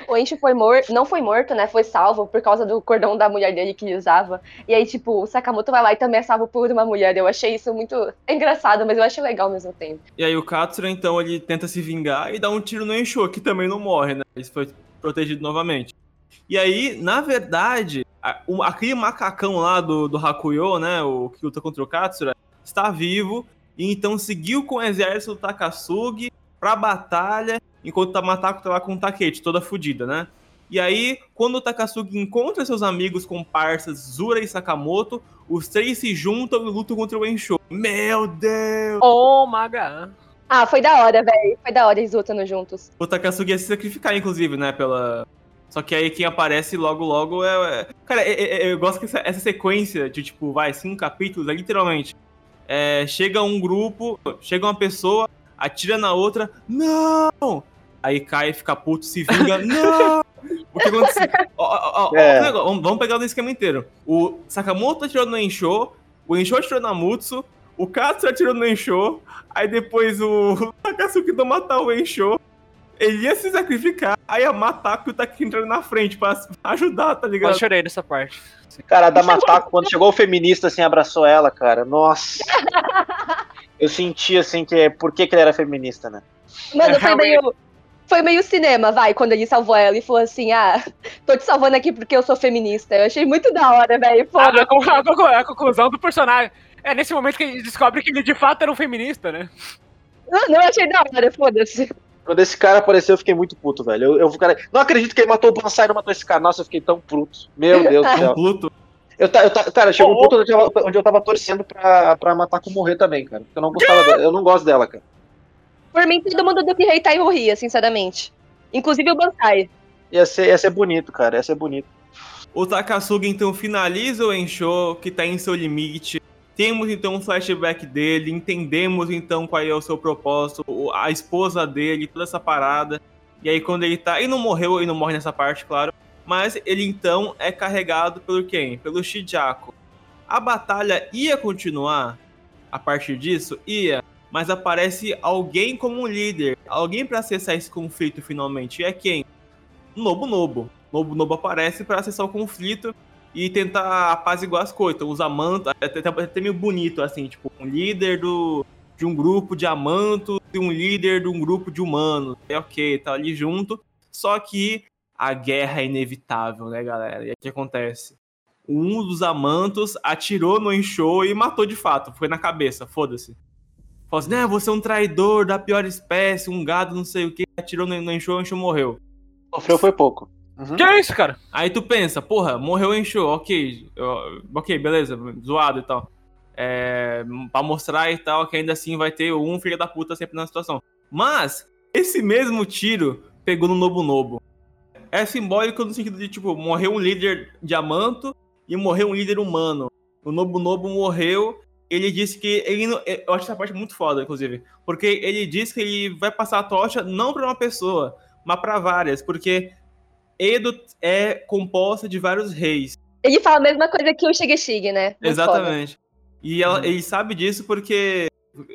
o Encho foi morto, não foi morto, né, foi salvo por causa do cordão da mulher dele que ele usava. E aí, tipo, o Sakamoto vai lá e também é salvo por uma mulher. Eu achei isso muito (laughs) engraçado, mas eu achei legal ao mesmo tempo. E aí o Katsura, então, ele tenta se vingar e dá um tiro no Ensho, que também não morre, né? Ele foi protegido novamente. E aí, na verdade, a- o- aquele macacão lá do, do Hakuyo, né? O que luta contra o Katsura, está vivo e então seguiu com o exército do Takasugi pra batalha, enquanto o Tamatako tá lá com o Takechi, toda fodida, né? E aí, quando o Takasugi encontra seus amigos comparsas Zura e Sakamoto, os três se juntam e lutam contra o Ensho. Meu Deus! Oh, maga. Ah, foi da hora, velho. Foi da hora eles lutando juntos. O Takasugi ia se sacrificar, inclusive, né? Pela. Só que aí quem aparece logo, logo é. é- Cara, é- é- eu gosto que essa, essa sequência de, tipo, vai, cinco capítulos, é literalmente. é, chega um grupo, chega uma pessoa, atira na outra, não! Aí cai, fica puto, se vinga, (laughs) não! O que aconteceu? Ó, ó, ó, ó, É. o negócio, vamos, pegar no esquema inteiro. O Sakamoto atirou no Ensho, o Ensho atirou na Mutsu, o Katsu atirou no Ensho, aí depois o (laughs) Takasugi tentou matar o Ensho, ele ia se sacrificar, aí a Matako tá aqui entrando na frente pra (laughs) ajudar, tá Eu ligado? chorei nessa parte. Cara, a da Matako, quando chegou o feminista, assim, abraçou ela, cara. Nossa. Eu senti, assim, que por que, que ele era feminista, né? Mano, É, foi meio. Foi meio cinema, vai, quando ele salvou ela e falou assim: ah, tô te salvando aqui porque eu sou feminista. Eu achei muito da hora, velho. Ah, Foda. a, a conclu- a conclusão do personagem. É nesse momento que a gente descobre que ele de fato era um feminista, né? Mano, eu achei da hora, foda-se. Quando esse cara apareceu, eu fiquei muito puto, velho. Eu, eu cara, não acredito que ele matou o Bansai e não matou esse cara. Nossa, eu fiquei tão puto. Meu (laughs) Deus do Um céu. Pluto. Eu, ta- eu, ta- cara, chegou um ponto onde eu, tava, onde eu tava torcendo pra, pra Matako morrer também, cara. Porque eu não gostava dela. Eu não gosto dela, cara. Por mim, todo mundo do que Reitai morria, sinceramente. Inclusive o Bansai. Ia ser, ia ser bonito, cara. Ia ser bonito. O Takasugi então finaliza o Ensho, que tá em seu limite. Temos então um flashback dele, entendemos então qual é o seu propósito, a esposa dele, toda essa parada. E aí quando ele tá. Ele não morreu, ele não morre nessa parte, claro. Mas ele então é carregado pelo quem? Pelo Shijaku. A batalha ia continuar a partir disso? Ia. Mas aparece alguém como líder. Alguém pra acessar esse conflito finalmente. E é quem? Nobu Nobo. Nobu Nobo aparece pra acessar o conflito e tentar apaziguar as coisas. Então, os amantos, até, até, até meio bonito, assim, tipo, um líder do, de um grupo de amantos e um líder de um grupo de humanos. É ok, tá ali junto. Só que a guerra é inevitável, né, galera? E aí o que acontece? Um dos amantos atirou no Enshou e matou de fato. Foi na cabeça, foda-se. Falou assim, né, você é um traidor da pior espécie, um gado não sei o que. Atirou no, no Enshou, o Enshou morreu. Sofreu foi pouco. Uhum. Que é isso, cara? Aí tu pensa, porra, morreu em show, ok, eu- ok, beleza, zoado e tal. É, pra mostrar e tal, que ainda assim vai ter um filho da puta sempre na situação. Mas, esse mesmo tiro pegou no Nobu Nobo. É simbólico no sentido de, tipo, morreu um líder diamanto e morreu um líder humano. O Nobu Nobo morreu, ele disse que ele não, eu acho essa parte muito foda, inclusive, porque ele disse que ele vai passar a tocha não pra uma pessoa, mas pra várias, porque Edo é composta de vários reis. Ele fala a mesma coisa que o Shigeshig, né? Muito Exatamente. E ela, Uhum. ele sabe disso porque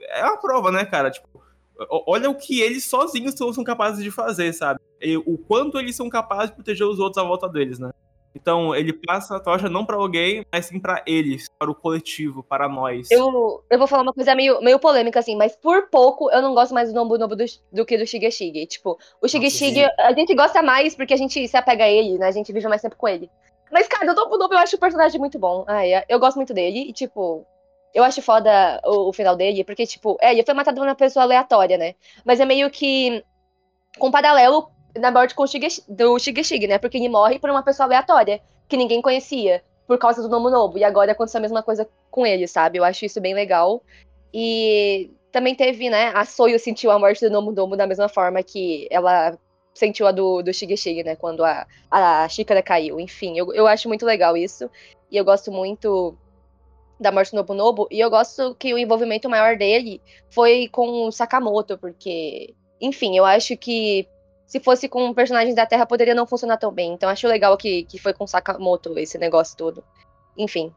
é uma prova, né, cara? Tipo, olha o que eles sozinhos são, capazes de fazer, sabe? E o quanto eles são capazes de proteger os outros à volta deles, né? Então, ele passa a tocha não para alguém, mas sim para eles, para o coletivo, para nós. Eu, eu vou falar uma coisa meio, meio polêmica, assim, mas por pouco eu não gosto mais do Nobu Nobu do, do que do Shigeshige. Tipo, o Shigeshige, a gente gosta mais porque a gente se apega a ele, né? A gente vive mais tempo com ele. Mas, cara, o Nobu Nobu eu acho o personagem muito bom. Ai, eu gosto muito dele. E, tipo, eu acho foda o, o, final dele, porque, tipo, é, ele foi matado por uma pessoa aleatória, né? Mas é meio que com paralelo na morte com o Shige, do Shigeshige, né? Porque ele morre por uma pessoa aleatória, que ninguém conhecia, por causa do Nomo Nobu. E agora aconteceu a mesma coisa com ele, sabe? Eu acho isso bem legal. E também teve, né? A Soyo sentiu a morte do Nomo Nobu da mesma forma que ela sentiu a do, do Shigeshige, né? Quando a, a xícara caiu. Enfim, eu, eu acho muito legal isso. E eu gosto muito da morte do Nobu Nobu. E eu gosto que o envolvimento maior dele foi com o Sakamoto, porque, enfim, eu acho que se fosse com personagens da Terra poderia não funcionar tão bem. Então acho legal que, que foi com Sakamoto esse negócio todo. Enfim,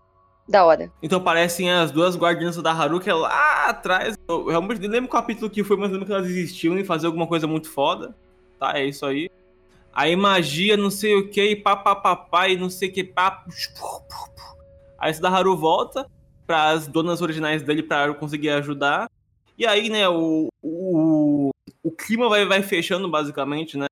da hora. Então parecem as duas guardiãs da Haruka lá atrás. Eu realmente nem lembro qual capítulo que foi, mas lembro que elas existiam e fazer alguma coisa muito foda. Tá, é isso aí. Aí magia, não sei o que, papapá, e não sei o que, papo. Aí da Haru volta para as donas originais dele para conseguir ajudar. E aí, né, o, o, o clima vai, vai fechando, basicamente, né?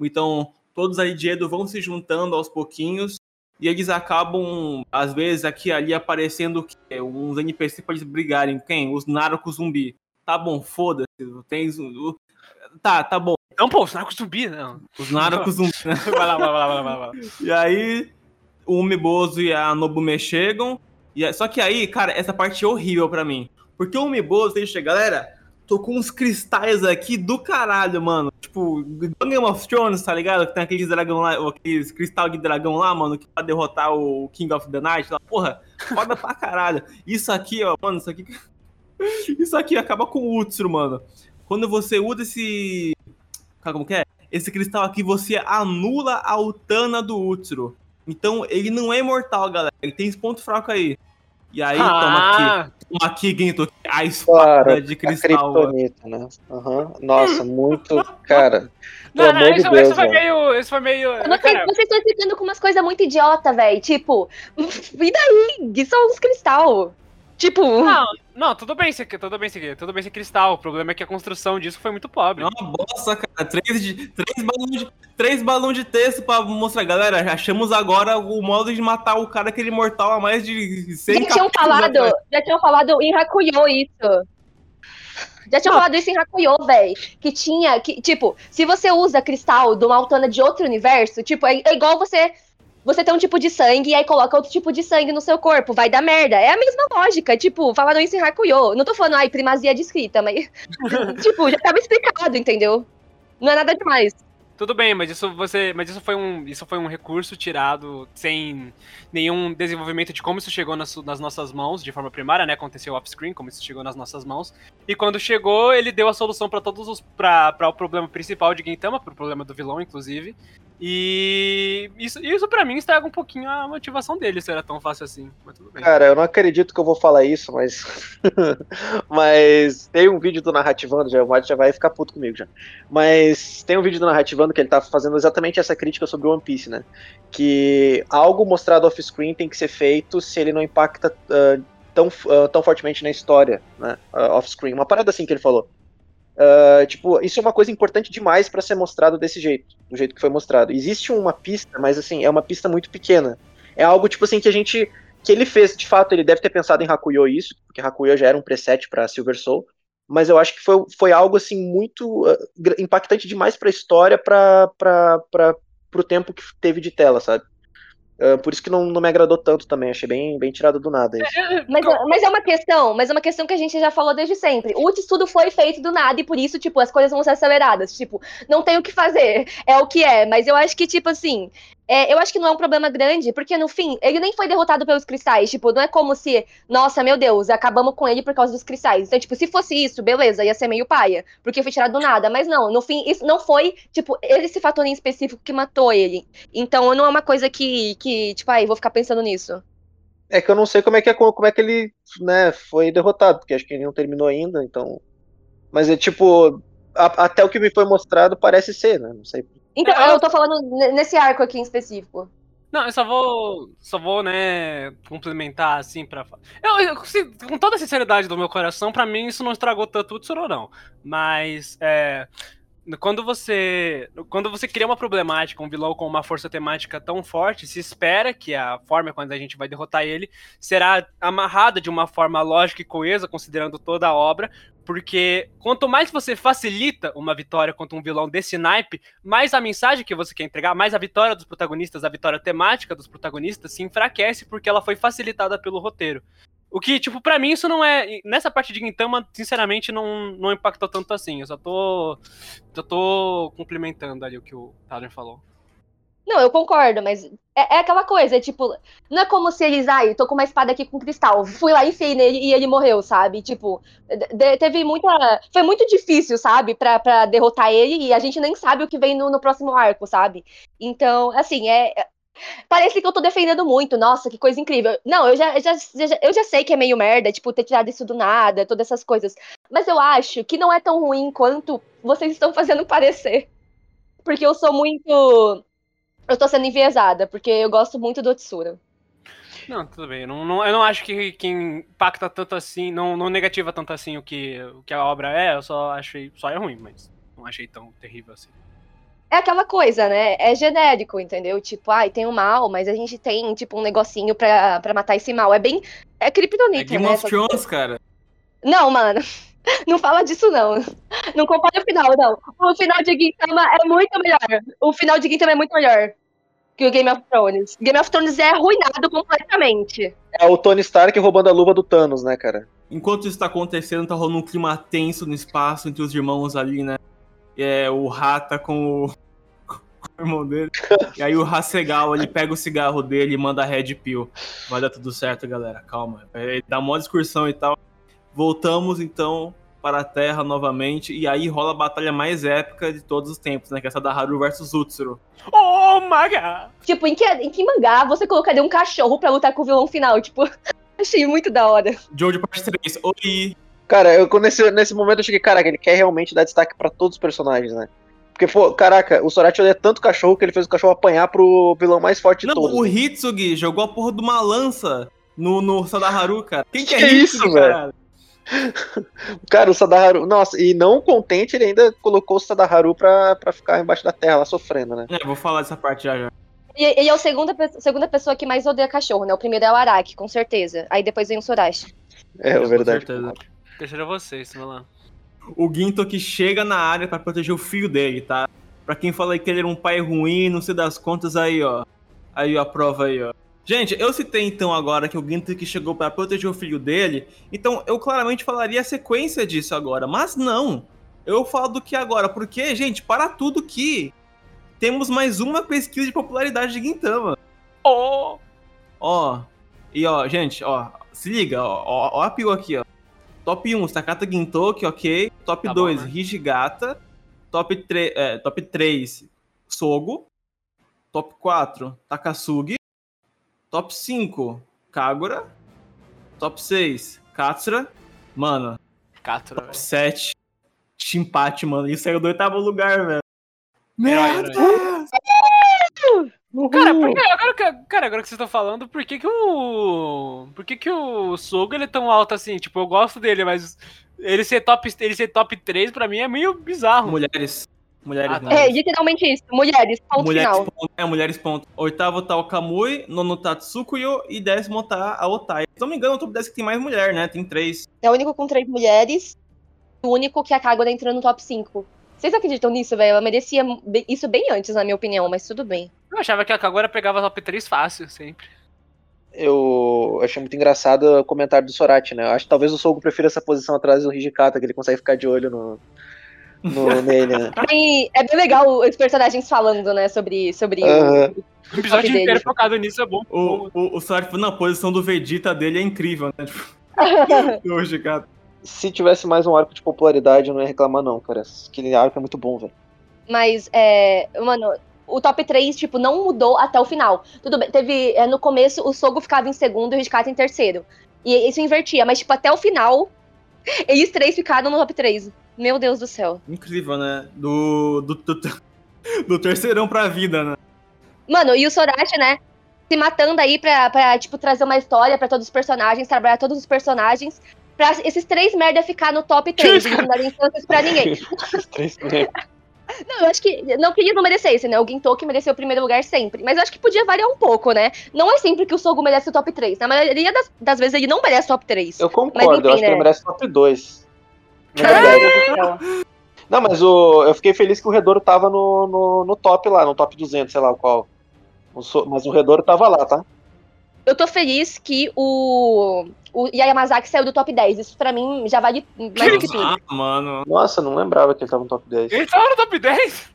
Então, todos aí de Edo vão se juntando aos pouquinhos. E eles acabam, às vezes, aqui ali aparecendo que uns NPC para eles brigarem. Quem? Os narcos zumbi. Tá bom, foda-se. Tem. Tá, tá bom. Não, pô, os narcos zumbi, não. Os narcos zumbi, né? (laughs) vai lá, vai lá, vai lá, vai lá. E aí, o Umebozo e a Nobume chegam. E, só que aí, cara, essa parte é horrível para mim. Porque o Umebozo, deixa, galera, tô com uns cristais aqui do caralho, mano. Tipo, Game of Thrones, tá ligado? Que tem aqueles dragão lá, aqueles cristal de dragão lá, mano, que pra derrotar o King of the Night. Lá. Porra, foda pra caralho. Isso aqui, ó, mano, isso aqui. (laughs) Isso aqui acaba com o Utsuro, mano. Quando você usa esse. Como que é? Esse cristal aqui, você anula a Utana do Utsuro. Então, ele não é imortal, galera. Ele tem esse ponto fraco aí. E aí, ah. toma aqui. Toma aqui, Ginto. A espada cara, de cristal. A né? Uhum. Nossa, muito. Cara. Não, não, isso, Deus, isso, foi meio, isso foi meio. Eu não sei, vocês estão ficando com umas coisas muito idiota, velho. Tipo, (laughs) e daí? São uns cristal. Tipo. Não, não, tudo bem, ser, tudo bem, ser, tudo bem ser cristal. O problema é que a construção disso foi muito pobre. É uma bosta, cara. Três, de, três, balões de, três balões de texto pra mostrar. Galera, achamos agora o modo de matar o cara aquele mortal a mais de 100 Já tinham falado, já tinham falado em Hakuyo isso. Já tinha falado isso em Hakuyo, velho. Que tinha, que, tipo, se você usa cristal de uma autona de outro universo, tipo, é, é igual você você tem um tipo de sangue e aí coloca outro tipo de sangue no seu corpo, vai dar merda. É a mesma lógica, tipo, falaram isso em Hakuyo. Não tô falando, ai, primazia de escrita, mas, (laughs) tipo, já tava explicado, entendeu? Não é nada demais. Tudo bem, mas isso você, mas isso foi um, isso foi um recurso tirado sem nenhum desenvolvimento de como isso chegou nas, nas nossas mãos de forma primária, né? Aconteceu off-screen, como isso chegou nas nossas mãos. E quando chegou, ele deu a solução para todos os para o problema principal de Gintama, pro problema do vilão inclusive. E isso, isso para mim estraga um pouquinho a motivação dele, se era tão fácil assim. Cara, eu não acredito que eu vou falar isso, mas. (laughs) mas tem um vídeo do Narrativando, já, o Mario já vai ficar puto comigo já. Mas tem um vídeo do Narrativando que ele tá fazendo exatamente essa crítica sobre One Piece, né? Que algo mostrado off-screen tem que ser feito se ele não impacta uh, tão, uh, tão fortemente na história, né? Uh, off-screen. Uma parada assim que ele falou. Uh, tipo, isso é uma coisa importante demais para ser mostrado desse jeito, do jeito que foi mostrado. Existe uma pista, mas assim, é uma pista muito pequena. É algo tipo assim que a gente que ele fez, de fato, ele deve ter pensado em Hakuyo isso, porque Hakuyo já era um preset para Silver Soul, mas eu acho que foi, foi algo assim muito uh, impactante demais para a história, para para o tempo que teve de tela, sabe? Uh, por isso que não, não me agradou tanto também, achei bem, bem tirado do nada isso. É, é, mas, mas é uma questão, mas é uma questão que a gente já falou desde sempre. O estudo foi feito do nada e por isso, tipo, as coisas vão ser aceleradas. Tipo, não tem o que fazer, é o que é. Mas eu acho que, tipo assim, é, eu acho que não é um problema grande, porque no fim, ele nem foi derrotado pelos cristais. Tipo, não é como se, nossa, meu Deus, acabamos com ele por causa dos cristais. Então, tipo, se fosse isso, beleza, ia ser meio paia, porque foi tirado do nada. Mas não, no fim, isso não foi, tipo, esse fator em específico que matou ele. Então, não é uma coisa que, que tipo, aí, vou ficar pensando nisso. É que eu não sei como é que, é, como é que ele né, foi derrotado, porque acho que ele não terminou ainda, então Mas é tipo, a- até o que me foi mostrado parece ser, né? Não sei. Então, É, eu tô falando ne- nesse arco aqui em específico. Não, eu só vou. Só vou, né, complementar assim pra. Eu, eu- com toda a sinceridade do meu coração, pra mim isso não estragou tanto o Tsuru, não. Mas. É, quando você. Quando você cria uma problemática, um vilão com uma força temática tão forte, se espera que a forma quando a gente vai derrotar ele será amarrada de uma forma lógica e coesa, considerando toda a obra. Porque quanto mais você facilita uma vitória contra um vilão desse naipe, mais a mensagem que você quer entregar, mais a vitória dos protagonistas, a vitória temática dos protagonistas se enfraquece porque ela foi facilitada pelo roteiro. O que, tipo, pra mim isso não é. Nessa parte de Gintama, sinceramente, não, não impactou tanto assim. Eu só tô. Só tô complementando ali o que o Tyler falou. Não, eu concordo, mas é, é aquela coisa, é tipo, não é como se eles, ai, tô com uma espada aqui com cristal, fui lá, enfiei nele e ele morreu, sabe? Tipo, de- teve muita. Foi muito difícil, sabe, pra, pra derrotar ele e a gente nem sabe o que vem no, no próximo arco, sabe? Então, assim, é. Parece que eu tô defendendo muito, nossa, que coisa incrível. Não, eu já, já, eu já sei que é meio merda, tipo, ter tirado isso do nada, todas essas coisas. Mas eu acho que não é tão ruim quanto vocês estão fazendo (laughs) parecer. Porque eu sou muito. Eu tô sendo enviesada, porque eu gosto muito do Otsura. Não, tudo bem. Eu não, não- eu não acho que, que impacta tanto assim, não, não negativa tanto assim o que, o que a obra é, eu só achei. Só é ruim, mas não achei tão terrível assim. É aquela coisa, né? É genérico, entendeu? Tipo, ai, tem o mal, mas a gente tem, tipo, um negocinho pra, pra matar esse mal. É bem. É É kryptonita, Game né? of Thrones, cara. Não, mano. (laughs) Não fala disso, não. Não compara o final, não. O final de Gintama é muito melhor. O final de Gintama é muito melhor que o Game of Thrones. Game of Thrones é arruinado completamente. É o Tony Stark roubando a luva do Thanos, né, cara? Enquanto isso tá acontecendo, tá rolando um clima tenso no espaço entre os irmãos ali, né? É, o Rata com o irmão dele. E aí o Hasegawa, ele pega o cigarro dele e manda a Red Pill. Vai dar tudo certo, galera. Calma. Ele dá uma discursão e tal. Voltamos, então, para a Terra novamente. E aí rola a batalha mais épica de todos os tempos, né? Que é essa da Haru versus Utsuro. Oh my god! Tipo, em que, em que mangá você colocaria um cachorro pra lutar com o vilão final? Tipo, (laughs) achei muito da hora. Joe de parte 3. Oi! Cara, eu, nesse, nesse momento eu cheguei, caraca, ele quer realmente dar destaque pra todos os personagens, né? Porque, pô, caraca, o Sorati odeia tanto cachorro que ele fez o cachorro apanhar pro vilão mais forte de Não, todos. o né? Hitsugi jogou a porra de uma lança no, no Sadaharu, cara. Quem que, Que é isso, velho? (laughs) cara? O Sadaharu. Nossa, e não contente, ele ainda colocou o Sadaharu pra, pra ficar embaixo da terra lá sofrendo, né? É, vou falar dessa parte já já. E ele é a segunda, segunda pessoa que mais odeia cachorro, né? O primeiro é o Araki, com certeza. Aí depois vem o Sorashi. É, Com verdade. certeza. Terceiro é vocês, vai lá. O Ginto que chega na área pra proteger o filho dele, tá? Pra quem fala que ele era um pai ruim, não sei das contas, aí, ó. Aí, ó, a prova aí, ó. Gente, eu citei então agora que o Ginto que chegou pra proteger o filho dele, então eu claramente falaria a sequência disso agora, mas não. Eu falo do que agora, porque, gente, para tudo que temos mais uma pesquisa de popularidade de Gintama. Oh! Ó, e ó, gente, ó, se liga, ó, ó, ó a pio aqui, ó. Top 1, Sakata Gintoki, ok. Top Tá bom, 2, né? Hijigata. Top 3, é, top 3, Sogo. Top 4, Takasugi. Top 5, Kagura. Top 6, Katsura. Mano, Catura, top velho. 7, Shinpachi, mano. Isso é o do oitavo lugar, velho. Meu herói. Cara, por que, agora, que- cara, agora que vocês estão falando, por que que o. Por que que o Sogo ele é tão alto assim? Tipo, eu gosto dele, mas ele ser top, ele ser top 3 pra mim é meio bizarro. Mulheres. Mulheres, Ah, tá. né? É, literalmente isso. Mulheres, ponto Mulheres final. ponto. É, mulheres ponto. Oitavo tá o Kamui, nono tá Tsukuyo e décimo tá a Otai. Se não me engano, é o top 10 que tem mais mulher, né? Tem três. É o único com três mulheres. O único que a Kagura entrou no top 5. Vocês acreditam nisso, velho? Ela merecia isso bem antes, na minha opinião, mas tudo bem. Eu achava que a Kagura pegava top 3 fácil, sempre. Eu achei muito engraçado o comentário do Sorati, né? Eu acho que talvez o Sogo prefira essa posição atrás do Hijikata, que ele consegue ficar de olho no, no (laughs) nele, né? E é bem legal os personagens falando, né, sobre, sobre Aham. O episódio dele. inteiro focado nisso é bom. O, o, o Sartre falou, não, a posição do Vegeta dele é incrível, né? Tipo, (laughs) o. hoje, cara. Se tivesse mais um arco de popularidade, eu não ia reclamar, não, cara. Aquele arco é muito bom, velho. Mas, é, mano, o top 3, tipo, não mudou até o final. Tudo bem, teve, é, no começo, o Sogo ficava em segundo e o Hijikata em terceiro. E isso invertia, mas, tipo, até o final, (laughs) eles três ficaram no top 3. Meu Deus do céu. Incrível, né? Do, do, do, (laughs) do terceirão pra vida, né? Mano, e o Sorachi, né? Se matando aí pra, pra tipo, trazer uma história pra todos os personagens, trabalhar todos os personagens, pra esses três merda ficar no top 3 e não darem chances pra ninguém. (laughs) Esses três primeiros. Não, eu acho que não que eles não merecessem, né? O Gintoki mereceu o primeiro lugar sempre. Mas eu acho que podia variar um pouco, né? Não é sempre que o Sogo merece o top 3. Na maioria das, das vezes ele não merece o top 3. Eu concordo, Mas enfim, eu acho que né? ele merece top 2. Na Meu verdade. Deus do céu. Não, mas o, eu fiquei feliz que o Redouro tava no, no, no top lá, no top 200, sei lá o qual. O mas o Redouro tava lá, tá? Eu tô feliz que o, o Yamazaki saiu do top 10. Isso pra mim já vale mais do que tudo. Ah, mano. Nossa, não lembrava que ele tava no top 10. Ele tava no top 10?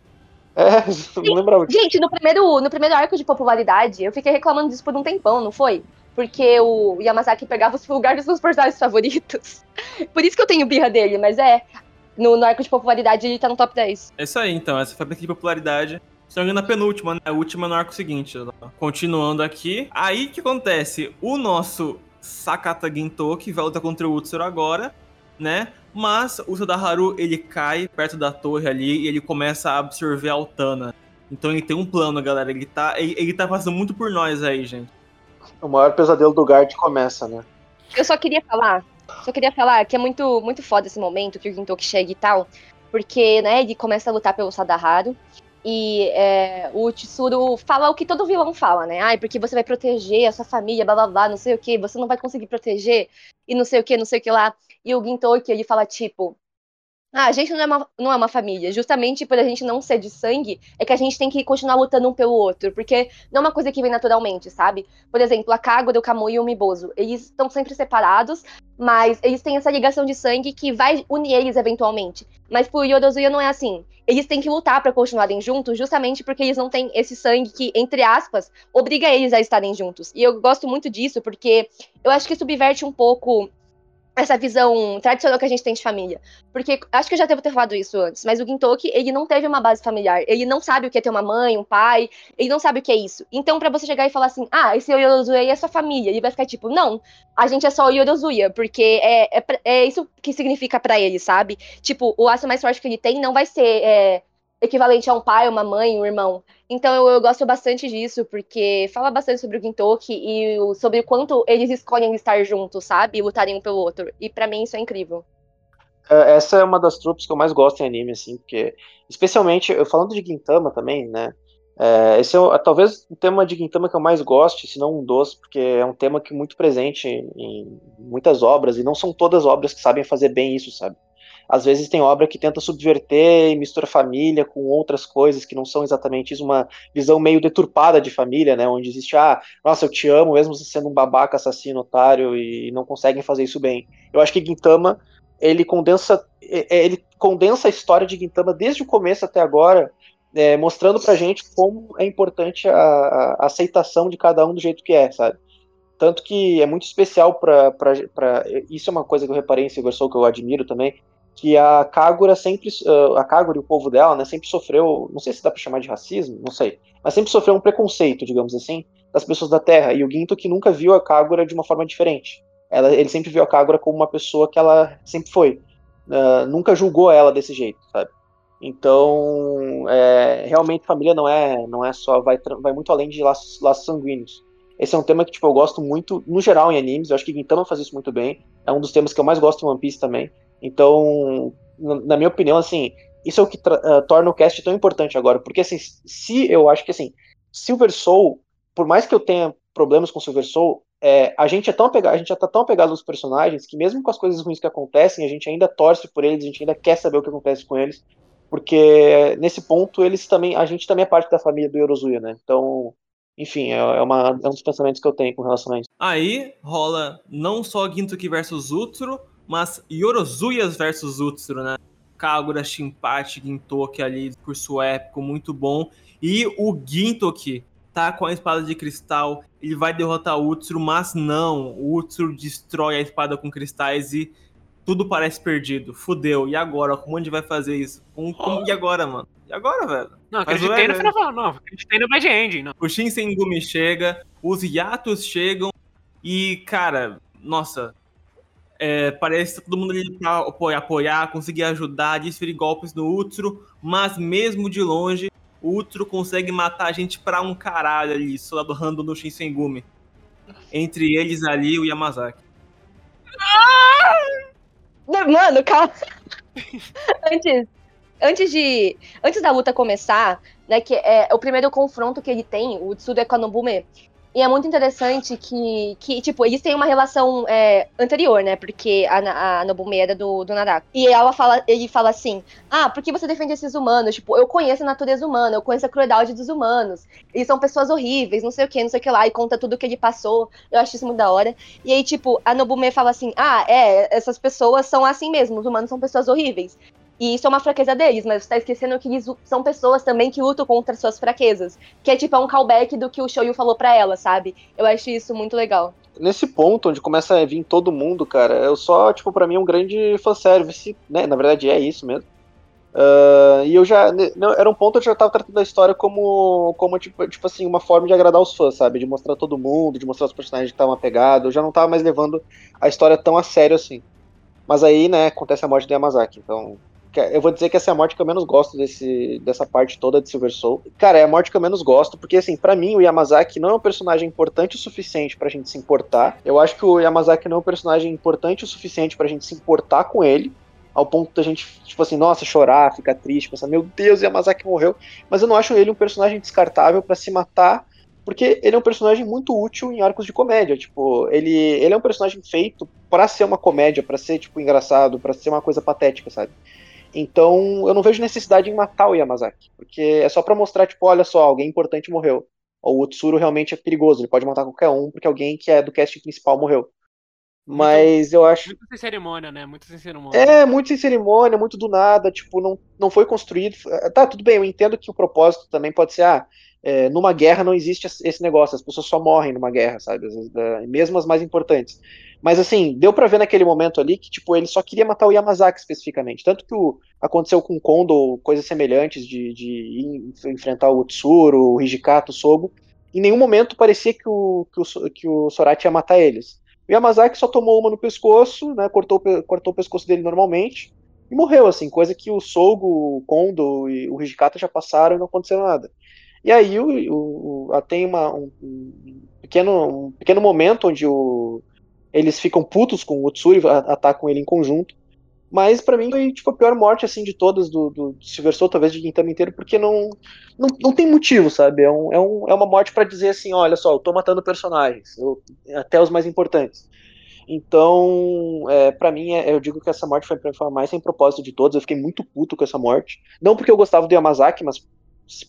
É, (laughs) não lembrava disso. Gente, no primeiro, no primeiro arco de popularidade, eu fiquei reclamando disso por um tempão, não foi? Porque o Yamazaki pegava os lugares dos meus personagens favoritos. (laughs) Por isso que eu tenho birra dele, mas é. No, no arco de popularidade ele tá no top 10. É isso aí, então. Essa foi a aqui de popularidade. Se não me engano, a penúltima, né? A última no arco seguinte. Continuando aqui. Aí o que acontece? O nosso Sakata Gintoki vai lutar contra o Utsuro agora, né? Mas o Sadaharu, ele cai perto da torre ali e ele começa a absorver a Altana. Então ele tem um plano, galera. Ele tá, ele, ele tá fazendo muito por nós aí, gente. O maior pesadelo do Guard começa, né? Eu só queria falar, só queria falar que é muito, muito foda esse momento que o Gintoki chega e tal, porque, né, ele começa a lutar pelo Sadaharu e é, o Tsuru fala o que todo vilão fala, né? Ai, porque você vai proteger a sua família, blá blá blá, não sei o que, você não vai conseguir proteger e não sei o que, não sei o que lá. E o Gintoki, ele fala tipo, ah, a gente não é, uma, não é uma família. Justamente por a gente não ser de sangue, é que a gente tem que continuar lutando um pelo outro. Porque não é uma coisa que vem naturalmente, sabe? Por exemplo, a Kagura, o Kamui e o Miboso. Eles estão sempre separados, mas eles têm essa ligação de sangue que vai unir eles eventualmente. Mas pro Yorozuya não é assim. Eles têm que lutar pra continuarem juntos, justamente porque eles não têm esse sangue que, entre aspas, obriga eles a estarem juntos. E eu gosto muito disso, porque eu acho que subverte um pouco essa visão tradicional que a gente tem de família. Porque acho que eu já devo ter falado isso antes, mas o Gintoki, ele não teve uma base familiar. Ele não sabe o que é ter uma mãe, um pai, ele não sabe o que é isso. Então, pra você chegar e falar assim, ah, esse Yorozuya é sua família, ele vai ficar tipo, não, a gente é só o Yorozuya, porque é, é, é isso que significa pra ele, sabe? Tipo, o laço mais forte que ele tem não vai ser é, equivalente a um pai, uma mãe, um irmão. Então eu, eu gosto bastante disso, porque fala bastante sobre o Gintoki e o- sobre o quanto eles escolhem estar juntos, sabe? E lutarem um pelo outro. E pra mim isso é incrível. É, Essa é uma das tropes que eu mais gosto em anime, assim, porque, especialmente, eu falando de Gintama também, né? é, esse é talvez o tema de Gintama que eu mais gosto, se não um dos, porque é um tema que é muito presente em muitas obras, e não são todas obras que sabem fazer bem isso, sabe? Às vezes tem obra que tenta subverter e mistura família com outras coisas que não são exatamente isso, uma visão meio deturpada de família, né? Onde existe, ah, nossa, eu te amo, mesmo você sendo um babaca, assassino, otário, e não conseguem fazer isso bem. Eu acho que Gintama ele condensa é- é- ele condensa a história de Gintama desde o começo até agora, é, mostrando pra gente como é importante a, a aceitação de cada um do jeito que é, sabe? Tanto que é muito especial pra- Isso é uma coisa que eu reparei em Silver Soul, que eu admiro também, que a Kagura sempre. ah, a Kagura e o povo dela, né, sempre sofreu. Não sei se dá pra chamar de racismo, não sei. Mas sempre sofreu um preconceito, digamos assim, das pessoas da Terra. E o Ginto que nunca viu a Kagura de uma forma diferente. Ela, ele sempre viu a Kagura como uma pessoa que ela sempre foi. Ah, nunca julgou ela desse jeito, sabe? Então, é, realmente família não é, não é só vai, vai muito além de laços, laços sanguíneos. Esse é um tema que tipo eu gosto muito no geral em animes. Eu acho que Gintama faz isso muito bem. É um dos temas que eu mais gosto em One Piece também. Então, na, minha opinião, assim, isso é o que ah, torna o cast tão importante agora, porque assim, se eu acho que assim, Silver Soul, por mais que eu tenha problemas com Silver Soul, é, a gente é tão apegado, a gente já tá tão apegado aos personagens que mesmo com as coisas ruins que acontecem, a gente ainda torce por eles, a gente ainda quer saber o que acontece com eles, porque nesse ponto eles também, a gente também é parte da família do Yorozuya, né? Então, enfim, é, é uma, é um dos pensamentos que eu tenho com relação a isso. Aí rola não só Gintoki versus Utsuro, mas Yorozuyas versus Utsuro, né? Kagura, Shinpachi, Gintoki ali, discurso épico, muito bom. E o Gintoki tá com a espada de cristal, ele vai derrotar o Utsuro, mas não, o Utsuro destrói a espada com cristais e tudo parece perdido. Fudeu. E agora? Como a gente vai fazer isso? E agora, mano? E agora, velho? Não, acreditei no final. Não, acreditei no Bad Ending. Não. O Shinsengumi chega, os Yatos chegam e, cara, nossa, É, parece que todo mundo ali pra apoiar, apoiar, conseguir ajudar, desferir golpes no Utsuro, mas mesmo de longe, o Utsuro consegue matar a gente pra um caralho ali, soldado random no Shinsengumi. Entre eles ali, o Yamazaki. Mano, calma. (laughs) antes, antes de. Antes da luta começar, né? Que é o primeiro confronto que ele tem, o Tsuru é com a Nobume. E é muito interessante que, que tipo, eles têm uma relação é, anterior, né? Porque a, a Nobume era do, do Nadako. E ela fala, ele fala assim: Ah, por que você defende esses humanos? Tipo, eu conheço a natureza humana, eu conheço a crueldade dos humanos. Eles são pessoas horríveis, não sei o que, não sei o que lá. E conta tudo o que ele passou. Eu acho isso muito da hora. E aí, tipo, a Nobume fala assim: Ah, é, essas pessoas são assim mesmo, os humanos são pessoas horríveis. E isso é uma fraqueza deles, mas você tá esquecendo que eles são pessoas também que lutam contra suas fraquezas. Que é tipo é um callback do que o Shoyu falou pra ela, sabe? Eu acho isso muito legal. Nesse ponto, onde começa a vir todo mundo, cara, eu só, tipo, pra mim é um grande fanservice, né? Na verdade é isso mesmo. Uh, e eu já. Não, era um ponto onde eu já tava tratando a história como, como tipo, tipo assim, uma forma de agradar os fãs, sabe? De mostrar todo mundo, de mostrar os personagens que estavam apegados. Eu já não tava mais levando a história tão a sério assim. Mas aí, né, acontece a morte do Yamazaki. Então, eu vou dizer que essa é a morte que eu menos gosto desse, dessa parte toda de Silver Soul. Cara, é a morte que eu menos gosto, porque assim, para mim o Yamazaki não é um personagem importante o suficiente pra gente se importar. Eu acho que o Yamazaki não é um personagem importante o suficiente pra gente se importar com ele. Ao ponto da gente, tipo assim, nossa, chorar, ficar triste, pensar, meu Deus, Yamazaki morreu. Mas eu não acho ele um personagem descartável para se matar porque ele é um personagem muito útil em arcos de comédia. Tipo, ele, ele é um personagem feito para ser uma comédia, para ser, tipo, engraçado, para ser uma coisa patética, sabe? Então, eu não vejo necessidade em matar o Yamazaki, porque é só para mostrar, tipo, olha só, alguém importante morreu. O Otsuru realmente é perigoso, ele pode matar qualquer um, porque alguém que é do cast principal morreu. Mas muito, eu acho. Muito sem cerimônia, né? Muito sem cerimônia. É, muito sem cerimônia, muito do nada, tipo, não, não foi construído. Tá, tudo bem, eu entendo que o propósito também pode ser, ah, é, numa guerra não existe esse negócio, as pessoas só morrem numa guerra, sabe? Mesmo as mais importantes. Mas assim, deu para ver naquele momento ali que, tipo, ele só queria matar o Yamazaki especificamente. Tanto que o, aconteceu com o Kondo coisas semelhantes de, de enfrentar o Tsuru, o Hijikato, o Sogo. Em nenhum momento parecia que o, que o, que o ia matar eles. O Yamazaki só tomou uma no pescoço, né, cortou, cortou o pescoço dele normalmente e morreu, assim, coisa que o Sogo, o Kondo e o Hijikata já passaram e não aconteceu nada. E aí o, o, tem uma, um, um, pequeno, um pequeno momento onde o, eles ficam putos com o Otsuri, atacam ele em conjunto. Mas para mim foi tipo, a pior morte assim de todas do, do Silver Soul, talvez de Gintama inteiro, porque não, não, não tem motivo, sabe? É, um, é, um, é uma morte para dizer assim, olha só, eu tô matando personagens, eu, até os mais importantes. Então, é, para mim, é, eu digo que essa morte foi, foi a mais sem propósito de todas. Eu fiquei muito puto com essa morte. Não porque eu gostava do Yamazaki, mas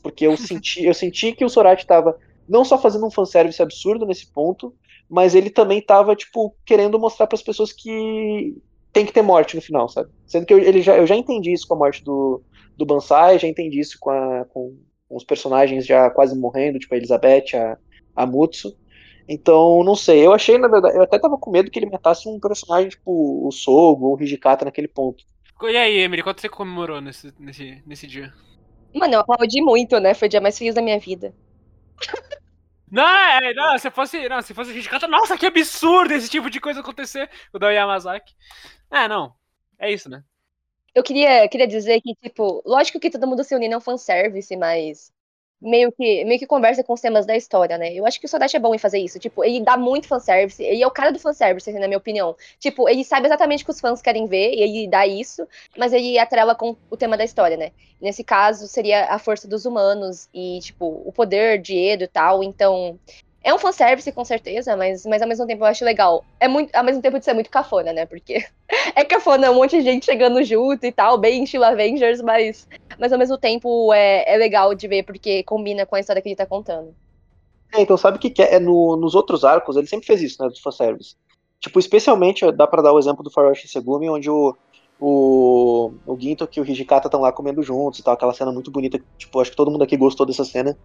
porque eu (laughs) senti, eu senti que o Sorati tava não só fazendo um fanservice absurdo nesse ponto, mas ele também tava, tipo, querendo mostrar para as pessoas que tem que ter morte no final, sabe? Sendo que eu, ele já, eu já entendi isso com a morte do, do Bansai, já entendi isso com, a, com, com os personagens já quase morrendo, tipo a Elizabeth, a, a Mutsu. Então, não sei, eu achei, na verdade, eu até tava com medo que ele matasse um personagem tipo o Sogo ou o Hijikata naquele ponto. E aí, Emily, quanto você comemorou nesse, nesse, nesse dia? Mano, eu aplaudi muito, né? Foi o dia mais feliz da minha vida. (laughs) Não, é, não, se fosse, não, se fosse a gente canta, nossa, que absurdo esse tipo de coisa acontecer, o da Yamazaki. É, não, é isso, né? Eu queria, queria dizer que, tipo, lógico que todo mundo se unir não fanservice, mas meio que, meio que conversa com os temas da história, né? Eu acho que o Sodashi é bom em fazer isso. Tipo, ele dá muito fanservice. Ele é o cara do fanservice, assim, na minha opinião. Tipo, ele sabe exatamente o que os fãs querem ver, e ele dá isso, mas ele atrela com o tema da história, né? Nesse caso, seria a força dos humanos e, tipo, o poder de Edo e tal. Então, é um fanservice, com certeza, mas, mas ao mesmo tempo eu acho legal. É muito, ao mesmo tempo de ser muito cafona, né? Porque (laughs) é cafona, um monte de gente chegando junto e tal, bem estilo Avengers, mas, mas ao mesmo tempo é, é legal de ver, porque combina com a história que ele tá contando. É, então sabe o que, que é? é no, nos outros arcos, ele sempre fez isso, né? Dos fanservice. Tipo, especialmente, dá para dar o exemplo do Faroshi Segumi, onde o, o, o Ginto e o Hijikata estão lá comendo juntos e tal, aquela cena muito bonita, tipo, acho que todo mundo aqui gostou dessa cena,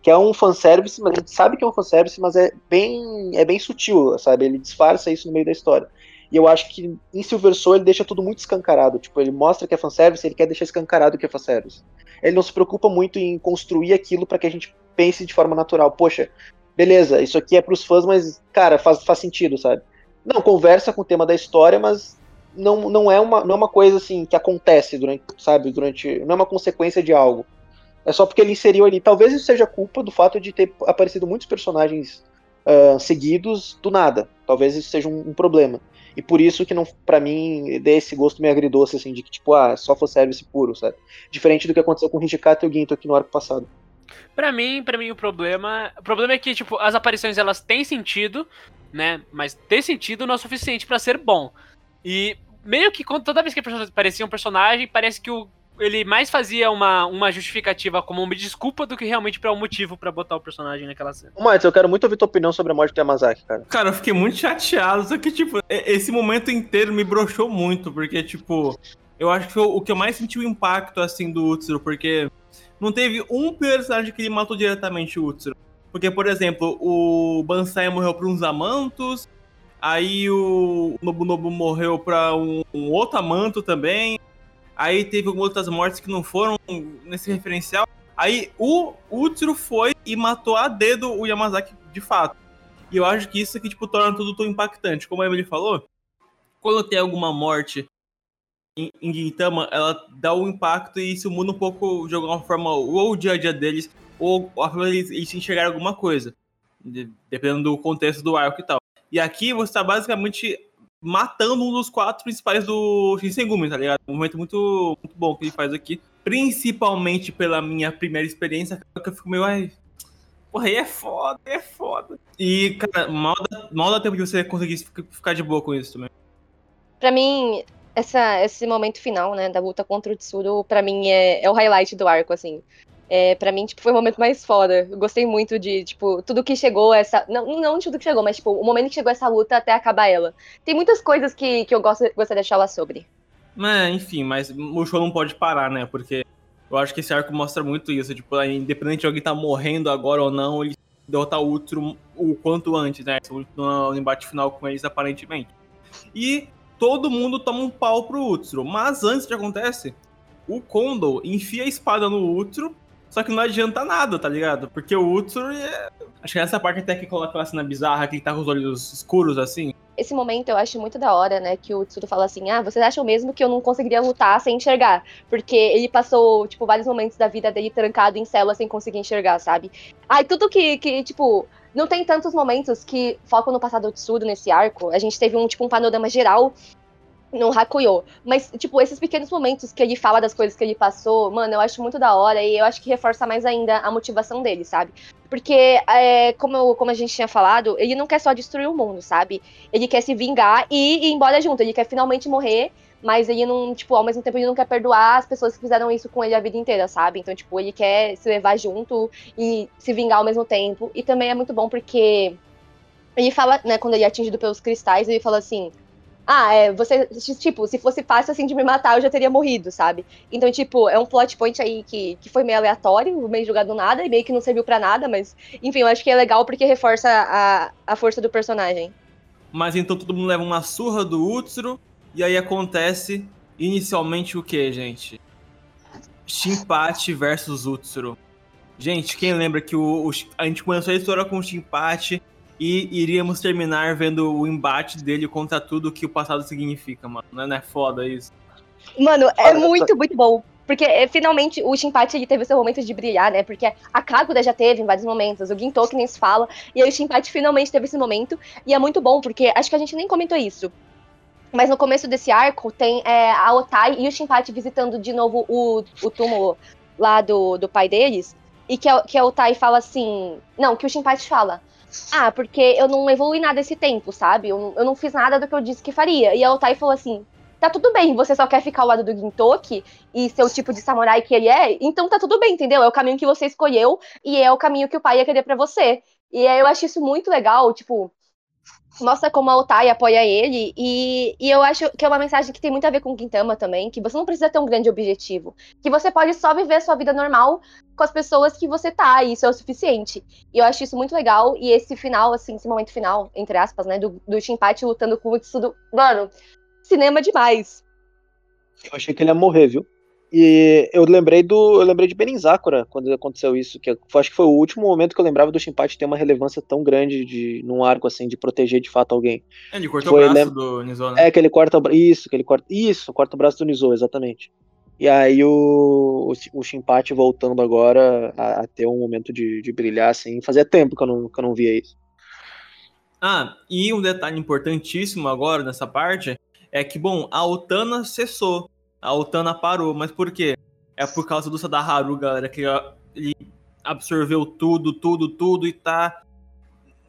que é um fanservice, mas a gente sabe que é um fanservice, mas é bem, é bem sutil, sabe, ele disfarça isso no meio da história. E eu acho que em Silver Soul ele deixa tudo muito escancarado, tipo, ele mostra que é fanservice, ele quer deixar escancarado que é fanservice. Ele não se preocupa muito em construir aquilo para que a gente pense de forma natural, poxa, beleza, isso aqui é pros fãs, mas, cara, faz, faz sentido, sabe? Não, conversa com o tema da história, mas não, não, é, uma, não é uma coisa assim que acontece durante, sabe, durante. Não é uma consequência de algo. É só porque ele inseriu ali. Talvez isso seja culpa do fato de ter aparecido muitos personagens uh, seguidos do nada. Talvez isso seja um, um problema. E por isso que não, para mim, dê esse gosto meio agridoce, assim, de que, tipo, ah, só for service puro, sabe? Diferente do que aconteceu com o e o Ginto aqui no arco passado. Pra mim, para mim o problema, o problema é que tipo, as aparições elas têm sentido, né? Mas ter sentido não é suficiente para ser bom. E meio que toda vez que aparecia um personagem, parece que o, ele mais fazia uma, uma justificativa como uma desculpa do que realmente para um motivo para botar o personagem naquela cena. Mas eu quero muito ouvir tua opinião sobre a morte do Yamazaki, cara. Cara, eu fiquei muito chateado, só que, tipo, esse momento inteiro me broxou muito, porque, tipo, eu acho que foi o que eu mais senti o impacto, assim, do Utsuro, porque não teve um personagem que ele matou diretamente o Utsuro. Porque, por exemplo, o Bansai morreu por uns amantos, aí o Nobunobu morreu pra um, um outro amanto também, Aí teve algumas outras mortes que não foram nesse referencial. Aí o Utsuro foi e matou a dedo o Yamazaki de fato. E eu acho que isso que tipo, torna tudo tão impactante. Como a Emily falou, quando tem alguma morte em, em Gintama, ela dá um impacto e isso muda um pouco de alguma forma ou o dia a dia deles, ou a forma deles eles enxergarem alguma coisa. Dependendo do contexto do arco e tal. E aqui você está basicamente matando um dos quatro principais do Shinsengumi, tá ligado? Um momento muito, muito bom que ele faz aqui. Principalmente pela minha primeira experiência, que eu fico meio, ai, porra, aí é foda, é foda. E, cara, mal dá, mal dá tempo de você conseguir ficar de boa com isso também. Pra mim, essa, esse momento final, né, da luta contra o Tsuru, pra mim é, é o highlight do arco, assim. É, para mim, tipo, foi o momento mais foda. Eu gostei muito de, tipo, tudo que chegou essa. Não, não tudo que chegou, mas, tipo, o momento que chegou essa luta até acabar ela. Tem muitas coisas que, que eu gosto, gostaria de falar sobre. É, enfim, mas o show não pode parar, né? Porque eu acho que esse arco mostra muito isso. Tipo, independente de alguém tá morrendo agora ou não, ele derrotar o Ultron o quanto antes, né? No embate final com eles, aparentemente. E todo mundo toma um pau pro Ultron. Mas antes de acontece, o Kondo enfia a espada no Ultron só que não adianta nada, tá ligado? Porque o Utsur é... Acho que essa parte até que coloca aquela cena bizarra, que ele tá com os olhos escuros, assim. Esse momento eu acho muito da hora, né? Que o Tsuru fala assim: Ah, vocês acham mesmo que eu não conseguiria lutar sem enxergar? Porque ele passou, tipo, vários momentos da vida dele trancado em célula sem conseguir enxergar, sabe? Ai, tudo que, que tipo. Não tem tantos momentos que focam no passado do Tsuru nesse arco. A gente teve um, tipo, um panorama geral no Hakuyo. Mas, tipo, esses pequenos momentos que ele fala das coisas que ele passou, mano, eu acho muito da hora e eu acho que reforça mais ainda a motivação dele, sabe? Porque, é, como, como a gente tinha falado, ele não quer só destruir o mundo, sabe? Ele quer se vingar e ir embora junto. Ele quer finalmente morrer, mas ele não, tipo, ao mesmo tempo ele não quer perdoar as pessoas que fizeram isso com ele a vida inteira, sabe? Então, tipo, ele quer se levar junto e se vingar ao mesmo tempo. E também é muito bom porque ele fala, né, quando ele é atingido pelos cristais, ele fala assim ah, é, você, tipo, se fosse fácil assim de me matar, eu já teria morrido, sabe? Então, tipo, é um plot point aí que, que foi meio aleatório, meio jogado do nada, e meio que não serviu para nada, mas, enfim, eu acho que é legal porque reforça a, a força do personagem. Mas então todo mundo leva uma surra do Utsuro, e aí acontece inicialmente o que, gente? Shinpachi versus Utsuro. Gente, quem lembra que o, o, a gente começou a história com o Shinpachi e iríamos terminar vendo o embate dele contra tudo que o passado significa, mano. Não é, foda isso? Mano, é muito, muito bom. Porque é, finalmente o Shinpachi ele teve seu momento de brilhar, né? Porque a Kaguya já teve em vários momentos, o Gintoki nem se fala, e aí o Shinpachi finalmente teve esse momento, e é muito bom, porque acho que a gente nem comentou isso. Mas no começo desse arco tem é, a Otai e o Shinpachi visitando de novo o, o túmulo lá do, do pai deles, e que a, que a Otai fala assim. Não, que o Shinpachi fala. Ah, porque eu não evolui nada esse tempo, sabe? Eu, eu não fiz nada do que eu disse que faria. E a Otai falou assim: tá tudo bem, você só quer ficar ao lado do Gintoki e ser o tipo de samurai que ele é, então tá tudo bem, entendeu? É o caminho que você escolheu e é o caminho que o pai ia querer para você. E eu acho isso muito legal, tipo, mostra como a Otai apoia ele, e, e eu acho que é uma mensagem que tem muito a ver com o Gintama também, que você não precisa ter um grande objetivo, que você pode só viver sua vida normal com as pessoas que você tá, e isso é o suficiente. E eu acho isso muito legal, e esse final, assim, esse momento final, entre aspas, né, do, do lutando com o Tsudo, mano, cinema demais. Eu achei que ele ia morrer, viu? E eu lembrei do. Eu lembrei de Benizakura quando aconteceu isso. Que acho que foi o último momento que eu lembrava do Shinpachi ter uma relevância tão grande de, num arco assim, de proteger de fato alguém. É, Ele cortou Foi, o braço né? do Nizou, né? É que ele corta Isso, que ele corta. Isso, corta o braço do Nizou, exatamente. E aí o, o, o Shinpachi voltando agora a, a ter um momento de, de brilhar, assim. Fazia tempo que eu não, que eu não via isso. Ah, e um detalhe importantíssimo agora nessa parte é que, bom, a Otana cessou. A Otana parou, mas por quê? É por causa do Sadaharu, galera, que ele absorveu tudo, tudo, tudo e tá.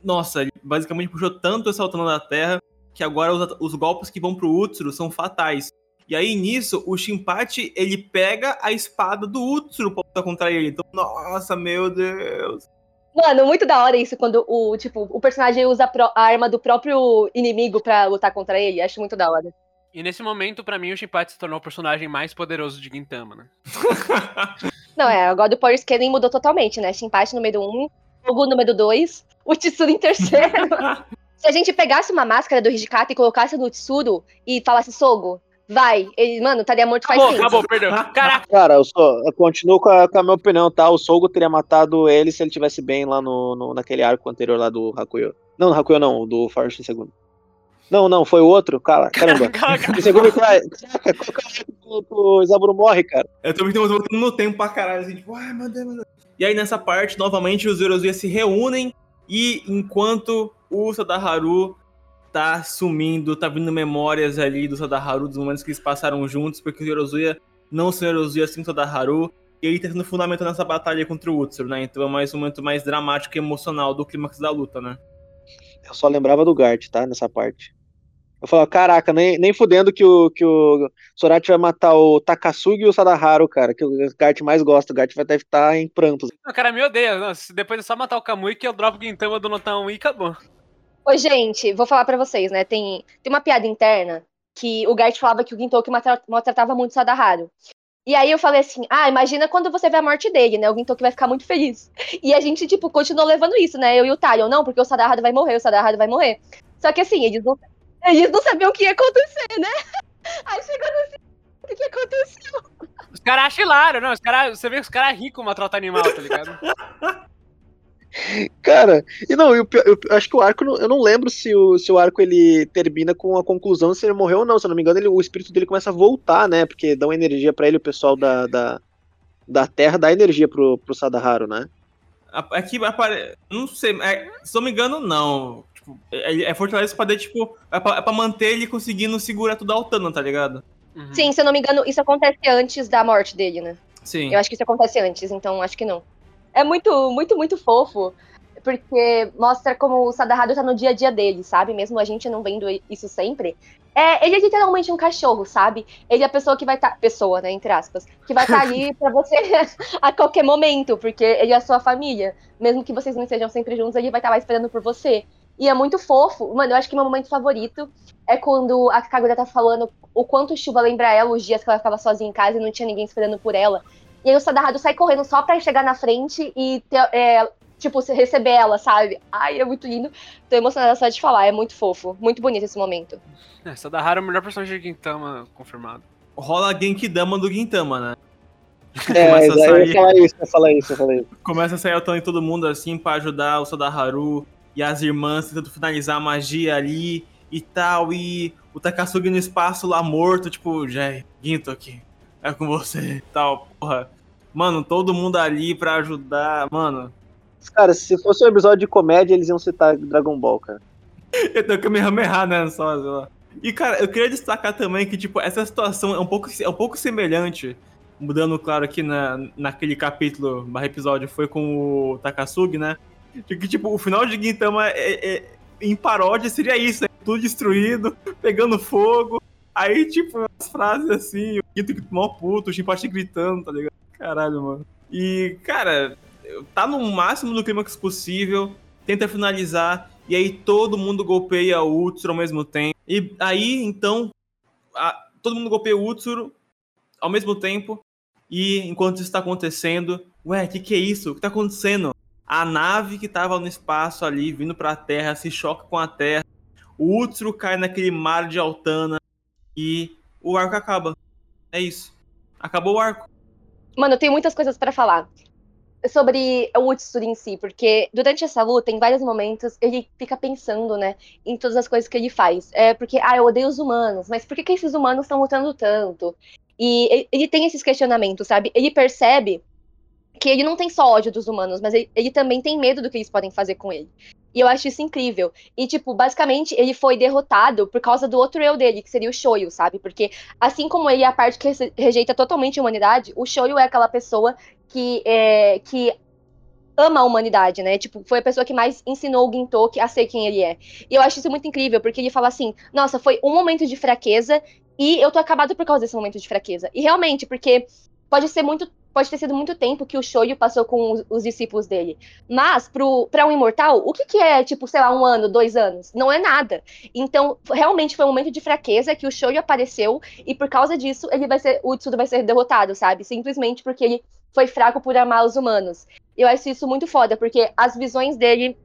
Nossa, ele basicamente puxou tanto essa Otana da Terra que agora os, os golpes que vão pro Utsuro são fatais. E aí, nisso, o Shinpachi, ele pega a espada do Utsuro pra lutar contra ele. Então, nossa, meu Deus. Mano, muito da hora isso, quando o, tipo, o personagem usa a arma do próprio inimigo pra lutar contra ele. Acho muito da hora. E nesse momento, pra mim, o Shinpachi se tornou o personagem mais poderoso de Gintama, né? (laughs) Não, é, agora o Power Scaling mudou totalmente, né? Shinpachi número 1, um, Fogo número 2, o Tsuru em terceiro. (laughs) Se a gente pegasse uma máscara do Hijikata e colocasse no Tsuru e falasse Sogo, vai, ele, mano, estaria morto faz Acabou, tempo. acabou, perdeu. Caraca, Cara, eu, sou, eu continuo com a, com a minha opinião, tá? O Sogo teria matado ele se ele tivesse bem lá no, no- naquele arco anterior lá do Hakuyo. Não, no Hakuyo não, do Forest segundo. Não, não, foi o outro? Cara, caramba. (laughs) caraca. O segundo cara. Caraca, qual que é o Isaburo morre, cara? Eu também tô voltando no tempo pra caralho, assim, tipo, ai meu Deus, meu Deus. E aí nessa parte, novamente, os Zerozuya se reúnem e enquanto o Sadaharu tá sumindo, tá vindo memórias ali do Sadaharu, dos momentos que eles passaram juntos, porque o Zerozuya não são Zerozuya, assim o Sadaharu, e ele tá sendo fundamental nessa batalha contra o Utsuro, né? Então é mais um momento mais dramático e emocional do clímax da luta, né? Eu só lembrava do Gart, tá? Nessa parte. Eu falava, caraca, nem, nem fudendo que o, que o Sorachi vai matar o Takasugi e o Sadaharu, cara, que o Gart mais gosta. O Gart vai deve estar em prantos. O cara me odeia. Não, se depois é só matar o Kamui que eu dropo o Gintama do Notan 1 e acabou. Ô, gente, vou falar pra vocês, né? Tem, tem uma piada interna que o Gart falava que o Gintoki maltra- maltratava muito o Sadaharu. E aí eu falei assim, ah, imagina quando você vê a morte dele, né? O Gintoki vai ficar muito feliz. E a gente, tipo, continuou levando isso, né? Eu e o Talion, não, porque o Sadaharu vai morrer, o Sadaharu vai morrer. Só que assim, eles não, eles não sabiam o que ia acontecer, né? (laughs) Aí chegou no fim, o que, que aconteceu? Os caras acham hilário, não. Os cara, você vê que os caras ricos maltratam animal, tá ligado? (laughs) Cara, e não, eu, eu, eu acho que o arco, eu não lembro se o, se o arco ele termina com a conclusão se ele morreu ou não. Se eu não me engano, ele, o espírito dele começa a voltar, né? Porque dá uma energia pra ele, o pessoal da, da, da Terra dá energia pro, pro Sadaharu, né? Aqui apare... Não sei, é, se eu não me engano, não. Tipo, é, é fortaleza pra tipo, é pra, é pra manter ele conseguindo segurar tudo a Altana, tá ligado? Uhum. Sim, se eu não me engano, isso acontece antes da morte dele, né? Sim. Eu acho que isso acontece antes, então acho que não. É muito, muito, muito fofo, porque mostra como o Sadaharu tá no dia a dia dele, sabe? Mesmo a gente não vendo isso sempre. É, ele é literalmente um cachorro, sabe? Ele é a pessoa que vai estar. pessoa, né? Entre aspas. Que vai estar ali (laughs) pra você (laughs) a qualquer momento, porque ele é a sua família. Mesmo que vocês não estejam sempre juntos, ele vai estar lá esperando por você. E é muito fofo. Mano, eu acho que meu momento favorito é quando a Kagura tá falando o quanto chuva lembra ela os dias que ela ficava sozinha em casa e não tinha ninguém esperando por ela. E aí o Sadaharu sai correndo só pra chegar na frente e, ter, é, tipo, receber ela, sabe? Ai, é muito lindo. Tô emocionada só de falar, é muito fofo. Muito bonito esse momento. É, Sadahara é o melhor personagem de Gintama confirmado. Rola a Genkidama do Gintama, né? É, Começa a eu ia sair. falar isso, eu ia falar isso, eu falar isso. Começa a sair Altana em todo mundo, assim, pra ajudar o Sadaharu e as irmãs tentando finalizar a magia ali e tal. E o Takasugi no espaço lá morto, tipo, já, Ginto aqui, é com você e (laughs) tal, porra. Mano, todo mundo ali pra ajudar, mano. Cara, se fosse um episódio de comédia, eles iam citar Dragon Ball, cara. (laughs) Eu tenho que me ramerrar, né? Só, lá. E, cara, eu queria destacar também que, tipo, essa situação é um pouco, é um pouco semelhante, mudando, claro, aqui na, naquele capítulo, episódio, foi com o Takasugi, né? Que, tipo, o final de Gintama é, é- em paródia seria isso, né? Tudo destruído, pegando fogo. Aí, tipo, umas frases assim, o Ginto mó puto, o Shinpachi gritando, tá ligado? Caralho, mano. E, cara, tá no máximo do clímax possível, tenta finalizar, e aí todo mundo golpeia o Utsuro ao mesmo tempo. E aí, então, a- todo mundo golpeia o Utsuro ao mesmo tempo, e enquanto isso tá acontecendo, ué, o que, que é isso? O que tá acontecendo? A nave que tava no espaço ali, vindo pra Terra, se choca com a Terra, o Utsuro cai naquele mar de Altana, e o arco acaba. É isso. acabou o arco. Mano, eu tenho muitas coisas pra falar sobre o Utsuri em si, porque durante essa luta, em vários momentos, ele fica pensando, né, em todas as coisas que ele faz. É porque, ah, eu odeio os humanos, mas por que, que esses humanos estão lutando tanto? E ele tem esses questionamentos, sabe? Ele percebe que ele não tem só ódio dos humanos, mas ele, ele, também tem medo do que eles podem fazer com ele. E eu acho isso incrível. E, tipo, basicamente, ele foi derrotado por causa do outro eu dele, que seria o Shoyo, sabe? Porque, assim como ele é a parte que rejeita totalmente a humanidade, o Shoyo é aquela pessoa que, é, que ama a humanidade, né? Tipo, foi a pessoa que mais ensinou o Gintoki a ser quem ele é. E eu acho isso muito incrível, porque ele fala assim: nossa, foi um momento de fraqueza e eu tô acabado por causa desse momento de fraqueza. E realmente, porque pode ser muito pode ter sido muito tempo que o Shoyo passou com os, os discípulos dele. Mas, para um imortal, o que, que é, tipo, sei lá, um ano, dois anos? Não é nada. Então, realmente foi um momento de fraqueza que o Shoyo apareceu, e por causa disso, ele vai ser, o Tsudo vai ser derrotado, sabe? Simplesmente porque ele foi fraco por amar os humanos. Eu acho isso muito foda, porque as visões dele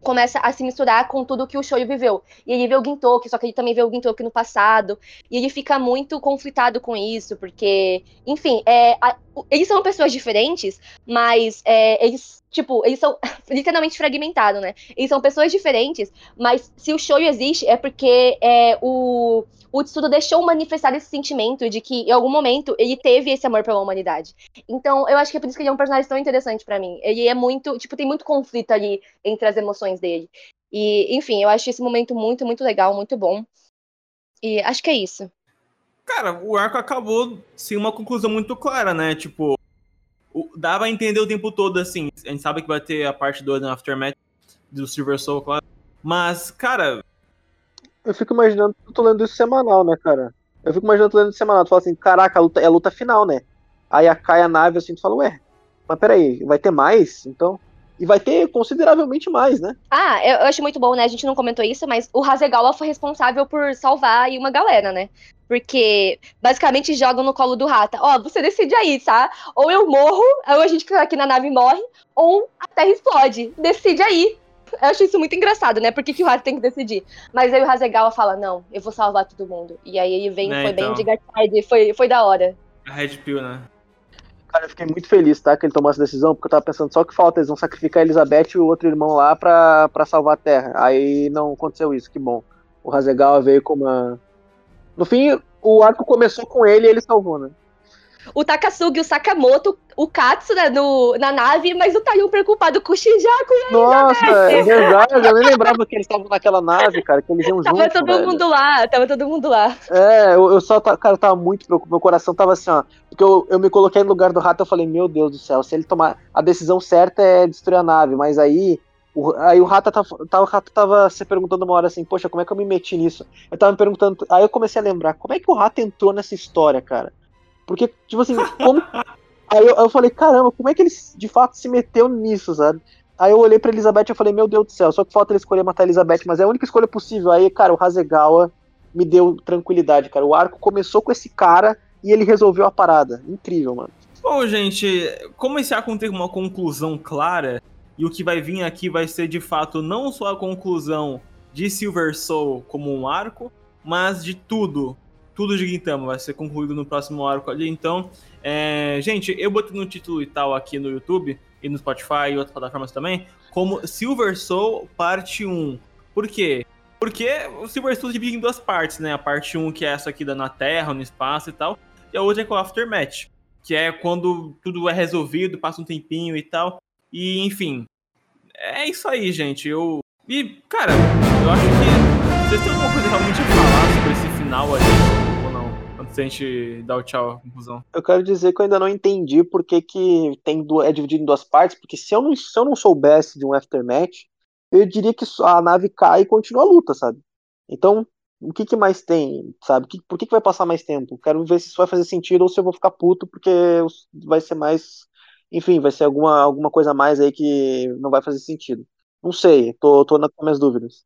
começa a se misturar com tudo que o Shoyo viveu. E ele vê o Gintoki, só que ele também vê o Gintoki no passado. E ele fica muito conflitado com isso, porque, enfim, é, a, eles são pessoas diferentes, mas é, eles, tipo, eles são (laughs) literalmente fragmentados, né? Eles são pessoas diferentes, mas se o Shoyo existe é porque é, o, o Tsudo deixou manifestar esse sentimento de que em algum momento ele teve esse amor pela humanidade. Então, eu acho que é por isso que ele é um personagem tão interessante para mim. Ele é muito, tipo, tem muito conflito ali entre as emoções dele. E, enfim, eu acho esse momento muito, muito legal, muito bom. E acho que é isso. Cara, o arco acabou sem uma conclusão muito clara, né? Tipo, o, dava a entender o tempo todo, assim. A gente sabe que vai ter a parte 2 no Aftermath do Silver Soul, claro. Mas, cara. Eu fico imaginando, eu tô lendo isso semanal, né, cara? Eu fico imaginando, tô lendo isso semanal. Tu fala assim, caraca, a luta, é a luta final, né? Aí cai a nave assim, tu fala, ué, mas peraí, vai ter mais? Então. E vai ter consideravelmente mais, né? Ah, eu, eu acho muito bom, né? A gente não comentou isso, mas o Hasegawa foi responsável por salvar aí uma galera, né? Porque basicamente jogam no colo do Rata. Ó, você decide aí, tá? Ou eu morro, ou a gente que tá aqui na nave morre, ou a Terra explode. Decide aí. Eu acho isso muito engraçado, né? Por que, que o Rata tem que decidir? Mas aí o Hasegawa fala, não, eu vou salvar todo mundo. E aí ele vem, é, foi então. bem de Gatard, foi, foi da hora. A Red Pill, né? Cara, eu fiquei muito feliz, tá? Que ele tomou essa decisão, porque eu tava pensando só que falta, eles vão sacrificar a Elizabeth e o outro irmão lá pra, pra salvar a Terra. Aí não aconteceu isso, que bom. O Hasegawa veio com uma, no fim, o arco começou com ele e ele salvou, né? O Takasugi, o Sakamoto, o Katsu né, no, na nave, mas o Taiyo preocupado com o Shinjaku. Nossa, é verdade, eu nem lembrava que eles estavam naquela nave, cara, que eles iam juntos. Tava todo velho. mundo lá, tava todo mundo lá. É, eu, eu só, cara, tava muito preocupado, meu coração tava assim, ó, porque eu, eu me coloquei no lugar do rato, eu falei, meu Deus do céu, se ele tomar, a decisão certa é destruir a nave, mas aí o, aí o Rata tava, tava, o Rata tava se perguntando uma hora assim, poxa, como é que eu me meti nisso? Eu tava me perguntando, aí eu comecei a lembrar, como é que o Rata entrou nessa história, cara? Porque, tipo assim, como. (laughs) aí eu, eu falei, caramba, como é que ele de fato se meteu nisso, sabe? Aí eu olhei pra Elizabeth e falei, meu Deus do céu, só que falta ele escolher matar a Elizabeth, mas é a única escolha possível. Aí, cara, o Hasegawa me deu tranquilidade, cara. O arco começou com esse cara e ele resolveu a parada. Incrível, mano. Bom, gente, como esse arco não tem uma conclusão clara, e o que vai vir aqui vai ser de fato não só a conclusão de Silver Soul como um arco, mas de tudo. Tudo de Gintama vai ser concluído no próximo arco ali. Então, é... gente, eu botei no título e tal aqui no YouTube e no Spotify e outras plataformas também, como Silver Soul Parte 1. Por quê? Porque o Silver Soul divide em duas partes, né? A parte 1, que é essa aqui da na Terra, no espaço e tal, e a outra é com o Aftermath, que é quando tudo é resolvido, passa um tempinho e tal. E, enfim, é isso aí, gente. Eu. E, cara, eu acho que vocês têm alguma coisa realmente a falar sobre esse final aí? Antes da gente dar o tchau à conclusão. Eu quero dizer que eu ainda não entendi por que, que tem é dividido em duas partes, porque se eu, não, se eu não soubesse de um aftermath, eu diria que a nave cai e continua a luta, sabe? Então, o que, que mais tem, sabe? Por que, que vai passar mais tempo? Quero ver se isso vai fazer sentido ou se eu vou ficar puto, porque vai ser mais enfim, vai ser alguma, alguma coisa a mais aí que não vai fazer sentido. Não sei, tô, tô nas minhas dúvidas.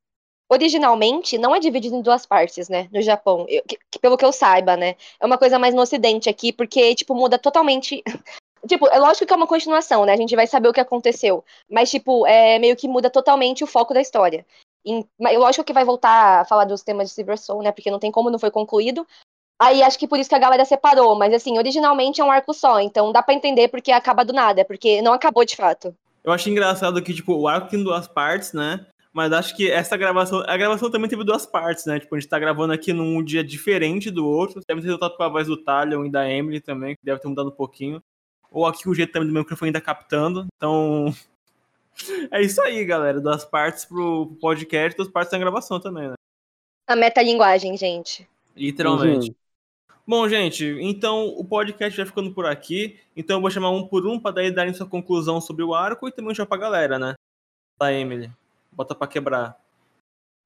Originalmente, não é dividido em duas partes, né, no Japão, eu, que, pelo que eu saiba, né, é uma coisa mais no ocidente aqui, porque, tipo, muda totalmente (laughs) Tipo, é lógico que é uma continuação, né? A gente vai saber o que aconteceu. Mas, tipo, é meio que muda totalmente o foco da história. E, lógico que vai voltar a falar dos temas de Silver Soul, né? Porque não tem como, não foi concluído. Aí acho que por isso que a galera separou, mas assim, originalmente é um arco só, então dá para entender porque acaba do nada, porque não acabou de fato. Eu acho engraçado que, tipo, o arco tem duas partes, né? Mas acho que essa gravação. A gravação também teve duas partes, né? Tipo, a gente tá gravando aqui num dia diferente do outro. Deve ter resultado com a voz do Talion e da Emily também, que deve ter mudado um pouquinho. Ou aqui o jeito também do meu microfone ainda captando. Então. (laughs) É isso aí, galera. Duas partes pro podcast, duas partes da gravação também, né? A metalinguagem, gente. Literalmente. Uhum. Bom, gente, então o podcast vai ficando por aqui. Então eu vou chamar um por um para daí darem sua conclusão sobre o arco e também já pra galera, né? Tá, Emily. Bota pra quebrar.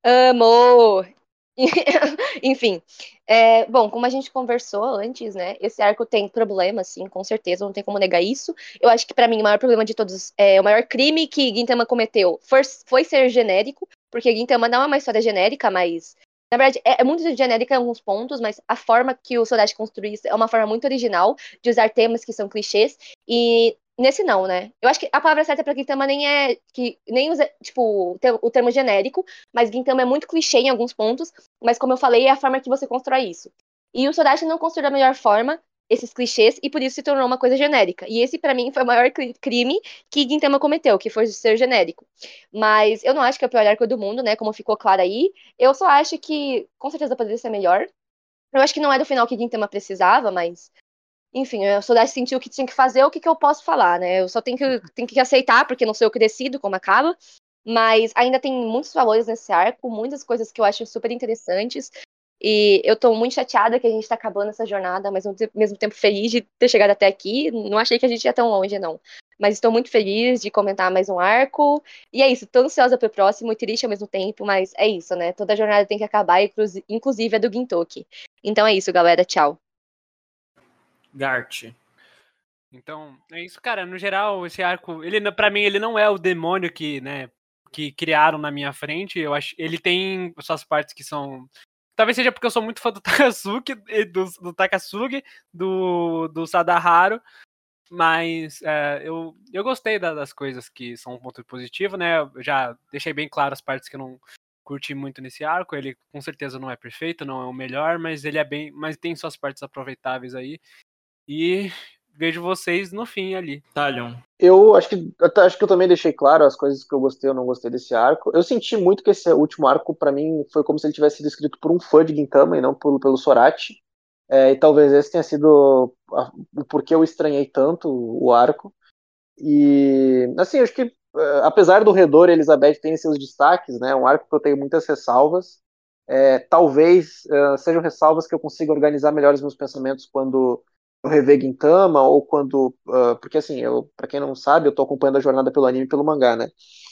Amor! (laughs) Enfim, é, bom, como a gente conversou antes, né? Esse arco tem problemas, sim, com certeza, não tem como negar isso. Eu acho que para mim o maior problema de todos, é, o maior crime que Gintama cometeu foi, foi ser genérico, porque Gintama não é uma história genérica, mas na verdade, é, é, muito genérica em alguns pontos, mas a forma que o Sodashi construiu isso é uma forma muito original de usar temas que são clichês. E nesse não, né? Eu acho que a palavra certa para Gintama nem é que nem usa, tipo, o termo genérico, mas Gintama é muito clichê em alguns pontos, mas como eu falei, é a forma que você constrói isso. E o Sodashi não construiu da melhor forma, esses clichês e por isso se tornou uma coisa genérica. E esse, para mim, foi o maior crime que Gintama cometeu, que foi ser genérico. Mas eu não acho que é o pior arco do mundo, né? Como ficou claro aí. Eu só acho que, com certeza, poderia ser melhor. Eu acho que não é do final que Gintama precisava, mas. Enfim, eu só sentiu o que tinha que fazer, o que, que eu posso falar, né? Eu só tenho que, tenho que aceitar, porque não sei o que decido como acaba. Mas ainda tem muitos valores nesse arco, muitas coisas que eu acho super interessantes. E eu tô muito chateada que a gente tá acabando essa jornada, mas ao mesmo tempo feliz de ter chegado até aqui. Não achei que a gente ia tão longe, não. Mas estou muito feliz de comentar mais um arco. E é isso, tô ansiosa pro próximo e triste ao mesmo tempo, mas é isso, né? Toda jornada tem que acabar, inclusive a do Gintoki. Então é isso, galera. Tchau. Gart. Então, é isso, cara. No geral, esse arco, ele para mim ele não é o demônio que, né, que criaram na minha frente. Eu acho, ele tem suas partes que são Talvez seja porque eu sou muito fã do (laughs) Takasugi, do, do Takasugi, do, do Sadaharu, mas é, eu, eu gostei da, das coisas que são um ponto positivo, né? Eu já deixei bem claro as partes que eu não curti muito nesse arco. Ele com certeza não é perfeito, não é o melhor, mas ele é bem. Mas tem suas partes aproveitáveis aí. E vejo vocês no fim ali. Talion. Eu acho que acho que eu também deixei claro as coisas que eu gostei ou não gostei desse arco. Eu senti muito que esse último arco, para mim, foi como se ele tivesse sido escrito por um fã de Gintama e não pelo, pelo Sorati. É, e talvez esse tenha sido o porquê eu estranhei tanto o arco. E, assim, acho que, é, apesar do Redor e Elizabeth terem seus destaques, né, um arco que eu tenho muitas ressalvas, é, talvez uh, sejam ressalvas que eu consiga organizar melhor os meus pensamentos quando eu rever Gintama ou quando. Uh, porque assim, eu, pra quem não sabe, eu tô acompanhando a jornada pelo anime e pelo mangá, né?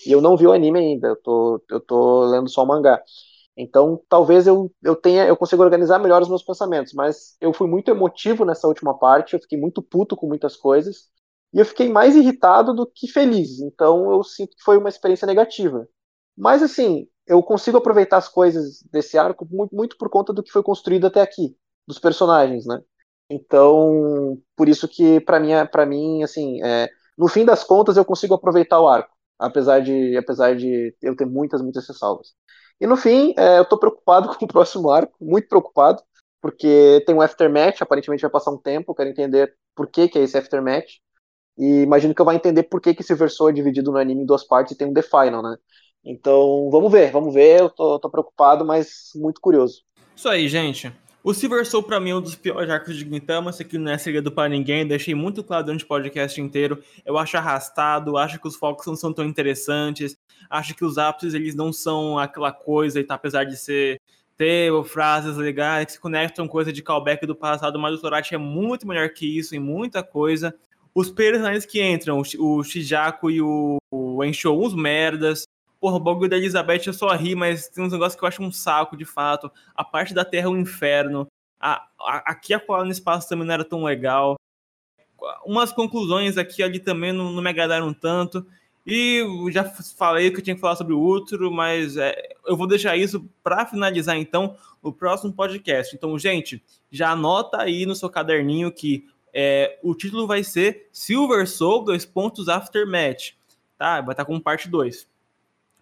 E eu não vi o anime ainda, eu tô, eu tô lendo só o mangá. Então, talvez eu, eu tenha, eu consiga organizar melhor os meus pensamentos, mas eu fui muito emotivo nessa última parte, eu fiquei muito puto com muitas coisas, e eu fiquei mais irritado do que feliz. Então, eu sinto que foi uma experiência negativa. Mas assim, eu consigo aproveitar as coisas desse arco muito, muito por conta do que foi construído até aqui, dos personagens, né? Então, por isso que para mim, para mim, assim, é, no fim das contas eu consigo aproveitar o arco, apesar de, apesar de eu ter muitas, muitas ressalvas. E no fim, é, eu tô preocupado (laughs) com o próximo arco, muito preocupado, porque tem um aftermatch, aparentemente vai passar um tempo, eu quero entender por que, que é esse aftermatch. E imagino que eu vou entender por que, que esse versor é dividido no anime em duas partes e tem um The Final, né? Então, vamos ver, vamos ver. Eu tô, tô preocupado, mas muito curioso. Isso aí, gente. O Silver Soul, pra mim, é um dos piores arcos de Gintama. Isso aqui não é segredo pra ninguém. Deixei muito claro durante o podcast inteiro. Eu acho arrastado, acho que os focos não são tão interessantes. Acho que os ápices, eles não são aquela coisa, tá? apesar de ser ter frases legais que se conectam coisa de callback do passado, mas o Torachi é muito melhor que isso em muita coisa. Os personagens que entram, o Shijaku e o Enshou, uns merdas. Porra, o bagulho da Elizabeth eu só ri, mas tem uns negócios que eu acho um saco, de fato. A parte da Terra é um inferno. A, a, aqui a colar no espaço também não era tão legal. Umas conclusões aqui ali também não, não me agradaram tanto. E já falei que eu tinha que falar sobre o útero, mas é, eu vou deixar isso para finalizar então o próximo podcast. Então, gente, já anota aí no seu caderninho que é, o título vai ser Silver Soul, dois pontos Aftermatch. Tá? Vai estar tá com parte 2.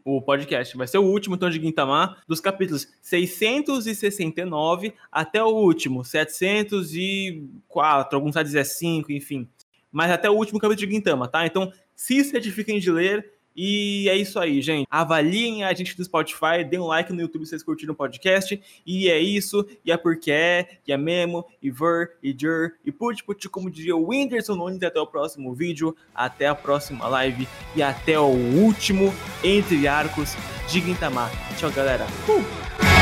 O podcast. Vai ser o último, então, de Gintama, dos capítulos 669 até o último, 704, alguns dizer 5, enfim. Mas até o último capítulo de Gintama, tá? Então, se certifiquem de ler e é isso aí, gente. Avaliem a gente do Spotify, dê um like no YouTube se vocês curtiram o podcast. E é isso, e é porque é, e é mesmo, e ver, e jur, e put, put, como diria o Whindersson Nunes. Até o próximo vídeo, até a próxima live e até o último Entre Arcos de Gintama. Tchau, galera. Uh!